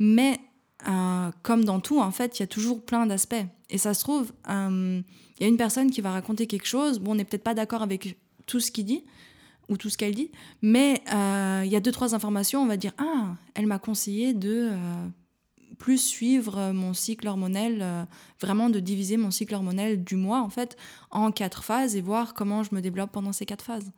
mais euh, comme dans tout, en fait, il y a toujours plein d'aspects. Et ça se trouve, euh, il y a une personne qui va raconter quelque chose, bon, on n'est peut-être pas d'accord avec tout ce qu'il dit, ou tout ce qu'elle dit, mais euh, il y a deux, trois informations, on va dire, ah, elle m'a conseillé de euh, plus suivre mon cycle hormonal, euh, vraiment de diviser mon cycle hormonal du mois, en fait, en quatre phases et voir comment je me développe pendant ces quatre phases.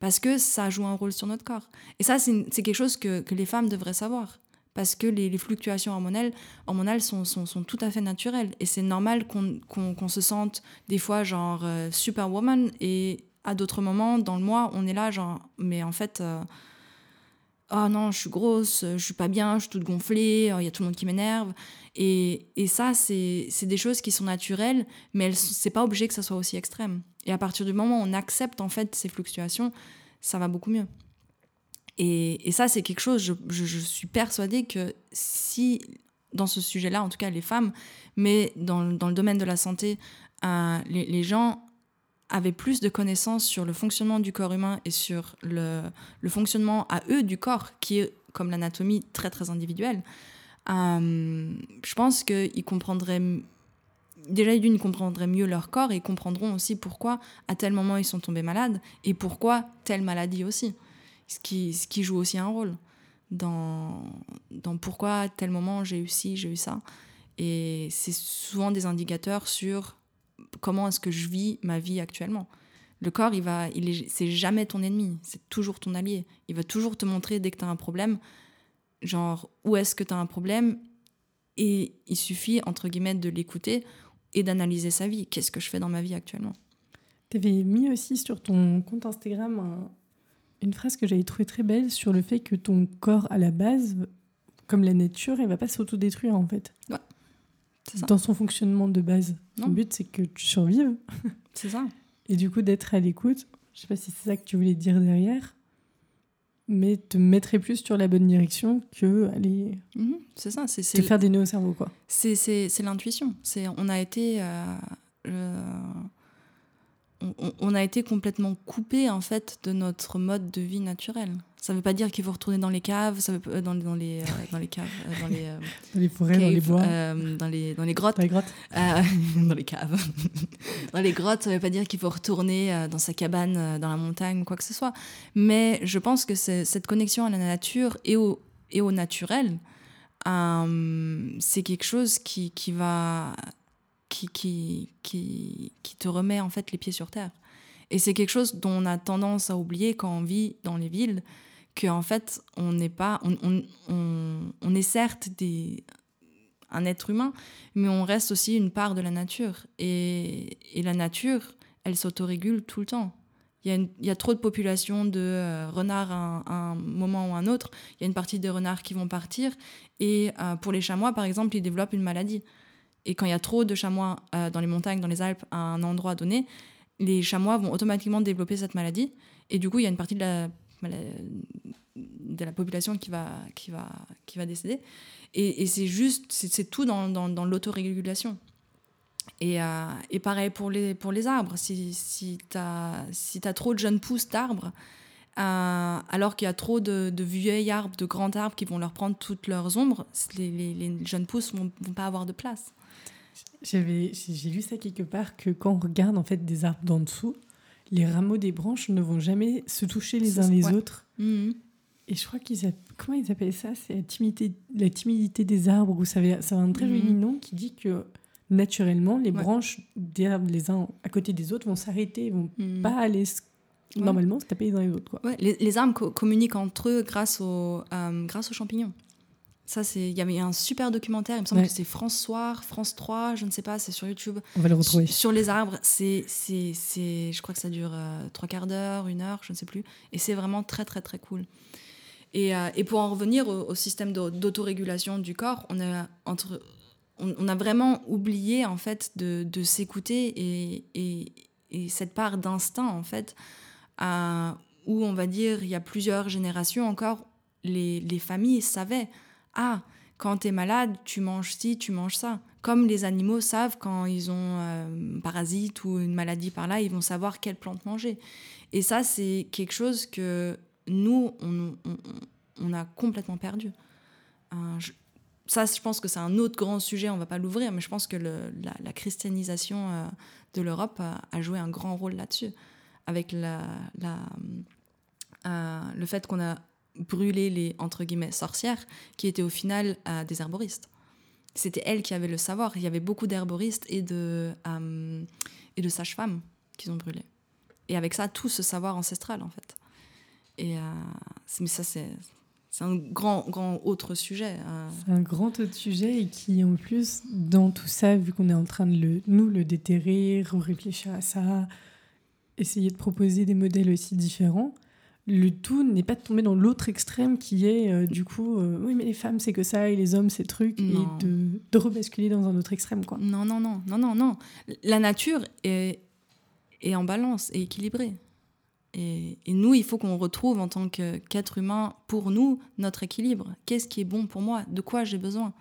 Parce que ça joue un rôle sur notre corps. Et ça, c'est quelque chose que, les femmes devraient savoir. Parce que les, fluctuations hormonales, hormonales sont, tout à fait naturelles. Et c'est normal qu'on se sente des fois genre euh, superwoman et à d'autres moments dans le mois, on est là genre, mais en fait, euh, oh non, je suis grosse, je suis pas bien, je suis toute gonflée, il y a tout le monde qui m'énerve. Et, et ça, c'est des choses qui sont naturelles, mais c'est pas obligé que ça soit aussi extrême. Et à partir du moment où on accepte en fait ces fluctuations, ça va beaucoup mieux. Et, et ça, c'est quelque chose, je, je- suis persuadée que si, dans ce sujet-là, en tout cas les femmes, mais dans, dans le domaine de la santé, euh, les gens avaient plus de connaissances sur le fonctionnement du corps humain et sur le, fonctionnement à eux du corps, qui est, comme l'anatomie, très très individuelle, euh, je pense qu'ils comprendraient... Déjà, ils comprendraient mieux leur corps et ils comprendront aussi pourquoi, à tel moment, ils sont tombés malades et pourquoi telle maladie aussi ce qui, ce qui joue aussi un rôle dans, dans pourquoi à tel moment j'ai eu ci, j'ai eu ça. Et c'est souvent des indicateurs sur comment est-ce que je vis ma vie actuellement. Le corps, il va, il est, c'est jamais ton ennemi, c'est toujours ton allié. Il va toujours te montrer dès que tu as un problème, genre où est-ce que tu as un problème, et il suffit, entre guillemets, de l'écouter et d'analyser sa vie. Qu'est-ce que je fais dans ma vie actuellement? Tu avais mis aussi sur ton compte Instagram un- une phrase que j'avais trouvée très belle sur le fait que ton corps, à la base, comme la nature, il va pas s'autodétruire en fait. C'est ça. Dans son fonctionnement de base. Non. But, c'est que tu survives. C'est ça. Et du coup, d'être à l'écoute, je sais pas si c'est ça que tu voulais dire derrière, mais te mettrais plus sur la bonne direction que aller Mhm, c'est ça. C'est, te faire des nœuds au cerveau, quoi. C'est, c'est, c'est l'intuition. C'est, on a été, euh, le- on- on a été complètement coupé en fait de notre mode de vie naturel. Ça veut pas dire qu'il faut retourner dans les caves, ça veut euh, dans, dans les, euh, dans les caves, euh, dans les Dans les forêts, dans les bois, dans les, dans les grottes. dans les grottes. Dans les caves. dans les grottes, ça veut pas dire qu'il faut retourner dans sa cabane, dans la montagne, quoi que ce soit. Mais je pense que cette connexion à la nature et au, et au naturel, c'est quelque chose qui, qui va. Qui, qui, qui, qui te remet en fait les pieds sur terre. Et c'est quelque chose dont on a tendance à oublier quand on vit dans les villes, qu'en fait, on n'est pas. On, on, on, est certes des, un être humain, mais on reste aussi une part de la nature. Et, et la nature, elle s'autorégule tout le temps. Il y, a une- il y a trop de populations de euh, renards à un, moment ou un autre. Il y a une partie des renards qui vont partir. Et euh, pour les chamois, par exemple, ils développent une maladie. Et quand il y a trop de chamois euh, dans les montagnes, dans les Alpes, à un endroit donné, les chamois vont automatiquement développer cette maladie. Et du coup, il y a une partie de la, de la population qui va, qui va, qui va décéder. Et, c'est juste, c'est tout dans, dans, l'autorégulation. Et, euh, et pareil pour les, pour les arbres. Si, si tu as, si trop de jeunes pousses d'arbres, euh, alors qu'il y a trop de, de vieilles arbres, de grands arbres qui vont leur prendre toutes leurs ombres, les, les, jeunes pousses vont, vont pas avoir de place. J'ai lu ça quelque part que quand on regarde en fait des arbres d'en dessous, les rameaux des branches ne vont jamais se toucher les uns les autres. Mhm. Et je crois qu'ils comment ils appellent ça? C'est la timidité, la timidité des arbres ou ça, ça a un très joli mhm. nom qui dit que naturellement les branches des arbres les uns à côté des autres vont s'arrêter, vont mhm. pas aller normalement se taper les uns les autres. Quoi. les, les, arbres communiquent entre eux grâce aux, euh, grâce aux champignons. Ça, c'est il y avait un super documentaire, il me semble que c'est France Soir, France 3, je ne sais pas, c'est sur YouTube. On va le retrouver. Sur, les arbres, c'est c'est je crois que ça dure euh, trois quarts d'heure, une heure, je ne sais plus et c'est vraiment très très très cool. Et, euh, et pour en revenir au, système d'autorégulation du corps, on a entre on, a vraiment oublié en fait de, de s'écouter et, et, et, cette part d'instinct en fait à, où on va dire il y a plusieurs générations encore les, les familles savaient ah, quand tu es malade, tu manges ci, tu manges ça. Comme les animaux savent quand ils ont euh, un parasite ou une maladie par là, ils vont savoir quelle plante manger. Et ça, c'est quelque chose que nous, on, a complètement perdu. Euh, ça, je pense que c'est un autre grand sujet, on va pas l'ouvrir, mais je pense que la, christianisation euh, de l'Europe a, joué un grand rôle là-dessus, avec la, le fait qu'on a brûler les entre guillemets sorcières qui étaient au final euh, des herboristes. C'était elles qui avaient le savoir. Il y avait beaucoup d'herboristes et de, euh, et de sages-femmes qu'ils ont brûlé. Et avec ça, tout ce savoir ancestral en fait. Et euh, mais ça, c'est un grand, grand autre sujet. C'est un grand autre sujet et qui, en plus, dans tout ça, vu qu'on est en train de le, nous le déterrer, réfléchir à ça, essayer de proposer des modèles aussi différents, le tout n'est pas de tomber dans l'autre extrême qui est euh, du coup euh, oui mais les femmes c'est que ça et les hommes c'est truc et de, de rebasculer dans un autre extrême quoi. Non non non non non non. La nature est, est en balance et équilibrée. Et, et nous il faut qu'on retrouve en tant qu'être humain pour nous notre équilibre. Qu'est-ce qui est bon pour moi? De quoi j'ai besoin?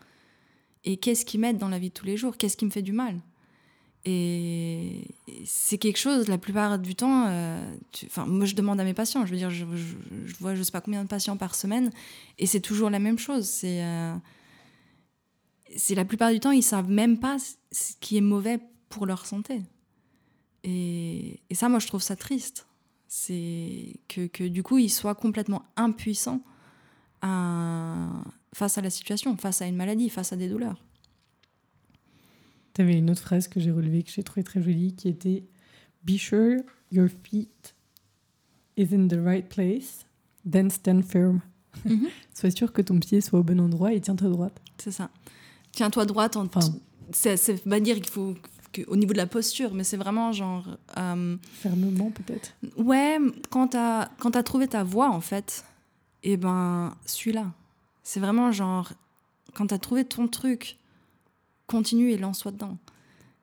Et qu'est-ce qui m'aide dans la vie de tous les jours? Qu'est-ce qui me fait du mal? Et c'est quelque chose, la plupart du temps, euh, enfin, moi je demande à mes patients, je veux dire, je, vois je sais pas combien de patients par semaine, et c'est toujours la même chose. C'est euh, la plupart du temps, ils savent même pas ce qui est mauvais pour leur santé. Et, ça, moi je trouve ça triste. C'est que, du coup, ils soient complètement impuissants face à la situation, face à une maladie, face à des douleurs. Tu avais une autre phrase que j'ai relevée, que j'ai trouvée très jolie, qui était Be sure your feet is in the right place, then stand firm. Mhm. Sois sûr que ton pied soit au bon endroit et tiens-toi droite. C'est ça. Tiens-toi droite. En... Enfin, c'est pas dire qu'il faut au niveau de la posture, mais c'est vraiment genre. Euh, Fermement, peut-être. Ouais, quand t'as quand as trouvé ta voix, en fait, et eh ben, suis-la. C'est vraiment genre. Quand t'as trouvé ton truc, continue et lance-toi dedans.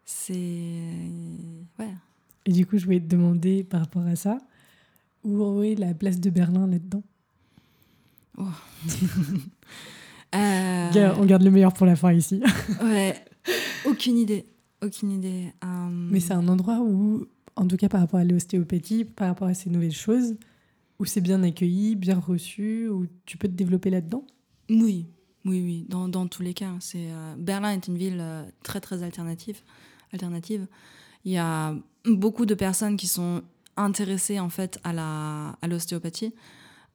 C'est. Ouais. Et du coup, je voulais te demander par rapport à ça, où est la place de Berlin là-dedans? Oh. euh... On garde le meilleur pour la fin ici. ouais, aucune idée. Aucune idée. Euh, Mais c'est un endroit où, en tout cas par rapport à l'ostéopathie, par rapport à ces nouvelles choses, où c'est bien accueilli, bien reçu, où tu peux te développer là-dedans? Oui, oui, oui, dans, dans tous les cas. C'est, euh, Berlin est une ville euh, très, très alternative, alternative. Il y a beaucoup de personnes qui sont intéressées en fait à, la, à l'ostéopathie,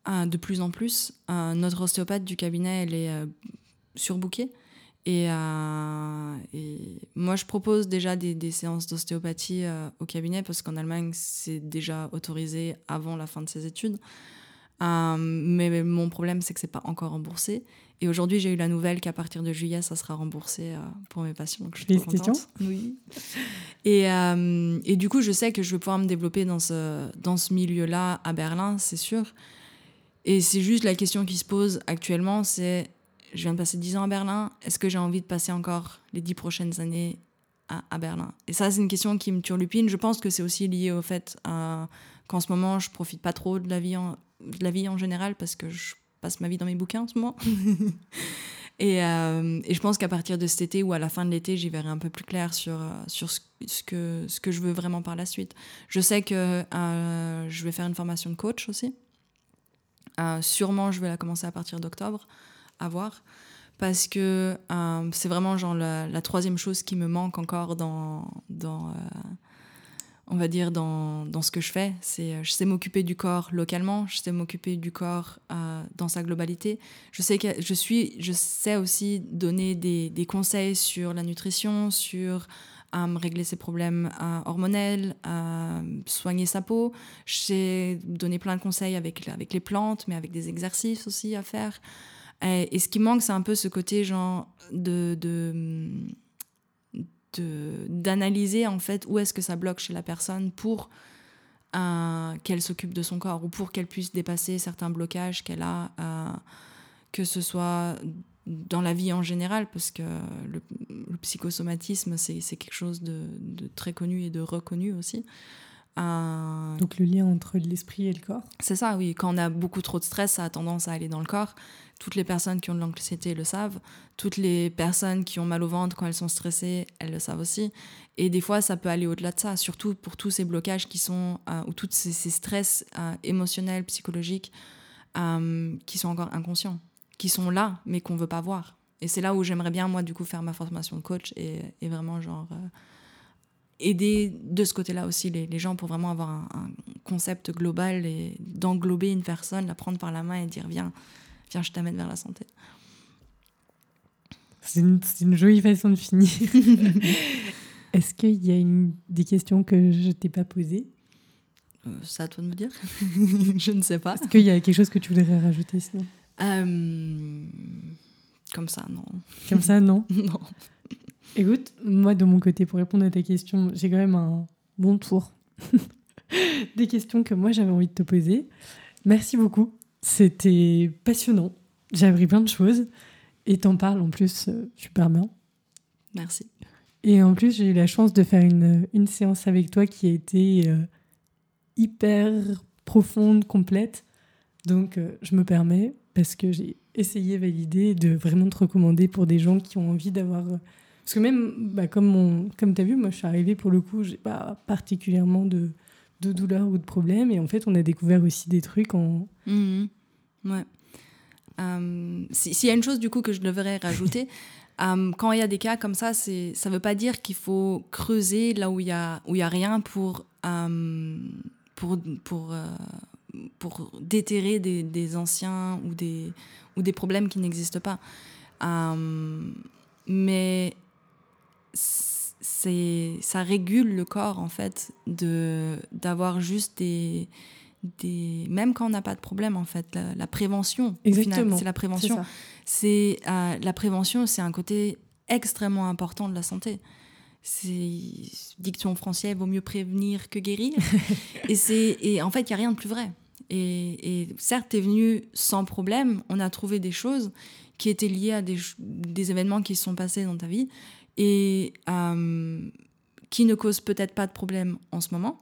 euh, de plus en plus. notre ostéopathe du cabinet, elle est surbookée. Et, moi, je propose déjà des séances d'ostéopathie au cabinet parce qu'en Allemagne, c'est déjà autorisé avant la fin de ses études. Mais mon problème, c'est que c'est pas encore remboursé. Et aujourd'hui, j'ai eu la nouvelle qu'à partir de juillet, ça sera remboursé euh, pour mes patients. Donc je suis trop contente. Oui. Et, euh, et, du coup, je sais que je vais pouvoir me développer dans ce, dans ce milieu-là à Berlin, c'est sûr. Et c'est juste la question qui se pose actuellement, c'est, je viens de passer 10 ans à Berlin, est-ce que j'ai envie de passer encore les 10 prochaines années à, à Berlin? Et ça, c'est une question qui me turlupine. Je pense que c'est aussi lié au fait euh, qu'en ce moment, je profite pas trop de la vie en, de la vie en général parce que je passe ma vie dans mes bouquins en ce moment. et, euh, et, je pense qu'à partir de cet été ou à la fin de l'été, j'y verrai un peu plus clair sur, euh, sur ce, que, ce que je veux vraiment par la suite. Je sais que euh, je vais faire une formation de coach aussi. sûrement, je vais la commencer à partir d'octobre, à voir. parce que c'est vraiment genre la, troisième chose qui me manque encore dans, dans on va dire, dans, dans, ce que je fais. C'est, je sais m'occuper du corps localement, je sais m'occuper du corps dans sa globalité. Je sais, que, je, suis, je sais aussi donner des, des conseils sur la nutrition, sur à régler ses problèmes euh, hormonels, soigner sa peau. J'ai donné plein de conseils avec, avec les plantes, mais avec des exercices aussi à faire. Et, ce qui manque, c'est un peu ce côté genre de, de d'analyser en fait où est-ce que ça bloque chez la personne pour qu'elle s'occupe de son corps ou pour qu'elle puisse dépasser certains blocages qu'elle a, euh, que ce soit dans la vie en général, parce que le, psychosomatisme, c'est quelque chose de, très connu et de reconnu aussi. Euh, Donc le lien entre l'esprit et le corps C'est ça, oui. Quand on a beaucoup trop de stress, ça a tendance à aller dans le corps. Toutes les personnes qui ont de l'anxiété le savent. Toutes les personnes qui ont mal au ventre quand elles sont stressées, elles le savent aussi. Et des fois, ça peut aller au-delà de ça, surtout pour tous ces blocages qui sont, euh, ou tous ces, stress euh, émotionnels, psychologiques, qui sont encore inconscients qui sont là, mais qu'on veut pas voir. Et c'est là où j'aimerais bien, moi, du coup, faire ma formation de coach et, vraiment, genre, euh, aider de ce côté-là aussi les, gens pour vraiment avoir un, concept global et d'englober une personne, la prendre par la main et dire viens, viens, je t'amène vers la santé. C'est une, jolie façon de finir. Est-ce qu'il y a une, des questions que je t'ai pas posées? Euh, C'est à toi de me dire. je ne sais pas. Est-ce qu'il y a quelque chose que tu voudrais rajouter sinon? Euh, comme ça, non. Comme ça, non? Non. Écoute, moi, de mon côté, pour répondre à ta question, j'ai quand même un bon tour des questions que moi, j'avais envie de te poser. Merci beaucoup. C'était passionnant. J'ai appris plein de choses. Et t'en parles en plus euh, super bien. Merci. Et en plus, j'ai eu la chance de faire une, une séance avec toi qui a été euh, hyper profonde, complète. Donc, je me permets, parce que j'ai essayé, validé, de vraiment te recommander pour des gens qui ont envie d'avoir. Euh, parce que même, bah, comme, comme tu as vu, moi je suis arrivée pour le coup, j'ai pas particulièrement de, de douleur ou de problème. Et en fait, on a découvert aussi des trucs en. Mmh. Ouais. Euh, S'il y a une chose du coup que je devrais rajouter, euh, quand il y a des cas comme ça, ça ne veut pas dire qu'il faut creuser là où il n'y a, où y a rien pour, pour, pour pour déterrer des, des, anciens ou des, ou des problèmes qui n'existent pas. Euh, mais c'est ça régule le corps en fait de d'avoir juste des des même quand on n'a pas de problème en fait la, prévention exactement. c'est la prévention. c'est euh, la prévention c'est un côté extrêmement important de la santé. C'est diction française vaut mieux prévenir que guérir. Et c'est et en fait il y a rien de plus vrai. Et, certes tu es venu sans problème on a trouvé des choses qui étaient liées à des, des événements qui se sont passés dans ta vie et euh, qui ne causent peut-être pas de problème en ce moment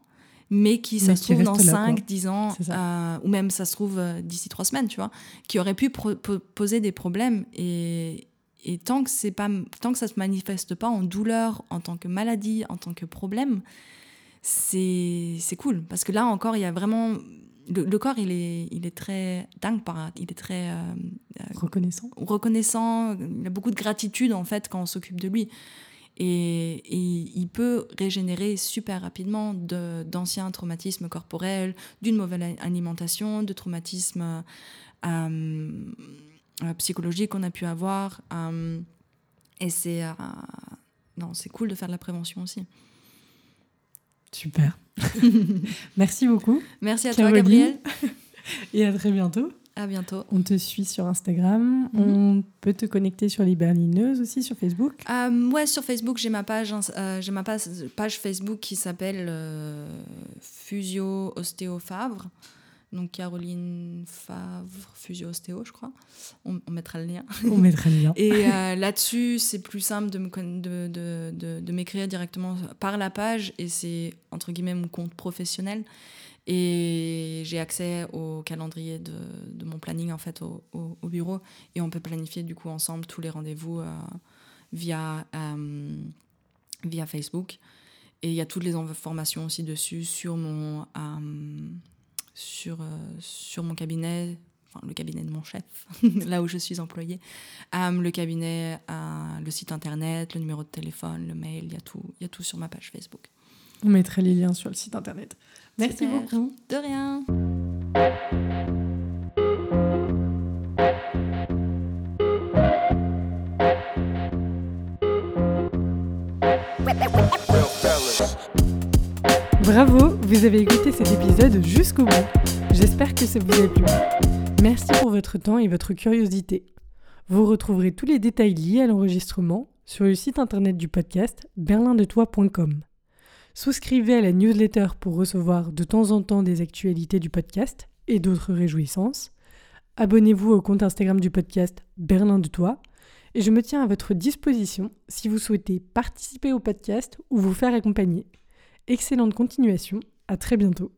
mais qui, ça se trouve, dans 5, 10 ans, euh, ou même ça se trouve euh, d'ici 3 semaines, tu vois, qui aurait pu poser des problèmes. Et, et tant que pas tant que ça se manifeste pas en douleur en tant que maladie en tant que problème c'est cool parce que là encore il y a vraiment le, corps il est il est très dingue par il est très euh, euh, reconnaissant reconnaissant il a beaucoup de gratitude en fait quand on s'occupe de lui et, il peut régénérer super rapidement d'anciens traumatismes corporels d'une mauvaise alimentation de traumatismes euh, euh, psychologique qu'on a pu avoir. Euh, et c'est euh, non, c'est cool de faire de la prévention aussi. Super. Merci beaucoup. Merci à toi, Gabriel. Et à très bientôt. À bientôt. On te suit sur Instagram. Mhm. On peut te connecter sur les Berlineuses aussi sur Facebook. ouais, sur Facebook, j'ai ma page, j'ai ma page, page, Facebook qui s'appelle Fusio Ostéo Favre donc Caroline Favre, Fusio Ostéo, je crois. On, mettra le lien. On mettra le lien. Et euh, là-dessus, c'est plus simple de, de, de, de, m'écrire directement par la page et c'est entre guillemets mon compte professionnel. Et j'ai accès au calendrier de, de, mon planning en fait au, au, bureau et on peut planifier du coup ensemble tous les rendez-vous euh, via, euh, via Facebook. Et il y a toutes les informations aussi dessus sur mon sur, euh, sur mon cabinet, enfin le cabinet de mon chef, là où je suis employée, le cabinet, le site internet, le numéro de téléphone, le mail, il y a tout, il y a tout sur ma page Facebook. On mettra les liens sur le site internet. Merci beaucoup. De rien. Bravo, vous avez écouté cet épisode jusqu'au bout. J'espère que ça vous a plu. Merci pour votre temps et votre curiosité. Vous retrouverez tous les détails liés à l'enregistrement sur le site internet du podcast berlindetoi.com. Souscrivez à la newsletter pour recevoir de temps en temps des actualités du podcast et d'autres réjouissances. Abonnez-vous au compte Instagram du podcast Berlin de Toi et je me tiens à votre disposition si vous souhaitez participer au podcast ou vous faire accompagner. Excellente continuation, à très bientôt.